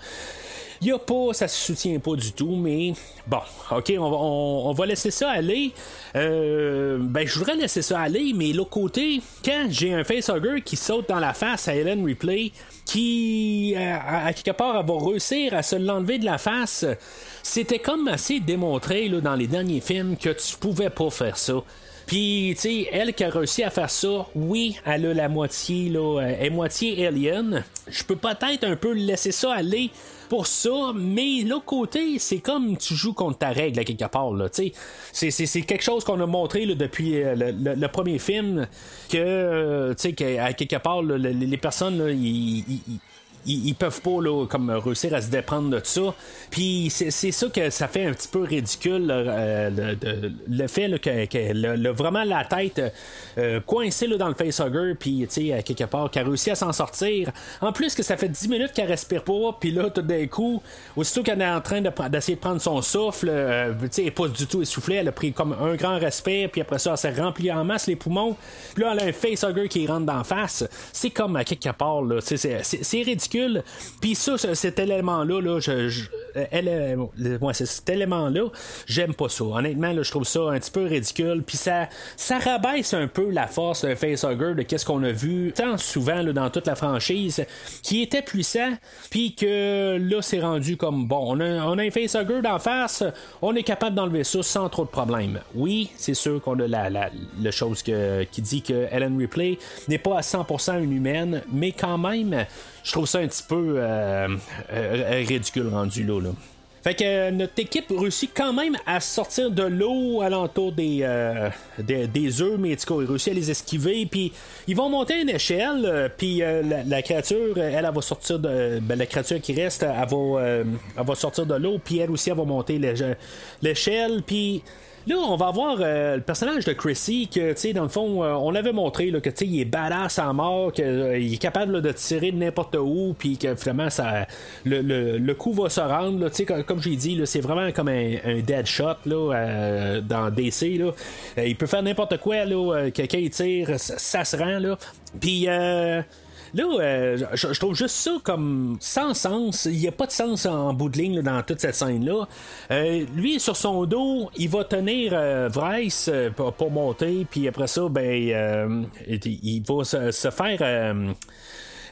Il y a pas, ça se soutient pas du tout, mais bon, ok, on va, on, va laisser ça aller. Euh, ben, je voudrais laisser ça aller, mais l'autre côté, quand j'ai un facehugger qui saute dans la face à Helen Replay, qui, à, quelque part, va réussir à se l'enlever de la face, c'était comme assez démontré là, dans les derniers films que tu pouvais pas faire ça. Puis, tu sais, elle qui a réussi à faire ça, oui, elle a la moitié, là, elle est moitié alien. Je peux peut-être un peu laisser ça aller pour ça, mais l'autre côté, c'est comme tu joues contre ta règle à quelque part. Là, c'est, c'est, quelque chose qu'on a montré là, depuis euh, le, premier film, que, euh, tu sais, qu'à quelque part, les personnes, ils ils, peuvent pas là, comme réussir à se déprendre de ça. Puis c'est, c'est ça que ça fait un petit peu ridicule euh, le, fait là, que, le- vraiment la tête euh, coincée là, dans le facehugger, puis à quelque part, qu'elle a réussi à s'en sortir. En plus que ça fait 10 minutes qu'elle respire pas, puis là, tout d'un coup, aussitôt qu'elle est en train d'essayer de prendre son souffle, euh, elle est pas du tout essoufflée, elle a pris comme un grand respect, puis après ça, elle s'est remplie en masse les poumons, puis là, elle a un facehugger qui rentre d'en face. C'est comme à quelque part, là, c'est, c'est, c'est ridicule. Puis ça, ce- cet élément-là, là, euh, c'est- cet élément-là, j'aime pas ça. Honnêtement, là, je trouve ça un petit peu ridicule, puis ça, ça rabaisse un peu la force d'un facehugger de qu'est-ce qu'on a vu tant souvent là, dans toute la franchise, qui était puissant, puis que là, c'est rendu comme bon, on a, on a un facehugger d'en face, on est capable d'enlever ça sans trop de problèmes. Oui, c'est sûr qu'on a la, la, chose qui dit que Ellen Ripley n'est pas à 100% une humaine, mais quand même, je trouve ça un petit peu euh, euh, ridicule rendu là. là. Fait que euh, notre équipe réussit quand même à sortir de l'eau alentour des, des, œufs, mais ils réussissent à les esquiver, puis ils vont monter une échelle, puis la, créature, elle, elle va sortir de. ben, la créature qui reste, elle va, elle va sortir de l'eau, puis elle aussi, elle va monter l'éche- l'échelle, puis. Là, on va voir euh, le personnage de Chrissy que, tu sais, dans le fond, euh, on avait montré que, tu sais, il est badass à mort, qu'il est capable de tirer de n'importe où, puis que finalement, ça, le, le, le coup va se rendre, là, tu sais, comme, comme j'ai dit, c'est vraiment comme un, dead shot là, euh, dans DC. Là. Euh, il peut faire n'importe quoi, là, euh, quelqu'un tire, ça, ça se rend, là. Puis, euh, Là, euh, je, trouve juste ça comme sans sens. Il n'y a pas de sens en bout de ligne là, dans toute cette scène-là. Euh, lui, sur son dos, il va tenir euh, Bryce euh, pour, pour monter, puis après ça, ben, euh, il, va se, faire. euh,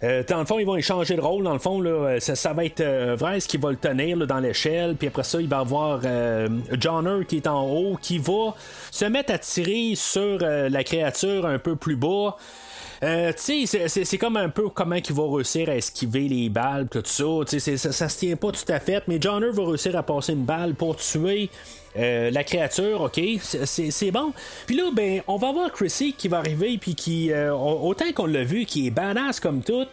euh, dans le fond, ils vont échanger de rôle. Dans le fond, là, ça, va être euh, qui va le tenir là, dans l'échelle. Puis après ça, il va avoir euh, Johnner qui est en haut, qui va se mettre à tirer sur la créature un peu plus bas. Euh, tu sais, c'est- comme un peu comment il va réussir à esquiver les balles, tout ça. Tu sais, ça, ça se tient pas tout à fait, mais Johnner va réussir à passer une balle pour tuer. euh, la créature, ok, c'est bon. Puis là, ben, on va voir Chrissy qui va arriver, puis qui, euh, autant qu'on l'a vu, qui est badass comme tout,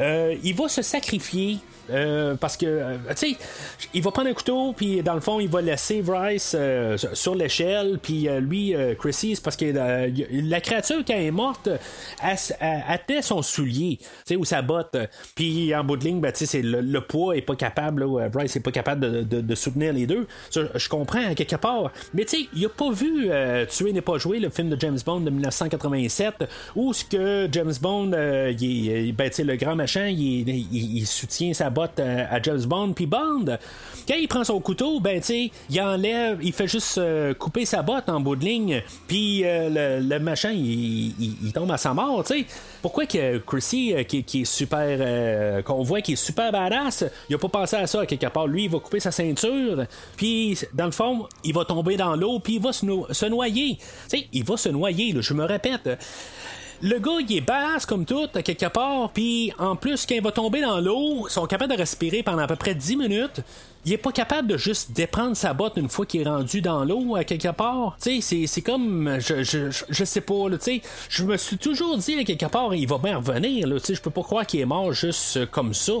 euh, il va se sacrifier. Euh, parce que, euh, tu sais, il va prendre un couteau, puis dans le fond, il va laisser Bryce euh, sur l'échelle, puis lui, Chrissy, parce que la créature, quand elle est morte, elle, tenait son soulier, tu sais, ou sa botte. Puis en bout de ligne, ben, tu sais, le, poids est pas capable, Bryce est pas capable de, soutenir les deux. Je comprends, à quelque part. Mais tu sais, il a pas vu Tuer n'est pas joué, le film de James Bond de 1987, où ce que James Bond, il ben, tu sais, le grand machin, il- il soutient sa botte euh, à James Bond, puis Bond, quand il prend son couteau, ben, tu sais, il enlève, il fait juste euh, couper sa botte en bout de ligne, puis euh, le, machin, il, tombe à sa mort, tu sais. Pourquoi que Chrissy, qui, est super, qu'on voit qui est super badass, il a pas pensé à ça quelque part. Lui, il va couper sa ceinture, puis dans le fond, il va tomber dans l'eau, puis il va se, no- se noyer. Tu sais, il va se noyer, je me répète. Le gars, il est badass comme tout, à quelque part, puis en plus, quand il va tomber dans l'eau, ils sont capables de respirer pendant à peu près 10 minutes. Il est pas capable de juste déprendre sa botte une fois qu'il est rendu dans l'eau, à quelque part. Tu sais, c'est- comme. Je, je, je- sais pas, tu sais. Je me suis toujours dit, à quelque part, il va bien revenir. Tu sais, je peux pas croire qu'il est mort juste euh, comme ça.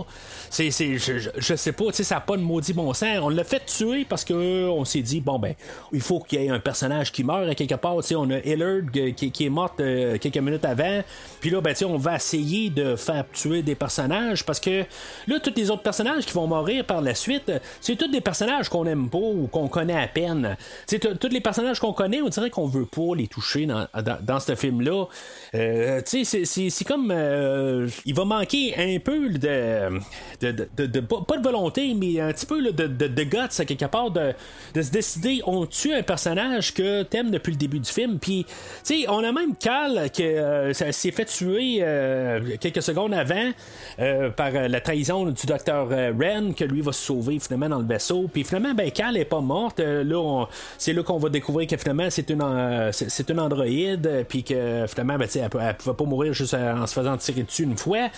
C'est, je, je- sais pas, tu sais, ça n'a pas de maudit bon sens. On l'a fait tuer parce que euh, on s'est dit, bon, ben, il faut qu'il y ait un personnage qui meurt à quelque part. Tu sais, on a Hillard euh, qui, qui est morte quelques minutes avant. Puis là, ben, on va essayer de faire tuer des personnages parce que là, tous les autres personnages qui vont mourir par la suite, c'est tous des personnages qu'on aime pas ou qu'on connaît à peine. Tous les personnages qu'on connaît, on dirait qu'on veut pas les toucher dans, dans, ce film-là. Euh, c'est- comme. euh, il va manquer un peu de. de, de, pas, de volonté, mais un petit peu de, de, guts à quelque part de, de se décider on tue un personnage que t'aimes depuis le début du film. Puis, tu sais, on a même Cal que euh, ça s'est fait tuer euh, quelques secondes avant euh, par euh, la trahison du docteur euh, Ren, que lui va se sauver finalement dans le vaisseau. Puis finalement, ben, Cal est pas morte. Euh, là, c'est là qu'on va découvrir que finalement, c'est une, euh, une androïde. euh, Puis que finalement, ben, elle, elle pouvait pas mourir juste euh, en se faisant tirer dessus une fois.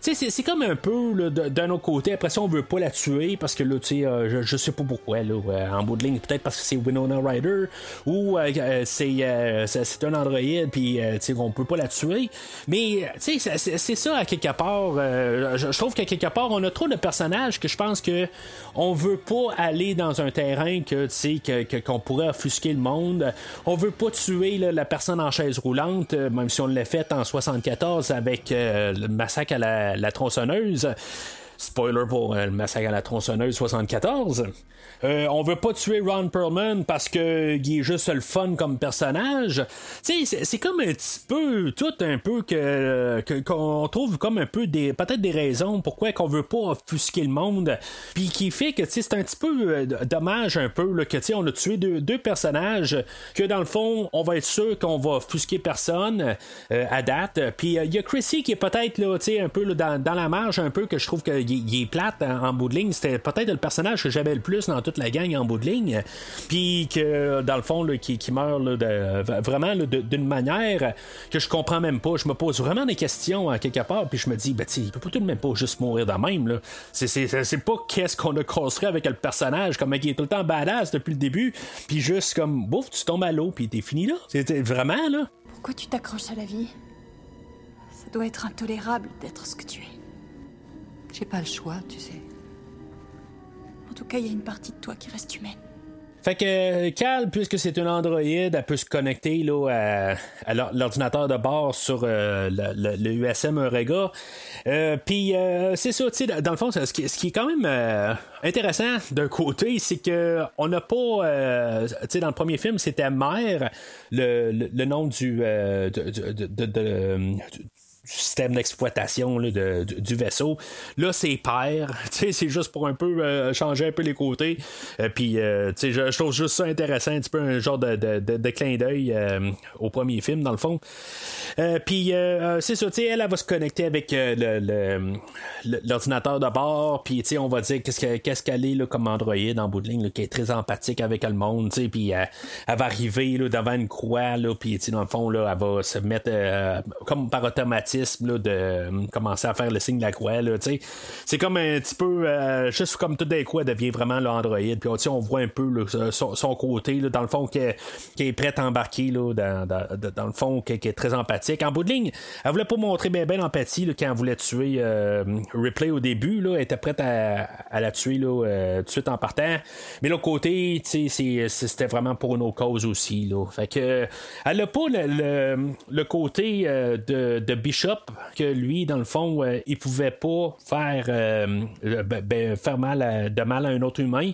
C'est, comme un peu d'un autre côté. Après ça, on veut pas la tuer parce que là, tu sais, euh, je, je sais pas pourquoi. Là, euh, en bout de ligne, peut-être parce que c'est Winona Ryder ou euh, euh, c'est, euh, un androïde. Puis, euh, tu sais, on peut pas la tuer. Mais, tu sais, c'est ça à quelque part. Euh, je, trouve qu'à quelque part, on a trop de personnages que je pense que on veut pas aller dans un terrain que, tu sais, qu'on pourrait offusquer le monde. On veut pas tuer la personne en chaise roulante, euh, même si on l'a fait en 74 avec euh, le massacre à la tronçonneuse. Spoiler pour le massacre à la tronçonneuse 74. Euh, on veut pas tuer Ron Perlman parce que il est juste le fun comme personnage. C'est comme un petit peu tout un peu que qu'on trouve comme un peu des peut-être des raisons pourquoi qu'on veut pas offusquer le monde, puis qui fait que c'est un petit peu euh, dommage un peu là, que on a tué deux, deux, personnages que dans le fond on va être sûr qu'on va offusquer personne euh, à date. Puis il y a Chrissy qui est peut-être un peu dans, dans, la marge un peu que je trouve qu'il est plate en, bout de ligne. C'était peut-être le personnage que j'avais le plus dans toute la gang en bout de ligne. Puis que, dans le fond, qui, meurt vraiment d'une manière que je comprends même pas. Je me pose vraiment des questions à quelque part, puis je me dis, ben, il peut tout de même pas juste mourir de même. C'est pas qu'est-ce qu'on a construit avec le personnage, comme il est tout le temps badass depuis le début, puis juste comme, bouf, tu tombes à l'eau, puis t'es fini là. C'était vraiment, là. Pourquoi tu t'accroches à la vie? Ça doit être intolérable d'être ce que tu es. J'ai pas le choix, tu sais. En tout cas, il y a une partie de toi qui reste humaine. Fait que Cal, puisque c'est une Android, elle peut se connecter là, à, l'ordinateur de bord sur euh, le, USM Eureka. Euh, Puis euh, c'est ça, tu sais, dans le fond, ce qui, est quand même euh, intéressant d'un côté, c'est que on n'a pas, tu sais, dans le premier film, c'était Mère, le, nom du, de, système d'exploitation du vaisseau. Là, c'est père. <laughs> C'est juste pour un peu euh, changer un peu les côtés. Euh, puis, euh, je, je, trouve juste ça intéressant, un petit peu un genre de, de, clin d'œil au premier film, dans le fond. puis, c'est ça, elle, elle, va se connecter avec l'ordinateur de bord. Puis, on va dire qu'est-ce qu'elle est là, comme Android en bout de ligne, qui est très empathique avec le monde. Puis, elle, va arriver là, devant une croix. Puis, dans le fond, là, elle va se mettre comme par automatique de euh, commencer à faire le signe de la croix. C'est comme un petit peu, euh, juste comme tout d'un coup, elle devient vraiment l'Android. Puis on voit un peu son, côté, dans le fond, qui est, prête à embarquer dans, le fond, qui, est très empathique. En bout de ligne, elle voulait pas montrer bien ben l'empathie quand elle voulait tuer euh, Ripley au début. Là, elle était prête à, la tuer tout de suite en partant. Mais l'autre côté, c'était vraiment pour une autre cause aussi. Fait que elle n'a pas le, côté de, de Bishop que lui, dans le fond, euh, il pouvait pas faire, euh, ben, ben, faire mal de mal à un autre humain.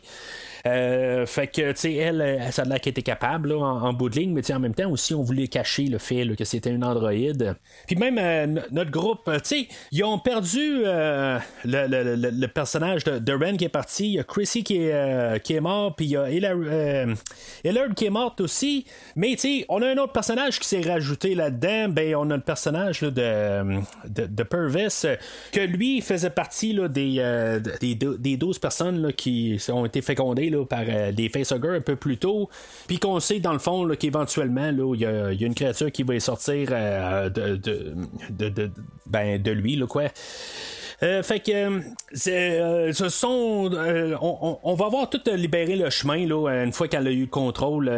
Euh, fait que, tu sais, elle, ça a l'air qu'elle était capable en, bout de ligne, mais en même temps aussi, on voulait cacher le fait que c'était une androïde. Puis même euh, notre groupe, tu sais, ils ont perdu euh, le, personnage de, Ren qui est parti, il y a Chrissy qui est, qui est mort, puis il y a Hillard qui est morte aussi. Mais tu sais, on a un autre personnage qui s'est rajouté là-dedans. Ben, on a le personnage de, de, Purvis, que lui faisait partie là, des, des, des 12 personnes qui ont été fécondées par euh, des facehuggers un peu plus tôt, puis qu'on sait dans le fond qu'éventuellement il y, a une créature qui va sortir euh, de, de, ben, de lui, quoi. Euh, fait que euh, ce sont. Euh, on, va avoir tout libéré le chemin là, une fois qu'elle a eu le contrôle.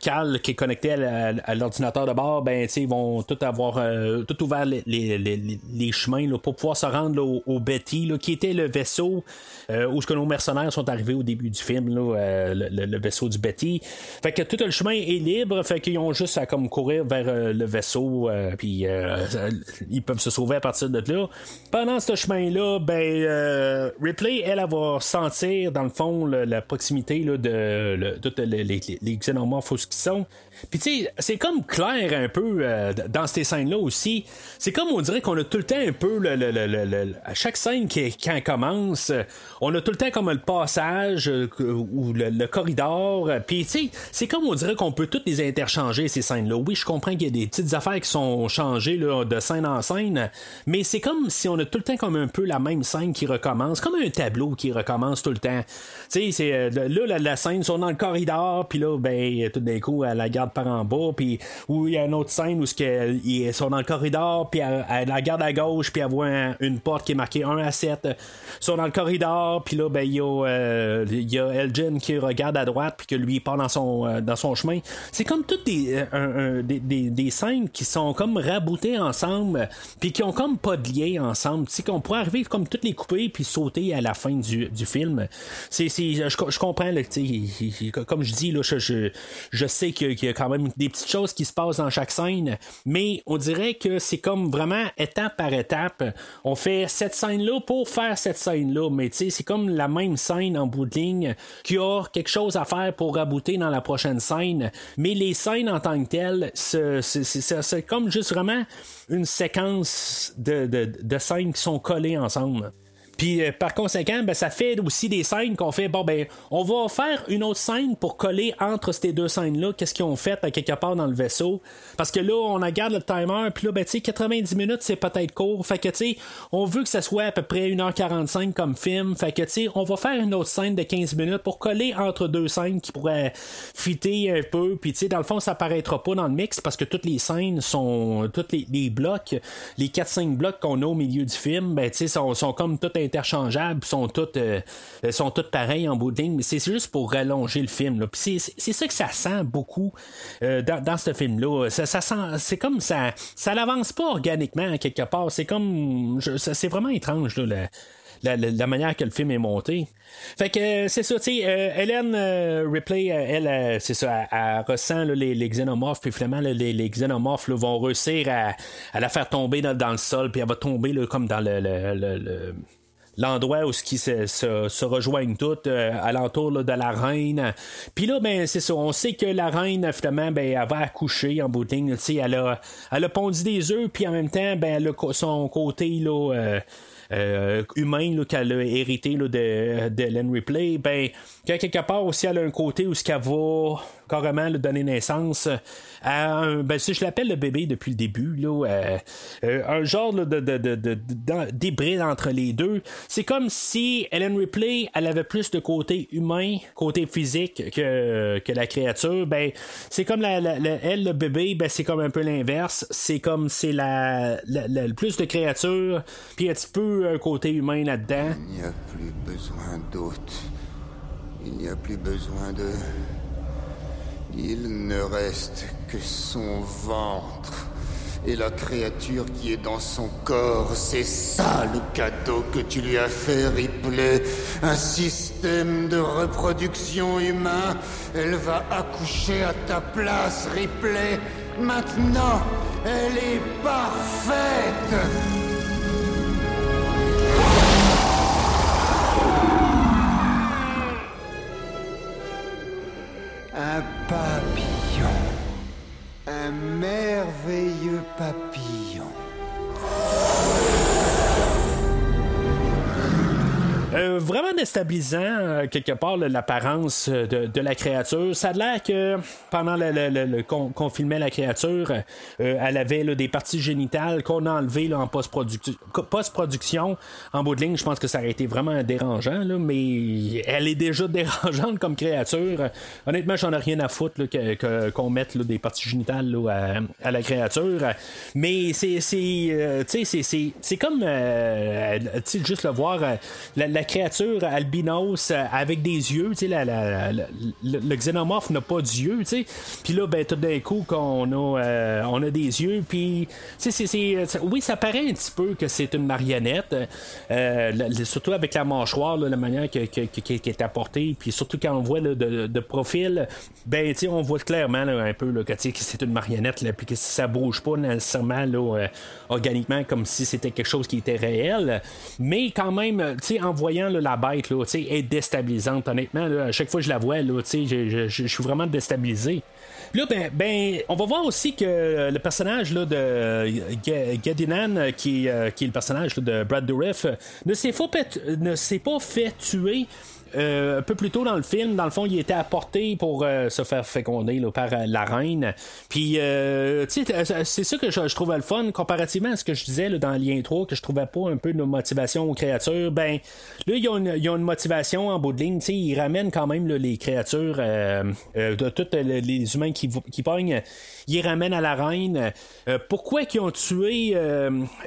Cal qui est connecté à, l'ordinateur de bord, ben ils vont tout avoir tout ouvert les, les, chemins là, pour pouvoir se rendre au, Betty, là, qui était le vaisseau où ce que nos mercenaires sont arrivés au début du film, là, le, vaisseau du Betty. Fait que tout le chemin est libre, fait qu'ils ont juste à comme courir vers le vaisseau, puis ils peuvent se sauver à partir de là. Pendant ce chemin-là, ben, euh, Ripley, elle, va sentir, dans le fond, la proximité là, de, toutes les, les, les xénomorphes qui sont. Puis tu sais, c'est comme clair un peu euh, dans ces scènes-là aussi. C'est comme on dirait qu'on a tout le temps un peu le, à chaque scène qui, quand commence, on a tout le temps comme le passage euh, ou le, corridor. Puis tu sais, c'est comme on dirait qu'on peut toutes les interchanger ces scènes-là. Oui, je comprends qu'il y a des petites affaires qui sont changées là, de scène en scène, mais c'est comme si on a tout le temps comme un peu la même scène qui recommence, comme un tableau qui recommence tout le temps. Tu sais, c'est là la, la, scène sont dans le corridor, puis là ben tout d'un coup elle la garde par en bas, puis où il y a une autre scène où ils sont dans le corridor, puis elle, la garde à gauche, puis elle voit une porte qui est marquée 1 à 7. Ils sont dans le corridor, puis là ben il y a il y a Elgin qui regarde à droite, puis que lui il part dans son dans son chemin. C'est comme toutes des, des, des, des, scènes qui sont comme raboutées ensemble, puis qui ont comme pas de lien ensemble. Tu sais, qu'on pourrait arriver comme toutes les couper puis sauter à la fin du, du film. C'est, je, je, comprends, là, comme je dis, là, je, je, sais qu'il y a quand même des petites choses qui se passent dans chaque scène, mais on dirait que c'est comme vraiment étape par étape. On fait cette scène-là pour faire cette scène-là, mais tu sais, c'est comme la même scène en bout de ligne qui a quelque chose à faire pour rabouter dans la prochaine scène, mais les scènes en tant que telles, c'est comme juste vraiment une séquence de, de, de scènes qui sont collées ensemble. Puis euh, par conséquent, ben, ça fait aussi des scènes qu'on fait, bon ben, on va faire une autre scène pour coller entre ces deux scènes-là, qu'est-ce qu'ils ont fait à quelque part dans le vaisseau? Parce que là, on regarde le timer, puis là, ben, tu sais, 90 minutes, c'est peut-être court. Fait que, tu sais, on veut que ça soit à peu près 1h45 comme film. Fait que, tu sais, on va faire une autre scène de 15 minutes pour coller entre deux scènes qui pourraient fitter un peu. Puis, tu sais, dans le fond, ça apparaîtra pas dans le mix parce que toutes les scènes sont, tous les, blocs, les 4-5 blocs qu'on a au milieu du film, ben, tu sais, sont, sont comme tout interchangeables, sont toutes, euh, sont toutes pareilles en bout mais c'est juste pour rallonger le film. C'est, ça que ça sent beaucoup euh, dans, dans ce film-là. Ça, ça c'est comme ça, ça n'avance pas organiquement quelque part. C'est comme, c'est vraiment étrange là, la, la, manière que le film est monté. Fait que c'est ça, tu sais, euh, Hélène Ripley, elle, c'est ça, elle, ressent les, les, xénomorphes, puis finalement, les, les xénomorphes vont réussir à, à, la faire tomber dans, le sol, puis elle va tomber comme dans le l'endroit où qui se, se, rejoignent toutes euh, alentour de la reine. Puis là, ben c'est ça, on sait que la reine, finalement, ben, elle va accoucher en bout de ligne. Elle a, elle a pondu des œufs, puis en même temps, ben, elle a son côté là, euh, euh, humain qu'elle a hérité là, de, de Ripley, ben, quelque part aussi, elle a un côté où ce qu'elle va carrément lui donner naissance à un, ben, si je l'appelle le bébé depuis le début, là, euh, euh, un genre de, de, de, entre les deux. C'est comme si Ellen Ripley, elle avait plus de côté humain, côté physique que, la créature. Ben, c'est comme la, elle, le bébé, ben, c'est comme un peu l'inverse. C'est comme c'est la, la, plus de créatures, puis un petit peu un côté humain là-dedans. Il n'y a plus besoin d'autres. Il n'y a plus besoin de... Il ne reste que son ventre et la créature qui est dans son corps. C'est ça le cadeau que tu lui as fait, Ripley. Un système de reproduction humain. Elle va accoucher à ta place, Ripley. Maintenant, elle est parfaite. Un papillon. Un merveilleux papillon. Euh, vraiment déstabilisant, euh, quelque part, l'apparence de, de, la créature. Ça a l'air que pendant le, qu'on, filmait la créature, euh, elle avait des parties génitales qu'on a enlevées en post-production. En bout de ligne, je pense que ça aurait été vraiment dérangeant, là, mais elle est déjà <laughs> dérangeante comme créature. Honnêtement, j'en ai rien à foutre que, qu'on mette des parties génitales à, à, la créature. Mais c'est, c'est, c'est, c'est, c'est comme juste le voir. la créature albinos euh, avec des yeux, tu sais, le, xénomorphe n'a pas d'yeux, tu sais. Puis là, ben, tout d'un coup, qu'on a, euh, on a des yeux, puis, tu sais, oui, ça paraît un petit peu que c'est une marionnette, euh, surtout avec la mâchoire, la manière qui est apportée, puis surtout quand on voit de, profil, ben, tu sais, on voit clairement un peu là, que, c'est une marionnette, puis que ça bouge pas nécessairement organiquement comme si c'était quelque chose qui était réel, mais quand même, tu sais, en voyant la bête là, est déstabilisante. Honnêtement, à chaque fois que je la vois, je, suis vraiment déstabilisé. Là, ben, ben, on va voir aussi que le personnage là, de Gadinan, qui, euh, qui est le personnage de Brad Dourif, ne s'est pas, ne s'est pas fait tuer euh, un peu plus tôt dans le film, dans le fond, il était apporté pour euh, se faire féconder là, par euh, la reine. Puis, tu sais, c'est ça que je, je trouvais le fun, comparativement à ce que je disais là, dans Lien 3, que je trouvais pas un peu de motivation aux créatures. Ben, là, il y a une, une motivation en bout de ligne. Tu sais, ils ramènent quand même les créatures de tous les humains qui, qui pognent. Ils ramènent à la reine. Pourquoi qu'ils ont tué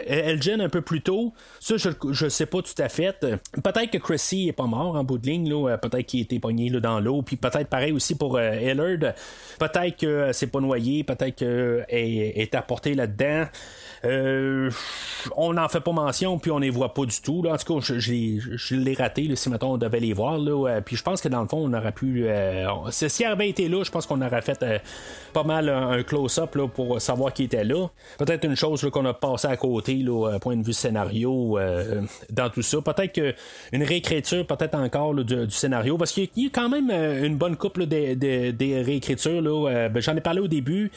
Elgin un peu plus tôt? Ça, je, je sais pas tout à fait. Peut-être que Chrissy est pas mort en bout de ligne. Là. Peut-être qu'il été pogné dans l'eau. Puis peut-être pareil aussi pour euh, Ellard. Peut-être que euh, c'est pas noyé. Peut-être qu'elle est apportée là-dedans. Euh, on n'en fait pas mention, puis on les voit pas du tout. En tout cas, je, l'ai- raté, si mettons on devait les voir. Là, puis je pense que dans le fond, on aurait pu. Euh, si elle avait été là, je pense qu'on aurait fait euh, pas mal un, close-up pour savoir qui était là. Peut-être une chose qu'on a passé à côté, là, point de vue scénario, dans tout ça. Peut-être qu'une réécriture, peut-être encore du, scénario, parce qu'il y a quand même une bonne couple des, des- réécritures. Ben, J'en ai parlé au début,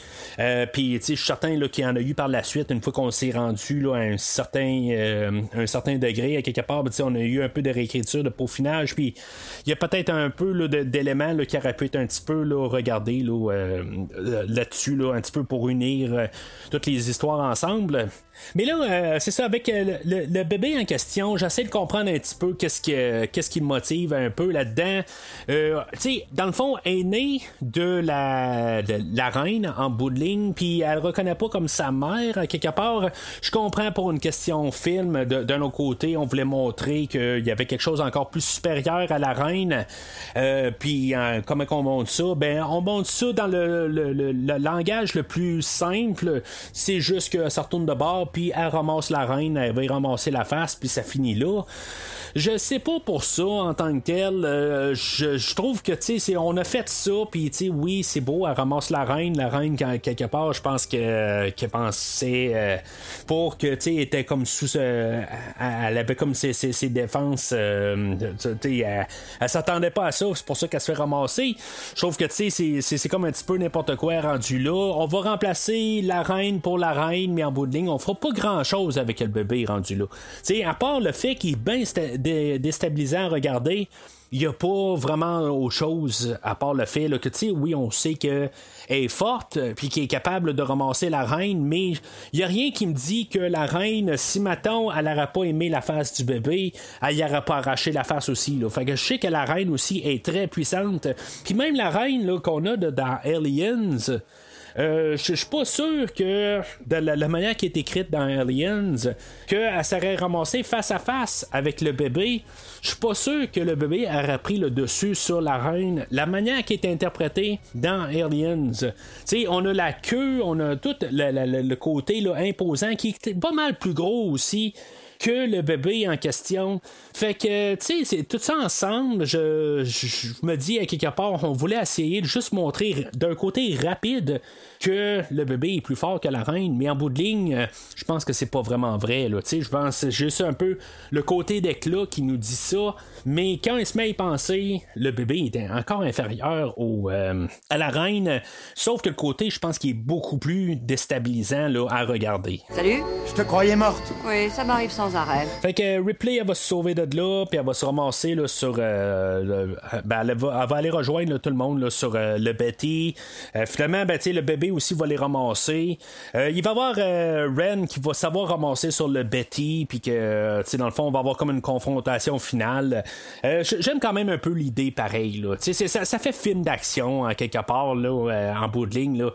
puis je suis certain qu'il y en a eu par la suite, une fois qu'on s'est rendu à un certain, euh, un certain degré, à quelque part, ben, on a eu un peu de réécriture, de peaufinage, puis il y a peut-être un peu d'éléments qui auraient pu être un petit peu là, regardés euh, là-dessus, là, un petit peu pour unir euh, toutes les histoires ensemble. Mais là, euh, c'est ça, avec euh, le, le bébé en question, j'essaie de comprendre un petit peu qu'est-ce que qu'est-ce qui le motive un peu là-dedans. Euh, tu sais, dans le fond, elle est née de la, de la reine en bout de ligne, puis elle le reconnaît pas comme sa mère, quelque part. Je comprends pour une question film, d'un autre côté, on voulait montrer qu'il y avait quelque chose encore plus supérieur à la reine. Euh, puis euh, comment on montre ça? Ben, on montre ça dans le, le- le- le langage le plus simple. C'est juste que ça retourne de bord, puis elle ramasse la reine, elle va y ramasser la face, puis ça finit là. Je sais pas pour ça en tant que tel. euh, je, je trouve que tu sais, on a fait ça, puis tu sais, oui, c'est beau, elle ramasse la reine, la reine quelque part, je pense que qu'elle pensait euh, pour que tu sais, était comme sous, euh, elle avait comme ses, ses- ses défenses, euh, tu elle, elle s'attendait pas à ça, c'est pour ça qu'elle se fait ramasser. Je trouve que tu sais, c'est- comme un petit peu n'importe quoi rendu là. On va remplacer la reine pour la reine, mais en bout de ligne, on fera pas grand chose avec le bébé rendu là. Tu sais, à part le fait qu'il est bien dé- déstabilisant à regarder. Il n'y a pas vraiment autre chose à part le fait que, tu sais, oui, on sait qu'elle est forte, puis qu'elle est capable de ramasser la reine, mais il n'y a rien qui me dit que la reine, si maintenant elle n'aurait pas aimé la face du bébé, elle n'y pas arraché la face aussi. Là. Fait que je sais que la reine aussi est très puissante. Puis même la reine qu'on a de- dans Aliens, euh, je suis pas sûr que de la, manière qui est écrite dans Aliens, qu'elle serait ramassée face à face avec le bébé. Je suis pas sûr que le bébé aurait pris le dessus sur la reine. La manière qui est interprétée dans Aliens, sais, on a la queue, on a tout le, le- côté imposant qui est pas mal plus gros aussi que le bébé en question. Fait que, tu sais, c'est tout ça ensemble. Je, je, je me dis à quelque part, on voulait essayer de juste montrer d'un côté rapide que le bébé est plus fort que la reine, mais en bout de ligne, euh, je pense que c'est pas vraiment vrai. Là. Tu sais, je pense que c'est juste un peu le côté d'éclat qui nous dit ça. Mais quand il se met à y penser, le bébé était encore inférieur au, euh, à la reine. Sauf que le côté, je pense qu'il est beaucoup plus déstabilisant là, à regarder. Salut Je te croyais morte. Oui, ça m'arrive sans arrêt. Fait que euh, Ripley, elle va se sauver de là, puis elle va se ramasser là, sur. euh, le- ben, elle, va, elle va aller rejoindre là, tout le monde là, sur euh, le Betty. Euh, finalement, ben, tu sais, le bébé aussi va les ramasser. Euh, il va y avoir euh, Ren qui va savoir ramasser sur le Betty, puis que, euh, dans le fond, on va avoir comme une confrontation finale. J'aime quand même un peu l'idée pareil. Là. Ça, ça fait film d'action, en quelque part, là, en bout de ligne. Là.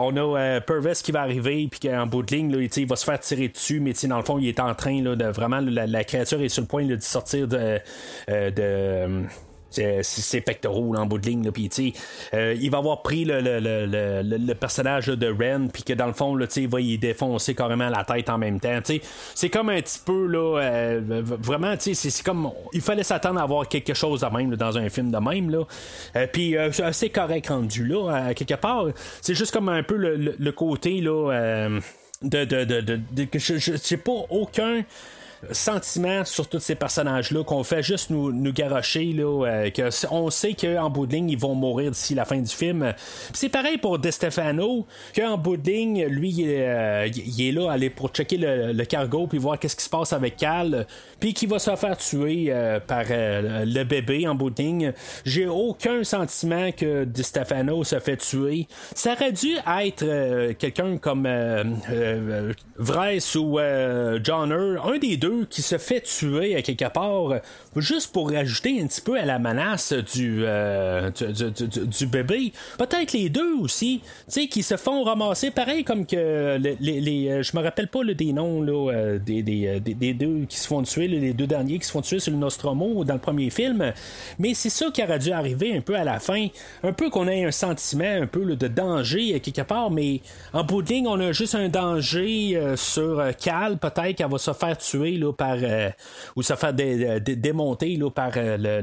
On a Purvis qui va arriver, puis qu'en bout de ligne, là, il va se faire tirer dessus, mais dans le fond, il est en train là, de vraiment, la, créature est sur le point de sortir de. Ses pectoraux là, en bout de ligne là, sais, euh, il va avoir pris le, le, le, le- personnage là, de Ren puis que dans le fond là, il va y défoncer carrément la tête en même temps c'est comme un petit peu là euh, vraiment c'est comme il fallait s'attendre à avoir quelque chose de même là, dans un film de même là. Euh, puis euh, c'est correct rendu là quelque part. C'est juste comme un peu le, côté là euh, de, de, de, de- je j'ai pas aucun sentiment sur tous ces personnages-là qu'on fait juste nous, nous garocher, là, euh, que on sait qu'en bout de ligne, ils vont mourir d'ici la fin du film. C'est pareil pour De Stefano, qu'en bout de ligne, lui, il est, euh, il est là aller pour checker le, le cargo puis voir qu'est-ce qui se passe avec Cal, puis qui va se faire tuer euh, par euh, le bébé en bout de ligne. J'ai aucun sentiment que Di Stefano se fait tuer. Ça aurait dû être euh, quelqu'un comme euh, Vress ou euh, Johnner, un des deux qui se fait tuer à quelque part, juste pour rajouter un petit peu à la menace du, euh, du, bébé. Peut-être les deux aussi, tu sais, qui se font ramasser pareil comme que les, les- euh, je me rappelle pas là, des noms là, euh, des, des, des- deux qui se font tuer, les deux derniers qui se font tuer sur le Nostromo dans le premier film. Mais c'est ça qui aurait dû arriver un peu à la fin, un peu qu'on ait un sentiment un peu de danger euh, quelque part, mais en bout de ligne, on a juste un danger sur Cal, peut-être qu'elle va se faire tuer par euh, ou se faire dé- dé- démonter par euh, le,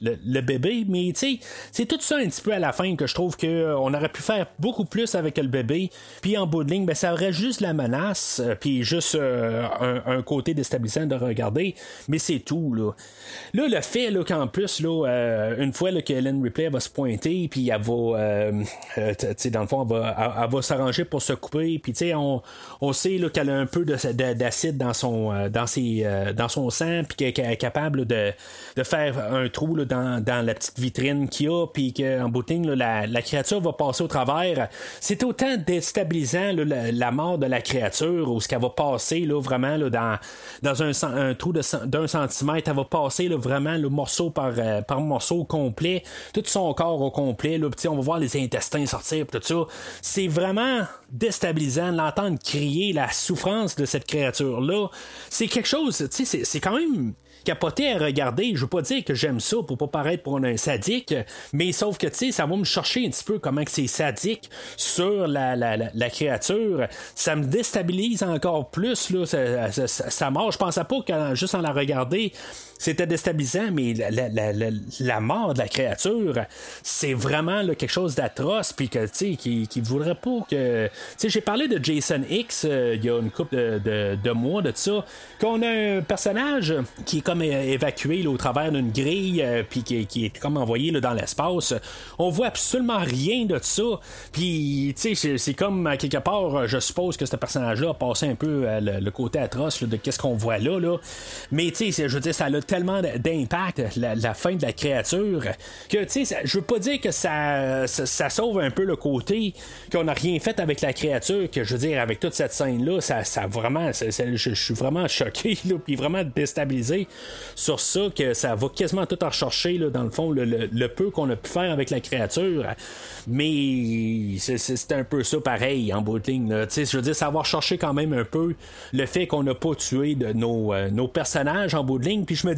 le, le- bébé. Mais c'est tout ça un petit peu à la fin que je trouve qu'on aurait pu faire beaucoup plus avec le bébé. Puis en bout de ligne, ben, ça aurait juste la menace, euh, puis juste euh, un, un côté déstabilisant de regarder. Mais c'est tout. Là, là le fait qu'en plus, là, euh, une fois là, que Ellen Ripley va se pointer, puis elle va, euh, euh, dans le fond, elle va, va s'arranger pour se couper. Puis on, on sait qu'elle a un peu de- de- d'acide dans son, euh, dans, ses, euh, dans son sang, puis qu'elle est capable de, de faire un trou dans, dans la petite vitrine qu'il y a, puis qu'en là, la, la créature va passer au travers. C'est autant déstabilisant la, mort de la créature, ou ce qu'elle va passer là, vraiment dans, dans un, trou d'un centimètre. Elle va passer vraiment le morceau par, euh, par morceau complet, tout son corps au complet. Là, on va voir les intestins sortir, tout ça. C'est vraiment déstabilisant l'entendre crier la souffrance de cette créature-là. C'est quelque chose, tu sais, c'est- quand même capoté à regarder. Je veux pas dire que j'aime ça pour pas paraître pour un sadique, mais sauf que tu sais, ça va me chercher un petit peu comment que c'est sadique sur la, la, la, créature. Ça me déstabilise encore plus là, ça, ça, ça- ça mort. Je pensais pas que juste en la regarder, c'était déstabilisant, mais la, la, la, la- mort de la créature, c'est vraiment là, quelque chose d'atroce, puis que tu sais, qui, qui voudrait pas que. Tu sais, j'ai parlé de Jason X euh, il y a une couple de, de, de mois de ça, qu'on a un personnage qui est comme é- évacué là, au travers d'une grille, euh, puis qui, qui est comme envoyé là, dans l'espace. On voit absolument rien de ça, puis tu sais, c'est- c'est comme à quelque part, je suppose que ce personnage-là a passé un peu euh, le, le côté atroce de qu'est-ce qu'on voit là, là. Mais tu sais, je veux dire, ça a tellement d'impact, la, fin de la créature, que tu sais, je veux pas dire que ça, ça, ça sauve un peu le côté qu'on n'a rien fait avec la créature, que je veux dire, avec toute cette scène-là, ça, ça vraiment, je, suis vraiment choqué, là, puis vraiment déstabilisé sur ça, que ça va quasiment tout en rechercher, là, dans le fond, le, peu qu'on a pu faire avec la créature. Mais c'est- un peu ça pareil en bout de ligne. Je veux dire, ça va rechercher quand même un peu le fait qu'on n'a pas tué de nos, euh, nos personnages en bout de ligne. Puis je me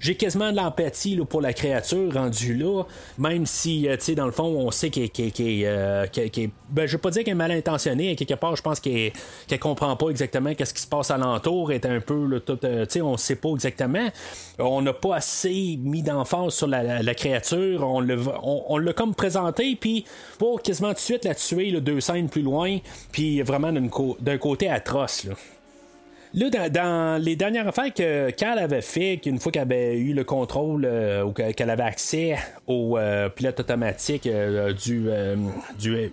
j'ai quasiment de l'empathie pour la créature rendue là, même si, euh, tu sais, dans le fond, on sait qu'elle qu'elle, euh, ben, je vais pas dire qu'elle est mal intentionnée. Quelque part, je pense qu'elle qu'elle comprend pas exactement qu'est-ce qui se passe alentour. Est un peu, euh, on sait pas exactement. On n'a pas assez mis d'emphase sur la, la- créature. On l'a on, on comme présenté, puis pour quasiment tout de suite la tuer là, deux scènes plus loin, puis vraiment d'un côté atroce. Là. Là, dans, les dernières affaires que Cal avait fait, qu'une fois qu'elle avait eu le contrôle euh, ou que- qu'elle avait accès au euh, pilote automatique euh, du, euh, du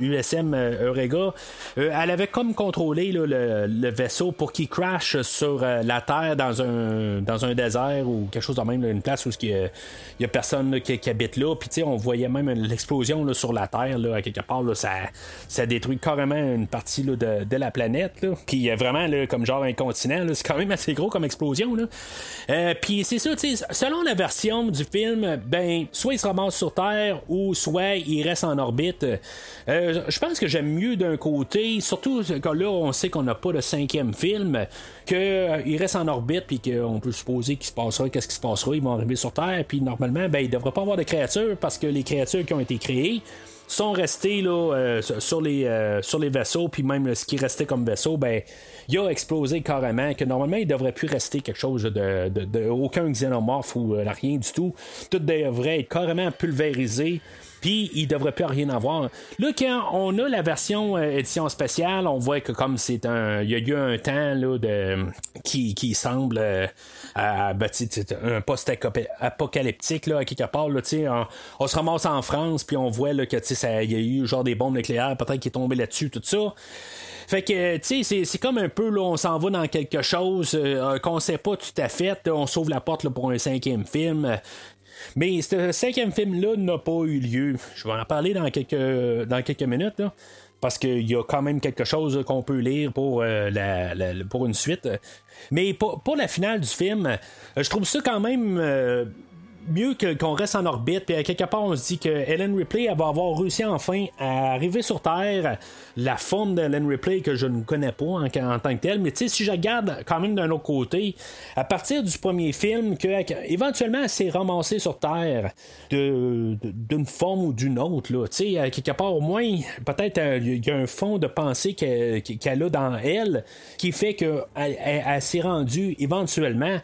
USM Eureka, elle avait comme contrôlé le, le vaisseau pour qu'il crash sur la Terre dans un, dans un désert ou quelque chose de même, une place où il y a, personne qui, habite là. Puis on voyait même l'explosion sur la Terre, à quelque part, ça, ça détruit carrément une partie de, de la planète. Puis vraiment là, genre un continent, c'est quand même assez gros comme explosion. Là. Euh, Puis c'est ça, selon la version du film, ben, soit il se ramasse sur Terre ou soit il reste en orbite. Euh, je pense que j'aime mieux d'un côté, surtout quand là on sait qu'on n'a pas de cinquième film, qu'il reste en orbite puis qu'on peut supposer qu'il se passera, qu'est-ce qui se passera, ils vont arriver sur Terre, puis normalement, ben, il ne devrait pas avoir de créatures parce que les créatures qui ont été créées sont restés là, euh, sur, les, euh, sur les vaisseaux, puis même ce qui restait comme vaisseau, ben, il a explosé carrément, que normalement, il devrait plus rester quelque chose de, de, de- aucun xénomorphe ou euh, rien du tout. Tout devrait être carrément pulvérisé. Puis il devrait plus rien avoir. Là, quand on a la version euh, édition spéciale, on voit que comme c'est un. Il y a eu un temps là, de, qui, qui semble euh, ben, un post-apocalyptique là, à quelque part. Là, on, on se ramasse en France, puis on voit là, que il y a eu genre des bombes nucléaires, peut-être qui est tombé là-dessus, tout ça. Fait que, tu sais, c'est- comme un peu, là, on s'en va dans quelque chose euh, qu'on sait pas tout à fait. on s'ouvre la porte là, pour un cinquième film. Mais ce cinquième film-là n'a pas eu lieu. Je vais en parler dans quelques, dans quelques minutes. là, parce qu'il y a quand même quelque chose qu'on peut lire pour, euh, la, pour une suite. Mais pour, pour la finale du film, euh, je trouve ça quand même euh, mieux qu'on reste en orbite. Puis à quelque part, on se dit que Ellen Ripley elle va avoir réussi enfin à arriver sur Terre. La forme d'Ellen Ripley que je ne connais pas en, tant que telle. Mais tu sais, si je regarde quand même d'un autre côté, à partir du premier film, que éventuellement elle s'est ramassée sur Terre d'une forme ou d'une autre. Là. Tu sais, quelque part, au moins, peut-être euh, il y a un fond de pensée qu'elle a dans elle qui fait qu'elle elle, elle s'est rendue éventuellement.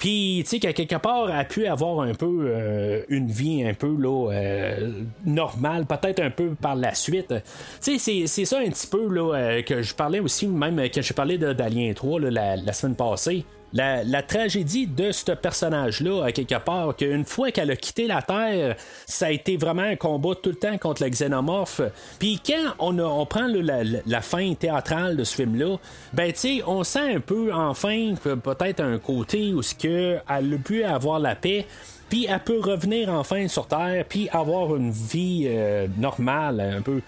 Puis, tu sais, qu'à quelque part, elle a pu avoir un peu euh, une vie un peu là, euh, normale, peut-être un peu par la suite. Tu sais, c'est- ça un petit peu là, euh, que je parlais aussi, même quand j'ai parlé de- d'Alien 3 là, la, la semaine passée. La, tragédie de ce personnage-là, à quelque part, qu'une fois qu'elle a quitté la Terre, ça a été vraiment un combat tout le temps contre le xénomorphe. Puis quand on, a- prend là, la, la- fin théâtrale de ce film-là, ben tu on sent un peu enfin peut-être un côté où ce que elle a pu avoir la paix. Puis elle peut revenir enfin sur Terre, puis avoir une vie euh, normale, un peu.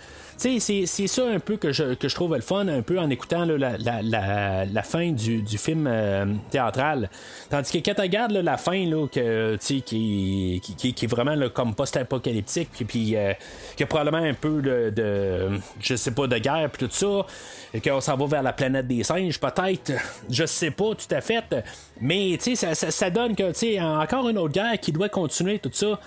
Sais, c'est- ça un peu que je, que je trouve le fun, un peu en écoutant la, la, la, la fin du, du film euh, théâtral. Tandis que quand tu regardes la fin, là, que, qui, qui, qui- qui est vraiment comme post-apocalyptique, puis, puis euh, a probablement un peu de, je sais pas, de guerre, puis tout ça, et qu'on s'en va vers la planète des singes, peut-être, je sais pas tout à fait, mais ça, ça, ça donne que, tu sais, encore une autre guerre qui doit continuer, tout ça.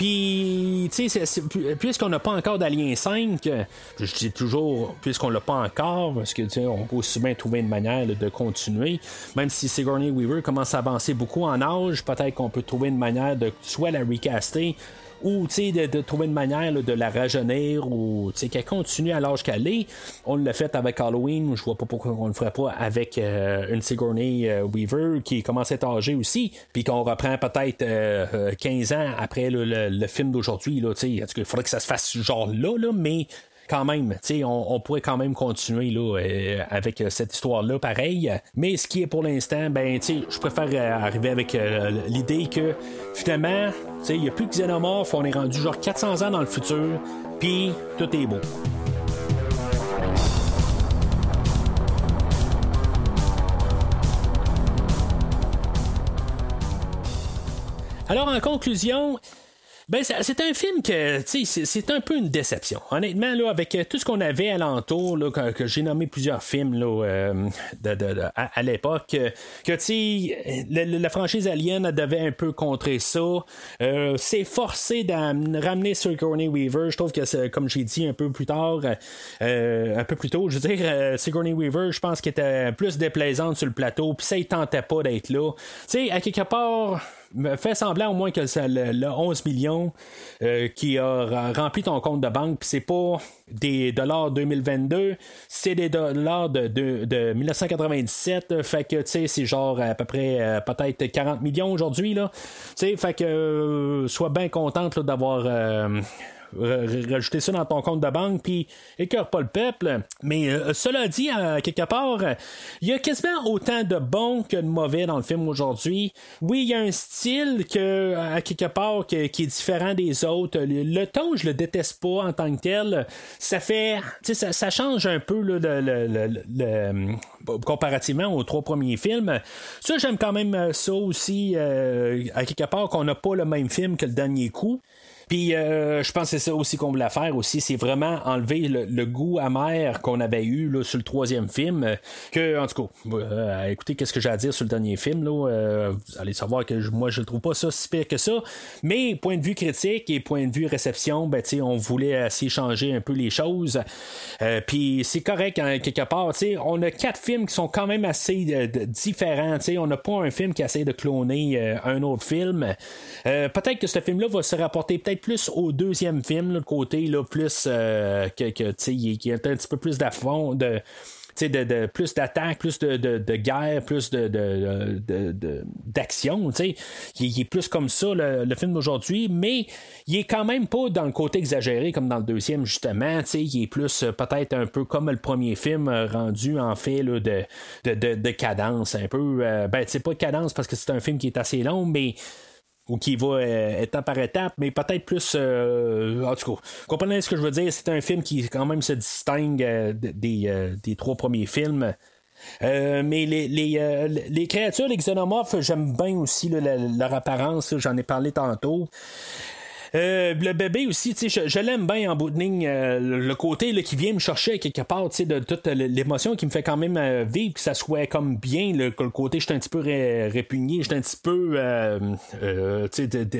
Puis, tu sais, puisqu'on n'a pas encore d'Alien 5, euh, je dis toujours, puisqu'on l'a pas encore, parce que, tu on peut aussi bien trouver une manière de continuer. Même si Sigourney Weaver commence à avancer beaucoup en âge, peut-être qu'on peut trouver une manière de soit la recaster ou de, de trouver une manière là, de la rajeunir ou qu'elle continue à l'âge qu'elle est. On l'a fait avec Halloween, je vois pas pourquoi on le ferait pas avec euh, une Sigourney euh, Weaver qui commence à être âgée aussi, puis qu'on reprend peut-être euh, euh, 15 ans après là, le, le film d'aujourd'hui. Là, il faudrait que ça se fasse genre là, là mais quand même, on, on pourrait quand même continuer là, euh, avec euh, cette histoire-là, pareil. Mais ce qui est pour l'instant, ben, je préfère euh, arriver avec l'idée que finalement, il n'y a plus que Xenomorph, on est rendu genre 400 ans dans le futur, puis tout est beau. Alors, en conclusion, ben, c'est un film que, tu sais, c'est- un peu une déception. Honnêtement, là, avec euh, tout ce qu'on avait alentour, là, que, que j'ai nommé plusieurs films là, euh, de, de- de- à, à l'époque, euh, que, tu sais, la, franchise Alien devait un peu contrer ça. Euh, c'est forcé de ramener Sigourney Weaver. Je trouve que, comme j'ai dit un peu plus tard, euh, un peu plus tôt, je veux dire, euh, Sigourney Weaver, je pense qu'elle était plus déplaisante sur le plateau, puis ça, il tentait pas d'être là. Tu sais, à quelque part me fait semblant au moins que c'est le, le 11 millions euh, qui a rempli ton compte de banque, puis c'est pas des dollars 2022, c'est des dollars de, de, de 1997, euh, fait que tu sais, c'est genre à peu près euh, peut-être 40 millions aujourd'hui, là. Tu sais, fait que euh, sois bien contente d'avoir. Euh, rajouter ça dans ton compte de banque, puis écœure pas le peuple. Mais euh, cela dit, à quelque part, euh, il y a quasiment autant de bons que de mauvais dans le film aujourd'hui. Oui, il y a un style que, à quelque part qui est différent des autres. Le, ton, je le déteste pas en tant que tel. Ça fait, ça, ça change un peu là, le, le- le- le- comparativement aux trois premiers films. Ça, j'aime quand même euh, ça aussi, euh, à quelque part, qu'on n'a pas le même film que le dernier coup. Puis euh, je pense que c'est ça aussi qu'on voulait faire aussi, c'est vraiment enlever le, le goût amer qu'on avait eu là, sur le troisième film. euh, que, en tout cas, euh, écoutez, qu'est-ce que j'ai à dire sur le dernier film, là, euh, vous allez savoir que je- moi je trouve pas ça si pire que ça. Mais point de vue critique et point de vue réception, ben, tu on voulait essayer changer un peu les choses. Euh, Puis c'est correct hein, quelque part. tu On a quatre films qui sont quand même assez différents. tu On n'a pas un film qui essaie de cloner un autre film. Peut-être que ce film-là va se rapporter peut-être plus au deuxième film, le côté là, plus que, que il y a un petit peu plus d'affront de de, de, plus d'attaque, plus de, de, guerre, plus de, d'action. Il, il, est plus comme ça, le, film d'aujourd'hui, mais il est quand même pas dans le côté exagéré comme dans le deuxième, justement. Il est plus euh, peut-être un peu comme le premier film euh, rendu en fait là, de, de, cadence, un peu. Euh, ben, c'est pas de cadence parce que c'est un film qui est assez long, mais ou qui va euh, étape par étape, mais peut-être plus. Euh, en tout cas, comprenez ce que je veux dire? C'est un film qui quand même se distingue euh, des, des, trois premiers films. mais les, les, les, créatures, les xénomorphes, j'aime bien aussi leur apparence. J'en ai parlé tantôt. Euh, le bébé aussi, je, je l'aime bien en bout de ligne. Euh, le côté là, qui vient me chercher quelque part de toute l'émotion qui me fait quand même euh, vivre, que ça soit comme bien. Le, le côté, je suis un petit peu répugné, je suis un petit peu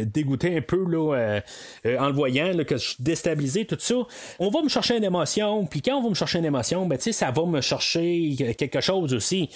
dégoûté un peu là, en le voyant, que je suis déstabilisé, tout ça. On va me chercher une émotion, puis quand on va me chercher une émotion, ben, ça va me chercher quelque chose aussi.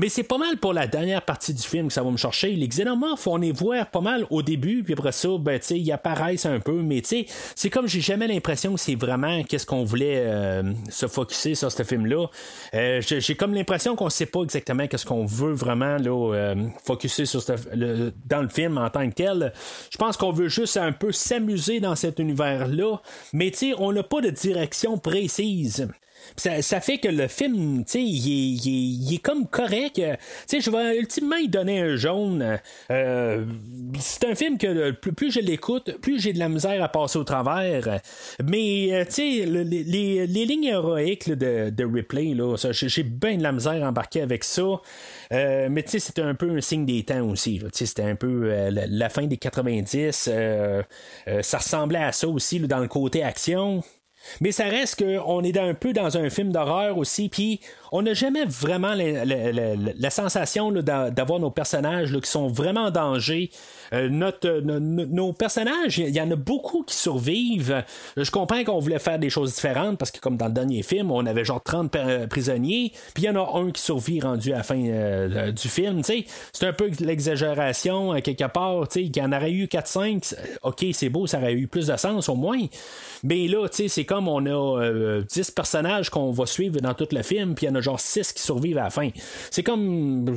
Mais c'est pas mal pour la dernière partie du film que ça va me chercher. Les xénomorphes, on les voit pas mal au début, puis après ça, ben, tu ils apparaissent un peu, mais tu c'est comme j'ai jamais l'impression que c'est vraiment qu'est-ce qu'on voulait euh, se focuser sur ce film-là. Euh, j'ai comme l'impression qu'on sait pas exactement qu'est-ce qu'on veut vraiment là, euh, focuser sur le, dans le film en tant que tel. Je pense qu'on veut juste un peu s'amuser dans cet univers-là, mais tu on n'a pas de direction précise. Ça, fait que le film, tu sais, il, est comme correct. Tu sais, je vais ultimement y donner un jaune. Euh, c'est un film que plus, je l'écoute, plus j'ai de la misère à passer au travers. Mais, euh, tu sais, les, lignes héroïques de, de Ripley, là, j'ai bien de la misère à embarquer avec ça. Euh, mais tu sais, c'était un peu un signe des temps aussi. C'était un peu la, fin des 90. ça ressemblait à ça aussi dans le côté action. Mais ça reste qu'on est un peu dans un film d'horreur aussi, puis on n'a jamais vraiment la, sensation d'avoir nos personnages qui sont vraiment en danger. Euh, notre, nos personnages, il y en a beaucoup qui survivent. Je comprends qu'on voulait faire des choses différentes parce que comme dans le dernier film, on avait genre 30 euh, prisonniers, puis il y en a un qui survit rendu à la fin euh, du film. C'est un peu l'exagération quelque part. Il y en aurait eu 4-5, ok, c'est beau, ça aurait eu plus de sens au moins. Mais là, c'est comme on a 10 personnages qu'on va suivre dans tout le film, puis il y en a genre 6 qui survivent à la fin. C'est comme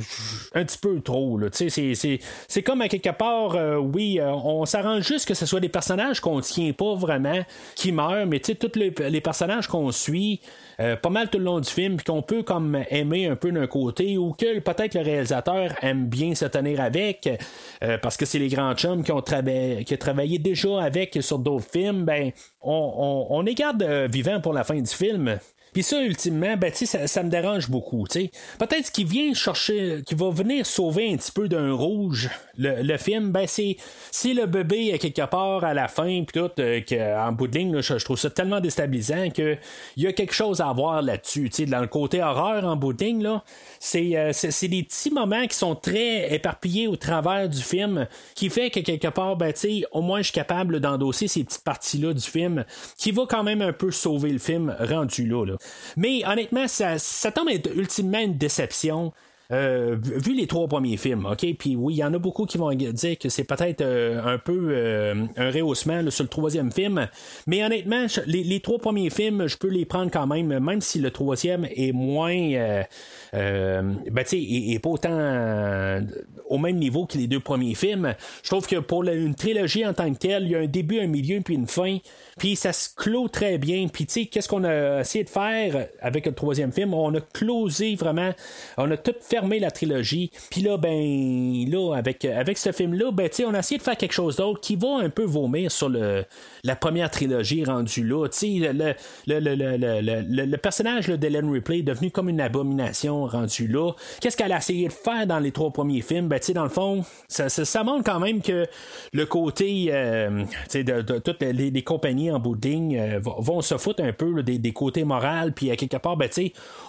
un petit peu trop. C'est comme à quelque part, euh, oui, euh, on s'arrange juste que ce soit des personnages qu'on tient pas vraiment qui meurent, mais tous les, les personnages qu'on suit, euh, pas mal tout le long du film, qu'on peut comme aimer un peu d'un côté, ou que peut-être le réalisateur aime bien se tenir avec, parce que c'est les grands chums qui ont, qui travaillé déjà avec sur d'autres films, ben on, on, est garde vivant pour la fin du film. Puis ça, ultimement, ben, ça, ça me dérange beaucoup. Peut-être qu'il vient chercher, qu'il va venir sauver un petit peu d'un rouge le, film, ben, c'est, si le bébé quelque part à la fin, puis tout, euh, en bout de ligne, je, trouve ça tellement déstabilisant qu'il y a quelque chose à voir là-dessus. Dans le côté horreur en bout de là, euh, c'est, des petits moments qui sont très éparpillés au travers du film, qui fait que quelque part, ben, au moins je suis capable d'endosser ces petites parties-là du film, qui va quand même un peu sauver le film rendu là. là. Mais honnêtement, ça, ça tombe être ultimement une déception. Euh, vu les trois premiers films, OK? Puis oui, il y en a beaucoup qui vont dire que c'est peut-être euh, un peu euh, un rehaussement sur le troisième film. Mais honnêtement, les, trois premiers films, je peux les prendre quand même, même si le troisième est moins. ben, tu sais, est, pas autant au même niveau que les deux premiers films. Je trouve que pour une trilogie en tant que telle, il y a un début, un milieu, puis une fin. Puis ça se clôt très bien. Puis tu sais, qu'est-ce qu'on a essayé de faire avec le troisième film? On a closé vraiment, on a tout fermé la trilogie. Puis là, ben, là, avec, ce film-là, ben, on a essayé de faire quelque chose d'autre qui va un peu vomir sur le, la première trilogie rendue là. Tu sais, le, le, le, le, personnage d'Ellen Ripley est devenu comme une abomination rendue là. Qu'est-ce qu'elle a essayé de faire dans les trois premiers films? Ben, tu sais, dans le fond, ça, ça, montre quand même que le côté, euh, tu sais, de, toutes les compagnies en bout euh, vont se foutre un peu des, côtés moraux, puis à quelque part, ben,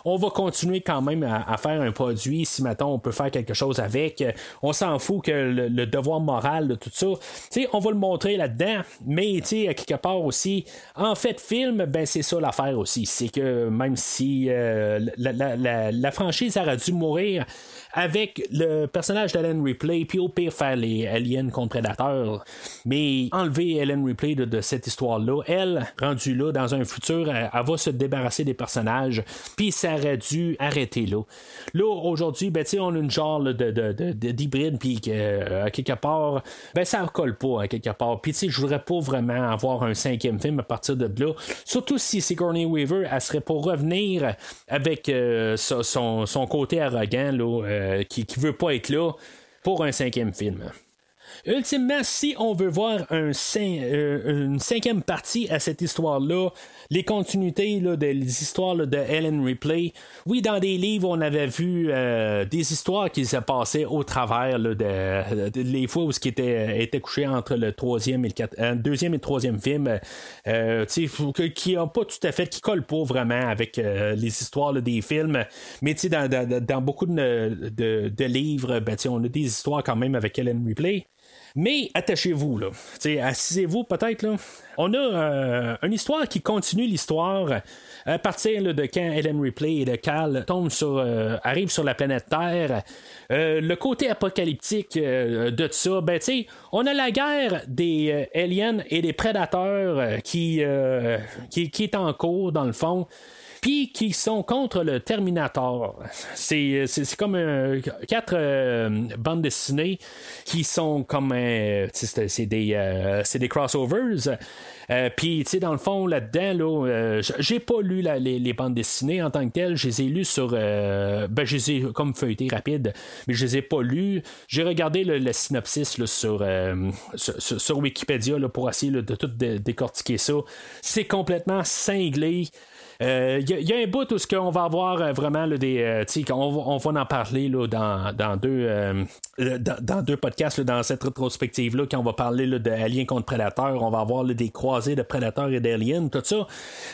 on va continuer quand même à, faire un produit si maintenant on peut faire quelque chose avec. On s'en fout que le, devoir moral de tout ça. sais on va le montrer là-dedans, mais à quelque part aussi, en fait, film, ben c'est ça l'affaire aussi. C'est que même si la, la, la, franchise aurait dû mourir avec le personnage d'Ellen Ripley, puis au pire faire les aliens contre prédateurs. Mais enlever Ellen Ripley de, cette histoire-là, elle, rendue là dans un futur, elle, va se débarrasser des personnages, puis ça aurait dû arrêter là. Là, aujourd'hui, ben, on a une genre de, d'hybride, puis euh, à quelque part, ben, ça colle pas à quelque part. Puis je voudrais pas vraiment avoir un cinquième film à partir de là. Surtout si Sigourney Weaver, elle serait pour revenir avec euh, son, son, côté arrogant, là, euh, qui ne veut pas être là pour un cinquième film. Ultimement, si on veut voir un euh, une cinquième partie à cette histoire-là, les continuités là, des histoires de Ellen Ripley, oui, dans des livres, on avait vu euh, des histoires qui se passaient au travers de, les fois où ce qui était, était couché entre le troisième et le euh, deuxième et le troisième film, qui n'ont pas tout à fait, qui collent pas vraiment avec les histoires des films, mais dans, dans, dans, beaucoup de, de, livres, ben, on a des histoires quand même avec Ellen Ripley. Mais attachez-vous, là. Assisez-vous peut-être, là. On a euh, une histoire qui continue l'histoire à partir de quand Ellen Ripley et de Cal tombent sur, euh, arrivent sur la planète Terre. Euh, le côté apocalyptique de ça, ben tu on a la guerre des aliens et des prédateurs qui, qui, est en cours dans le fond puis qui sont contre le Terminator. C'est, comme euh, quatre euh, bandes dessinées qui sont comme euh, c'est, des, c'est des crossovers. puis, tu sais, dans le fond, là-dedans, là, j'ai pas lu les, bandes dessinées en tant que telles. Je les ai lues sur. ben, je les ai comme feuilleté rapide, mais je les ai pas lues. J'ai regardé le, synopsis sur, sur, Wikipédia pour essayer de tout décortiquer ça. C'est complètement cinglé. Il euh, y, a un bout où ce qu'on va avoir euh, vraiment des. Euh, on, on, va en parler là, dans, dans, deux, dans, deux podcasts, dans cette rétrospective-là, quand on va parler là, de contre Prédateur, on va avoir des croisés de Prédateurs et d'Aliens, tout ça.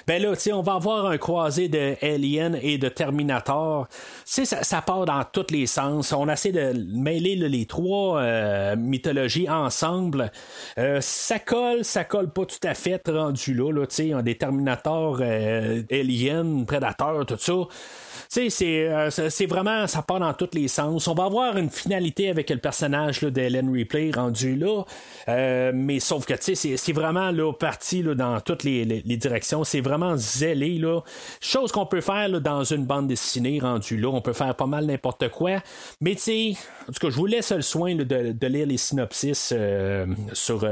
Ben là, on va avoir un croisé de Alien et de Terminator. Ça, ça part dans tous les sens. On essaie de mêler les trois mythologies ensemble. ça colle, ça colle pas tout à fait rendu là. là on a des Terminators Alien, Predator, tout ça. Sais, euh, c'est, vraiment, ça part dans tous les sens. On va avoir une finalité avec le personnage d'Ellen Ripley rendu là, euh, mais sauf que, tu sais, c'est, vraiment là, parti là, dans toutes les, directions. C'est vraiment zélé, là. Chose qu'on peut faire là, dans une bande dessinée rendue là. On peut faire pas mal n'importe quoi. Mais, tu sais, en tout cas, je vous laisse le soin de, lire les synopsis euh, sur,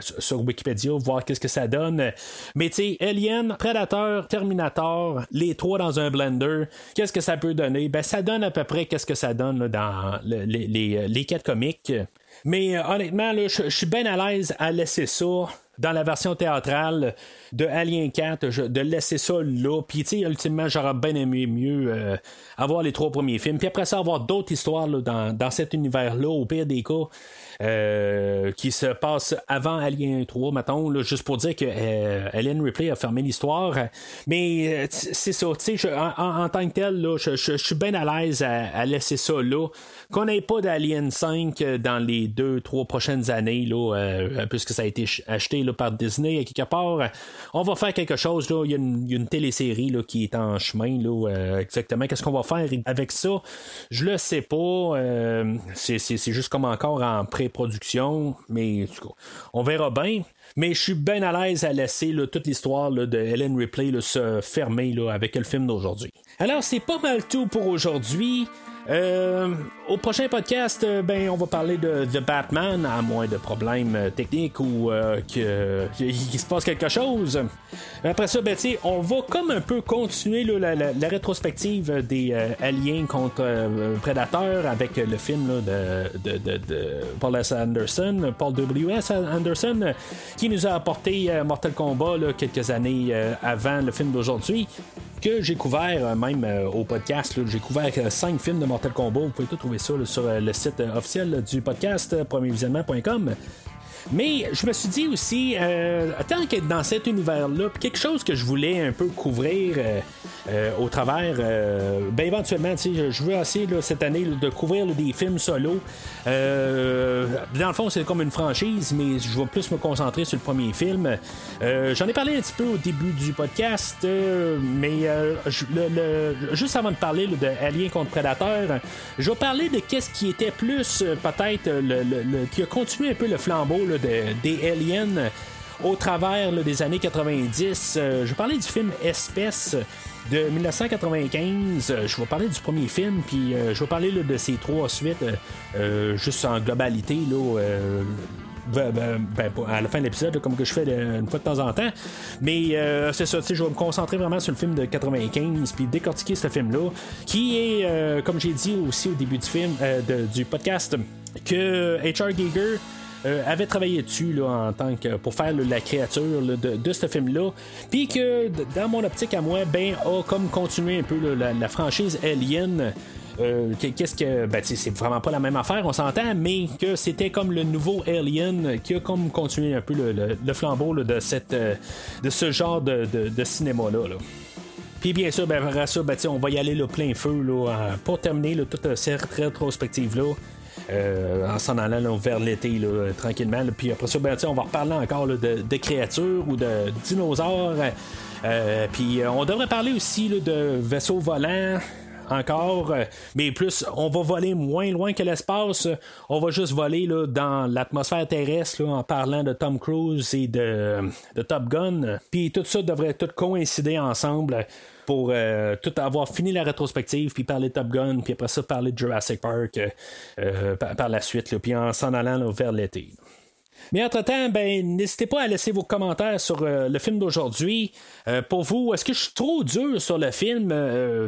sur Wikipédia, voir qu'est-ce que ça donne. Mais, tu sais, Alien, Predator, Terminator, les trois dans un blender. Qu'est-ce que ça peut donner? Ben, ça donne à peu près qu'est-ce que ça donne dans les, les, les, quêtes comiques. Mais euh, honnêtement, je suis bien à l'aise à laisser ça dans la version théâtrale de Alien 4, de laisser ça là. Puis, tu sais, ultimement, j'aurais bien aimé mieux euh, avoir les trois premiers films. Puis après ça, avoir d'autres histoires dans, dans, cet univers-là, au pire des cas. Euh, qui se passe avant Alien 3, mettons, juste pour dire que euh, Ripley a fermé l'histoire. Mais euh, c'est ça, tu sais, en, tant que tel, je, suis bien à l'aise à, laisser ça là. Qu'on n'ait pas d'Alien 5 dans les deux, trois prochaines années, là, puisque ça a été acheté là, par Disney à quelque part. On va faire quelque chose, là. Il y a une, télésérie là, qui est en chemin, là, exactement. Qu'est-ce qu'on va faire avec ça? Je le sais pas. c'est juste comme encore en pré production, mais on verra bien. Mais je suis bien à l'aise à laisser toute l'histoire de Ellen Ripley se fermer avec le film d'aujourd'hui. Alors, c'est pas mal tout pour aujourd'hui. Euh, au prochain podcast, euh, ben, on va parler de The Batman, à moins de problèmes euh, techniques ou qu'il se passe quelque chose. Après ça, ben, on va comme un peu continuer la, rétrospective des Aliens contre Predator avec le film de, Paul S. Anderson, Paul W.S. Anderson, qui nous a apporté Mortal Kombat quelques années avant le film d'aujourd'hui que j'ai couvert euh, même euh, au podcast. J'ai couvert euh, cinq films de Mortal Kombat. Vous pouvez tout trouver ça sur le site officiel du podcast premiervisionnement.com. Mais je me suis dit aussi, euh, tant qu'être dans cet univers-là, quelque chose que je voulais un peu couvrir euh, euh, au travers, ben éventuellement, tu je veux essayer cette année de couvrir des films solo. Dans le fond, c'est comme une franchise, mais je vais plus me concentrer sur le premier film. J'en ai parlé un petit peu au début du podcast, mais juste avant de parler de Alien contre Predator, je vais parler de qu'est-ce qui était plus peut-être le- qui a continué un peu le flambeau de- des aliens au travers des années 90. Euh, je vais parler du film Espèce de 1995. Euh, je vais parler du premier film, puis euh, je vais parler de ces trois suites, euh, juste en globalité. Ben, à la fin de l'épisode, comme que je fais une fois de temps en temps. Mais c'est ça, je vais me concentrer vraiment sur le film de 95, puis décortiquer ce film-là, qui est, comme j'ai dit aussi au début du film, du podcast, que H.R. Giger euh, avait travaillé dessus là, en tant que pour faire la créature de, ce film-là. Puis que dans mon optique à moi, ben a comme continué un peu la, franchise Alien. Euh, que- Qu'est-ce que. Ben, c'est vraiment pas la même affaire, on s'entend, mais que c'était comme le nouveau Alien qui a comme continué un peu le, le- le flambeau de, cette, euh, de ce genre de, cinéma-là. là. Puis bien sûr, ben, après ça, ben, on va y aller là, plein feu là, pour terminer toute cette rétrospective-là. Euh, en s'en allant vers l'été tranquillement. Puis après ça, ben, on va reparler encore de, créatures ou de dinosaures. Euh, puis euh, on devrait parler aussi de vaisseaux volants encore, mais plus on va voler moins loin que l'espace. On va juste voler là, dans l'atmosphère terrestre en parlant de Tom Cruise et de, de Top Gun. Puis tout ça devrait tout coïncider ensemble pour euh, tout avoir fini la rétrospective, puis parler de Top Gun, puis après ça parler de Jurassic Park euh, euh, par, la suite, puis en s'en allant vers l'été. Mais entre-temps, ben, n'hésitez pas à laisser vos commentaires sur le film d'aujourd'hui. Pour vous, est-ce que je suis trop dur sur le film?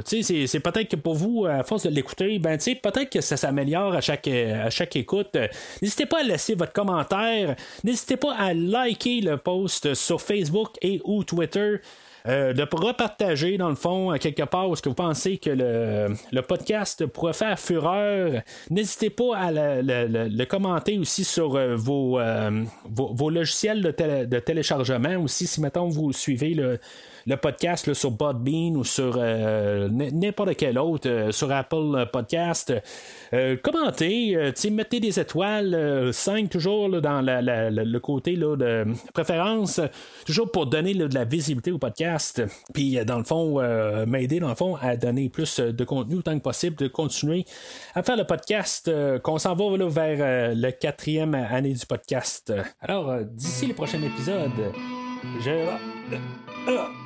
C'est, c'est peut-être que pour vous, à force de l'écouter, ben, peut-être que ça s'améliore à chaque, à chaque écoute. N'hésitez pas à laisser votre commentaire. N'hésitez pas à liker le post sur Facebook et ou Twitter. Euh, de repartager dans le fond à quelque part où est-ce que vous pensez que le, le podcast pourrait faire fureur. N'hésitez pas à le, le- le- commenter aussi sur euh, vos, euh, vos, vos logiciels de, de téléchargement aussi si mettons vous suivez le, le podcast là, sur Podbean ou sur euh, n'importe quel autre, euh, sur Apple Podcast. Euh, commentez, euh, mettez des étoiles, 5 toujours là, dans la- la- le côté là, de préférence, toujours pour donner de la visibilité au podcast. Puis euh, dans le fond, euh, m'aider dans le fond à donner plus euh, de contenu autant que possible, de continuer à faire le podcast, euh, qu'on s'en va vers euh, le quatrième année du podcast. Alors, euh, d'ici le prochain épisode, je...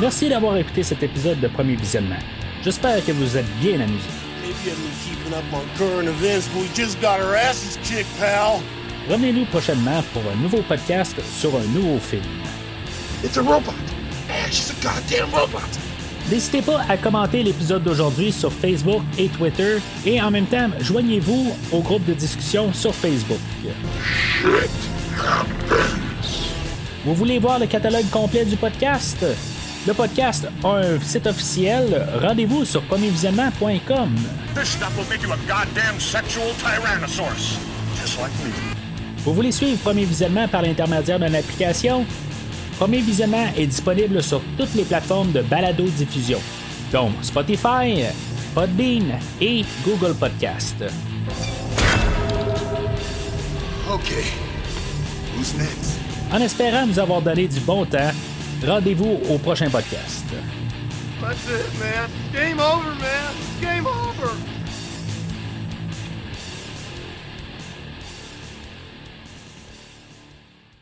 Merci d'avoir écouté cet épisode de Premier Visionnement. J'espère que vous êtes bien amusés. Maybe you haven't been keeping up on current events, but we just got our asses kicked, pal. Revenez-nous prochainement pour un nouveau podcast sur un nouveau film. It's a robot. Man, she's a goddamn robot. N'hésitez pas à commenter l'épisode d'aujourd'hui sur Facebook et Twitter et en même temps, joignez-vous au groupe de discussion sur Facebook. Vous voulez voir le catalogue complet du podcast? Le podcast a un site officiel. Rendez-vous sur premiervisionnement.com. This stuff will make you a goddamn sexual tyrannosaurus. Just like me. Vous voulez suivre Premier Visionnement par l'intermédiaire d'une application? Premier Visionnement est disponible sur toutes les plateformes de balado-diffusion, dont Spotify, Podbean et Google Podcast. Okay. Who's next? En espérant vous avoir donné du bon temps, rendez-vous au prochain podcast. That's it, man. Game over, man. Game over.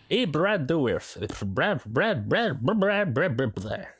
Et Brad Dourif. Brad, Brad, Brad, Brad, Brad, Brad, Brad, Brad.